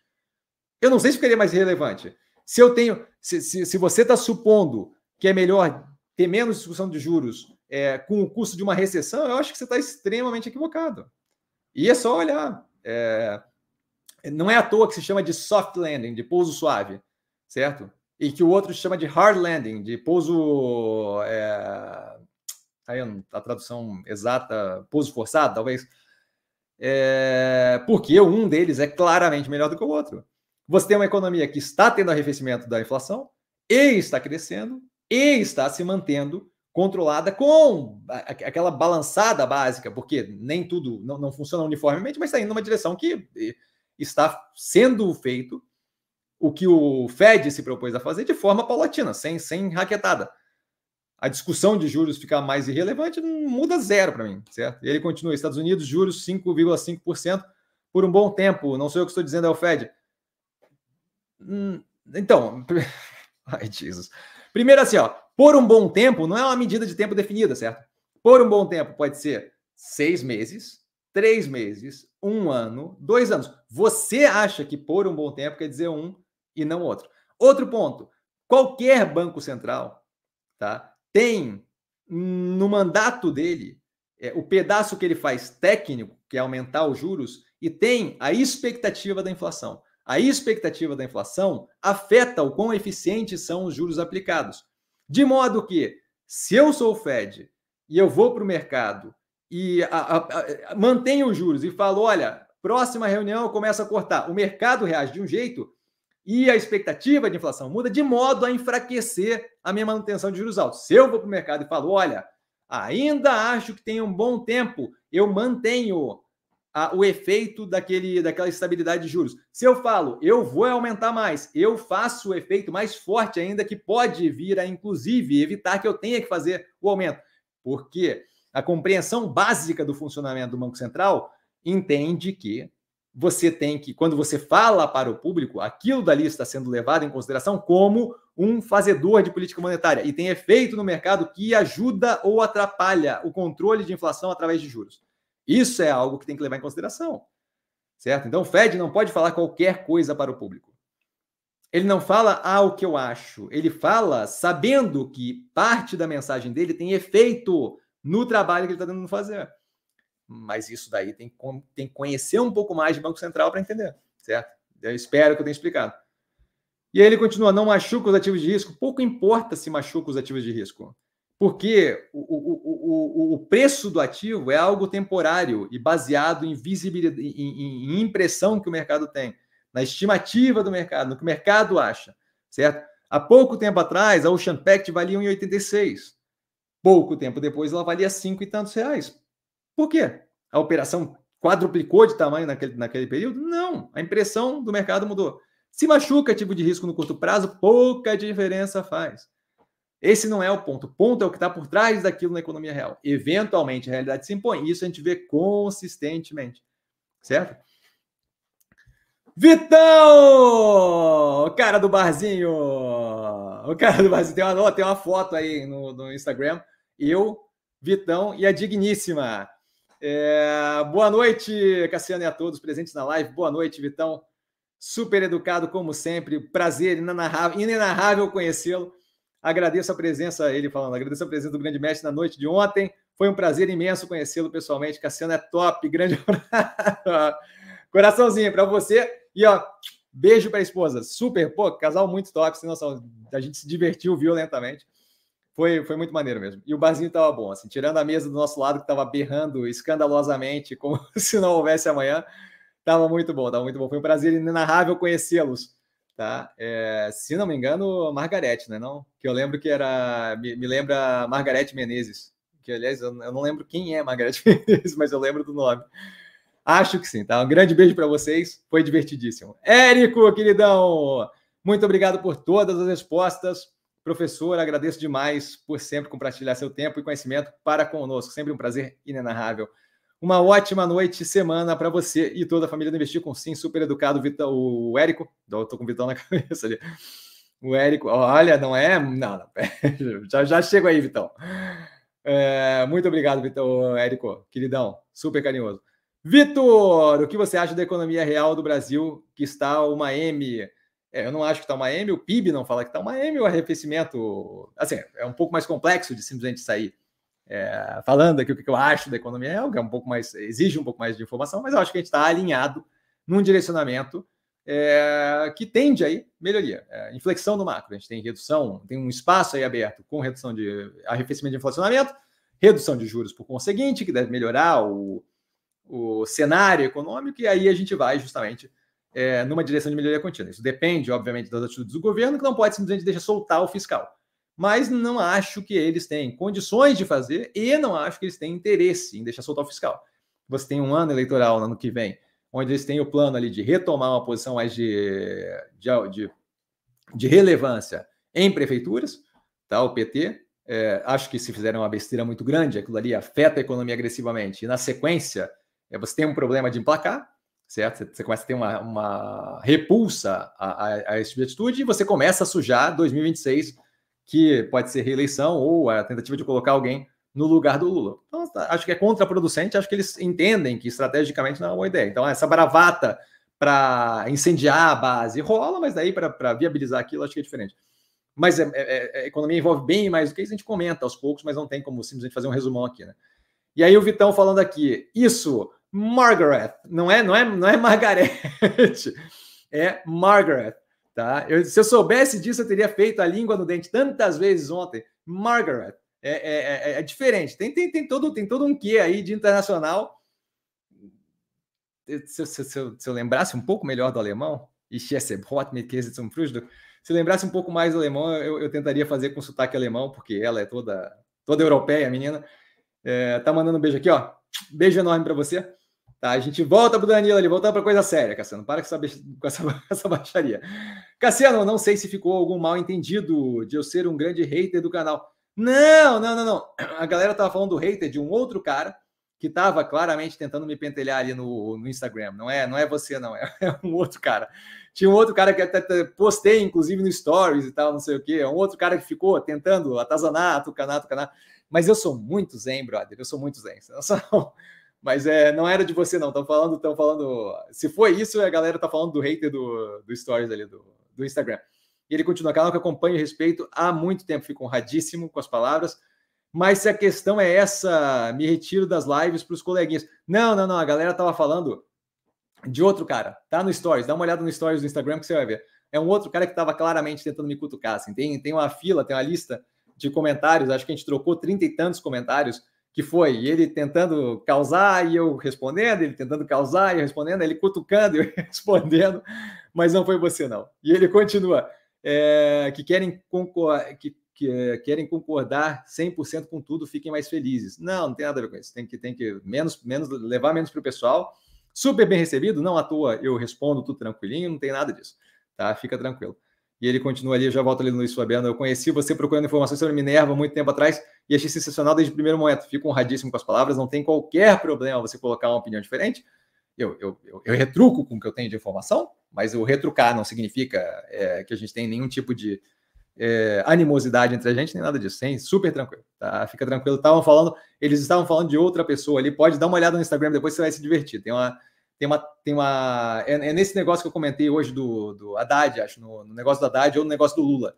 Speaker 1: Eu não sei se ficaria mais irrelevante. Se eu tenho, se, se, se você está supondo que é melhor ter menos discussão de juros é, com o custo de uma recessão, eu acho que você está extremamente equivocado. E é só olhar. É, não é à toa que se chama de soft landing, de pouso suave, certo? E que o outro chama de hard landing, de pouso. É, aí a tradução exata, pouso forçado, talvez. É, porque um deles é claramente melhor do que o outro. Você tem uma economia que está tendo arrefecimento da inflação e está crescendo, e está se mantendo controlada com aquela balançada básica, porque nem tudo não, não funciona uniformemente, mas está indo numa direção que está sendo feito o que o Fed se propôs a fazer de forma paulatina, sem, sem raquetada. A discussão de juros ficar mais irrelevante não muda zero para mim, certo? Ele continua: Estados Unidos, juros 5,5% por um bom tempo. Não sou eu que estou dizendo, é o Fed. Hum, então, ai, Jesus. Primeiro, assim, ó, por um bom tempo não é uma medida de tempo definida, certo? Por um bom tempo pode ser seis meses, três meses, um ano, dois anos. Você acha que por um bom tempo quer dizer um e não outro. Outro ponto: qualquer banco central tá, tem no mandato dele é, o pedaço que ele faz técnico, que é aumentar os juros, e tem a expectativa da inflação. A expectativa da inflação afeta o quão eficientes são os juros aplicados. De modo que, se eu sou o Fed e eu vou para o mercado e a, a, a, mantenho os juros e falo: olha, próxima reunião eu começo a cortar, o mercado reage de um jeito e a expectativa de inflação muda de modo a enfraquecer a minha manutenção de juros altos. Se eu vou para o mercado e falo: olha, ainda acho que tem um bom tempo, eu mantenho a, o efeito daquele, daquela estabilidade de juros. Se eu falo, eu vou aumentar mais, eu faço o efeito mais forte ainda, que pode vir a, inclusive, evitar que eu tenha que fazer o aumento. Porque a compreensão básica do funcionamento do Banco Central entende que você tem que, quando você fala para o público, aquilo dali está sendo levado em consideração como um fazedor de política monetária e tem efeito no mercado que ajuda ou atrapalha o controle de inflação através de juros. Isso é algo que tem que levar em consideração. Certo? Então o Fed não pode falar qualquer coisa para o público. Ele não fala ah, o que eu acho. Ele fala sabendo que parte da mensagem dele tem efeito no trabalho que ele está tentando fazer. Mas isso daí tem, tem que conhecer um pouco mais de Banco Central para entender, certo? Eu espero que eu tenha explicado. E aí ele continua: não machuca os ativos de risco. Pouco importa se machuca os ativos de risco, porque o, o, o, o preço do ativo é algo temporário e baseado em visibilidade, em, em impressão que o mercado tem, na estimativa do mercado, no que o mercado acha, certo? Há pouco tempo atrás, a Ocean Pact valia 1,86. Pouco tempo depois, ela valia cinco e tantos reais. Por quê? A operação quadruplicou de tamanho naquele, naquele período? Não, a impressão do mercado mudou. Se machuca tipo de risco no curto prazo, pouca diferença faz. Esse não é o ponto. O ponto é o que está por trás daquilo na economia real. Eventualmente, a realidade se impõe. Isso a gente vê consistentemente. Certo? Vitão! O cara do barzinho! O cara do barzinho. Tem uma, tem uma foto aí no, no Instagram. Eu, Vitão e a Digníssima. É, boa noite, Cassiano e a todos presentes na live. Boa noite, Vitão. Super educado, como sempre. Prazer inenarrável, inenarrável conhecê-lo. Agradeço a presença, ele falando, agradeço a presença do grande mestre na noite de ontem. Foi um prazer imenso conhecê-lo pessoalmente. Cassiano é top, grande Coraçãozinho para você. E ó, beijo para a esposa. Super, pô, casal muito top, sem noção. A gente se divertiu violentamente. Foi, foi muito maneiro mesmo. E o barzinho estava bom, assim, tirando a mesa do nosso lado que estava berrando escandalosamente, como se não houvesse amanhã, estava muito bom, estava muito bom. Foi um prazer inenarrável conhecê-los, tá? É, se não me engano, Margarete, né? Não? Que eu lembro que era, me, me lembra Margarete Menezes, que aliás eu, eu não lembro quem é Margarete Menezes, mas eu lembro do nome. Acho que sim, tá? Um grande beijo para vocês, foi divertidíssimo. Érico, queridão, muito obrigado por todas as respostas. Professor, agradeço demais por sempre compartilhar seu tempo e conhecimento para conosco. Sempre um prazer inenarrável. Uma ótima noite, semana para você e toda a família do Investir com Sim, super educado, Vitão, o Érico. Estou com o Vitão na cabeça ali. O Érico, olha, não é? Não, não. já, já chego aí, Vitão. É, muito obrigado, Vitão, Érico, queridão, super carinhoso. Vitor, o que você acha da economia real do Brasil, que está uma M? É, eu não acho que está uma M, o PIB não fala que está uma M, o arrefecimento, assim, é um pouco mais complexo de simplesmente sair é, falando aqui o que eu acho da economia real, que é um pouco mais, exige um pouco mais de informação, mas eu acho que a gente está alinhado num direcionamento é, que tende aí melhoria, é, inflexão do macro. A gente tem redução, tem um espaço aí aberto com redução de arrefecimento de inflacionamento, redução de juros por conseguinte, que deve melhorar o, o cenário econômico, e aí a gente vai justamente é, numa direção de melhoria contínua. Isso depende, obviamente, das atitudes do governo, que não pode simplesmente deixar soltar o fiscal. Mas não acho que eles têm condições de fazer e não acho que eles têm interesse em deixar soltar o fiscal. Você tem um ano eleitoral no ano que vem, onde eles têm o plano ali de retomar uma posição mais de, de, de, de relevância em prefeituras, tá? o PT. É, acho que se fizerem uma besteira muito grande, aquilo ali afeta a economia agressivamente. E na sequência, é, você tem um problema de emplacar, certo? Você começa a ter uma, uma repulsa a, a, a esse tipo de atitude e você começa a sujar 2026, que pode ser reeleição ou a tentativa de colocar alguém no lugar do Lula. Então, tá, acho que é contraproducente, acho que eles entendem que estrategicamente não é uma boa ideia. Então, essa bravata para incendiar a base rola, mas daí para viabilizar aquilo, acho que é diferente. Mas é, é, é, a economia envolve bem mais do que isso, a gente comenta aos poucos, mas não tem como simplesmente fazer um resumão aqui, né? E aí o Vitão falando aqui, isso Margaret. Não é, não é, não é Margarete, é Margaret. Tá? Eu, se eu soubesse disso, eu teria feito a língua no dente tantas vezes ontem. Margaret. É, é, é, é diferente. Tem, tem, tem, todo, tem todo um quê aí de internacional. Se, se, se, eu, se eu lembrasse um pouco melhor do alemão, se lembrasse um pouco mais do alemão, eu, eu, tentaria fazer com sotaque alemão, porque ela é toda, toda europeia, menina. É, tá mandando um beijo aqui, ó. Beijo enorme para você. Tá, a gente volta para o Danilo ali, voltando para coisa séria, Cassiano. Para com essa, com essa, essa baixaria. Cassiano, não sei se ficou algum mal entendido de eu ser um grande hater do canal. Não, não, não, não. A galera tava falando do hater de um outro cara que estava claramente tentando me pentelhar ali no, no Instagram. Não é, não é você, não, é, é um outro cara. Tinha um outro cara que até postei, inclusive, no Stories e tal, não sei o quê. É um outro cara que ficou tentando atazanar, tucanar, tucanar. Mas eu sou muito zen, brother. Eu sou muito zen. Sou... Mas é, não era de você, não. Estão falando, estão falando. Se foi isso, a galera tá falando do hater do, do Stories ali do, do Instagram. E ele continua, canal que acompanho e respeito há muito tempo, fico honradíssimo com as palavras. Mas se a questão é essa, me retiro das lives para os coleguinhas. Não, não, não. A galera tava falando de outro cara. Tá no Stories. Dá uma olhada no Stories do Instagram que você vai ver. É um outro cara que estava claramente tentando me cutucar. Assim. Tem, tem uma fila, tem uma lista de comentários. Acho que a gente trocou trinta e tantos comentários. Que foi ele tentando causar e eu respondendo, ele tentando causar e eu respondendo, ele cutucando e eu respondendo, mas não foi você, não. E ele continua. É, que querem concordar, que que é, querem concordar 100% com tudo, fiquem mais felizes. Não, não tem nada a ver com isso. Tem que, tem que menos, menos levar menos para o pessoal. Super bem recebido, não à toa eu respondo tudo tranquilinho, não tem nada disso. Tá? Fica tranquilo. E ele continua ali, eu já volto ali no Luiz Fabiano. Eu conheci você procurando informações sobre Minerva muito tempo atrás e achei sensacional desde o primeiro momento. Fico honradíssimo com as palavras, não tem qualquer problema você colocar uma opinião diferente. Eu, eu, eu, eu retruco com o que eu tenho de informação, mas o retrucar não significa é, que a gente tem nenhum tipo de, é, animosidade entre a gente, nem nada disso, hein? Super tranquilo, tá? Fica tranquilo. Estavam falando, eles estavam falando de outra pessoa ali. Pode dar uma olhada no Instagram, depois você vai se divertir. Tem uma, tem uma, tem uma. É, é nesse negócio que eu comentei hoje do, do Haddad, acho, no, no, negócio do Haddad ou no negócio do Lula,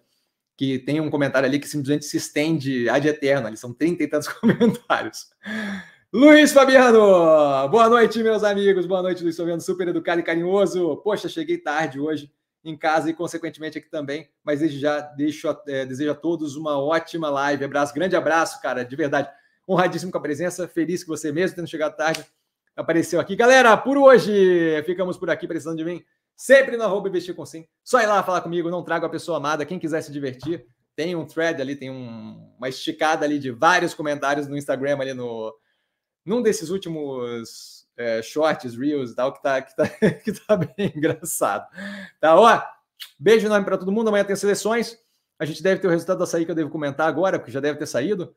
Speaker 1: que tem um comentário ali que simplesmente se estende ad eterno. Ali são trinta e tantos comentários. Luiz Fabiano, boa noite, meus amigos. Boa noite, Luiz Fabiano, super educado e carinhoso. Poxa, cheguei tarde hoje em casa e, consequentemente, aqui também. Mas desde já deixo, é, desejo a todos uma ótima live. Abraço, grande abraço, cara, de verdade. Honradíssimo com a presença, feliz que você mesmo, tendo chegado tarde, apareceu aqui. Galera, por hoje, ficamos por aqui, precisando de mim. Sempre no arroba investir com sim. Só ir lá falar comigo, não trago a pessoa amada. Quem quiser se divertir, tem um thread ali, tem um, uma esticada ali de vários comentários no Instagram ali no num desses últimos é, shorts, reels e tal, que tá, que, tá, que tá bem engraçado. Tá, ó, beijo enorme para todo mundo. Amanhã tem seleções. A gente deve ter o resultado da açaí que eu devo comentar agora, porque já deve ter saído.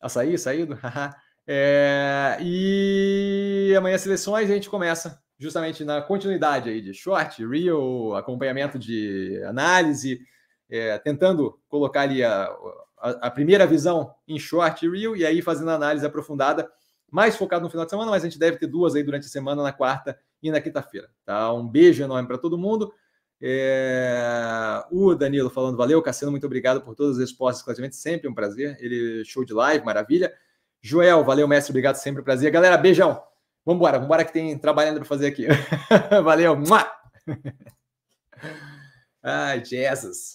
Speaker 1: Açaí, saído. é, e amanhã seleções a gente começa justamente na continuidade aí de short, reel, acompanhamento de análise, é, tentando colocar ali a, a, a, primeira visão em short e reel, e aí fazendo análise aprofundada mais focado no final de semana, mas a gente deve ter duas aí durante a semana, na quarta e na quinta-feira. Tá? Um beijo enorme para todo mundo. É... O Danilo falando, valeu, Cassiano, muito obrigado por todas as respostas, esclarecimentos, sempre um prazer. Ele, show de live, maravilha. Joel, valeu, mestre, obrigado, sempre prazer. Galera, beijão. Vambora, vambora que tem trabalhando para fazer aqui. valeu. Ai, Jesus.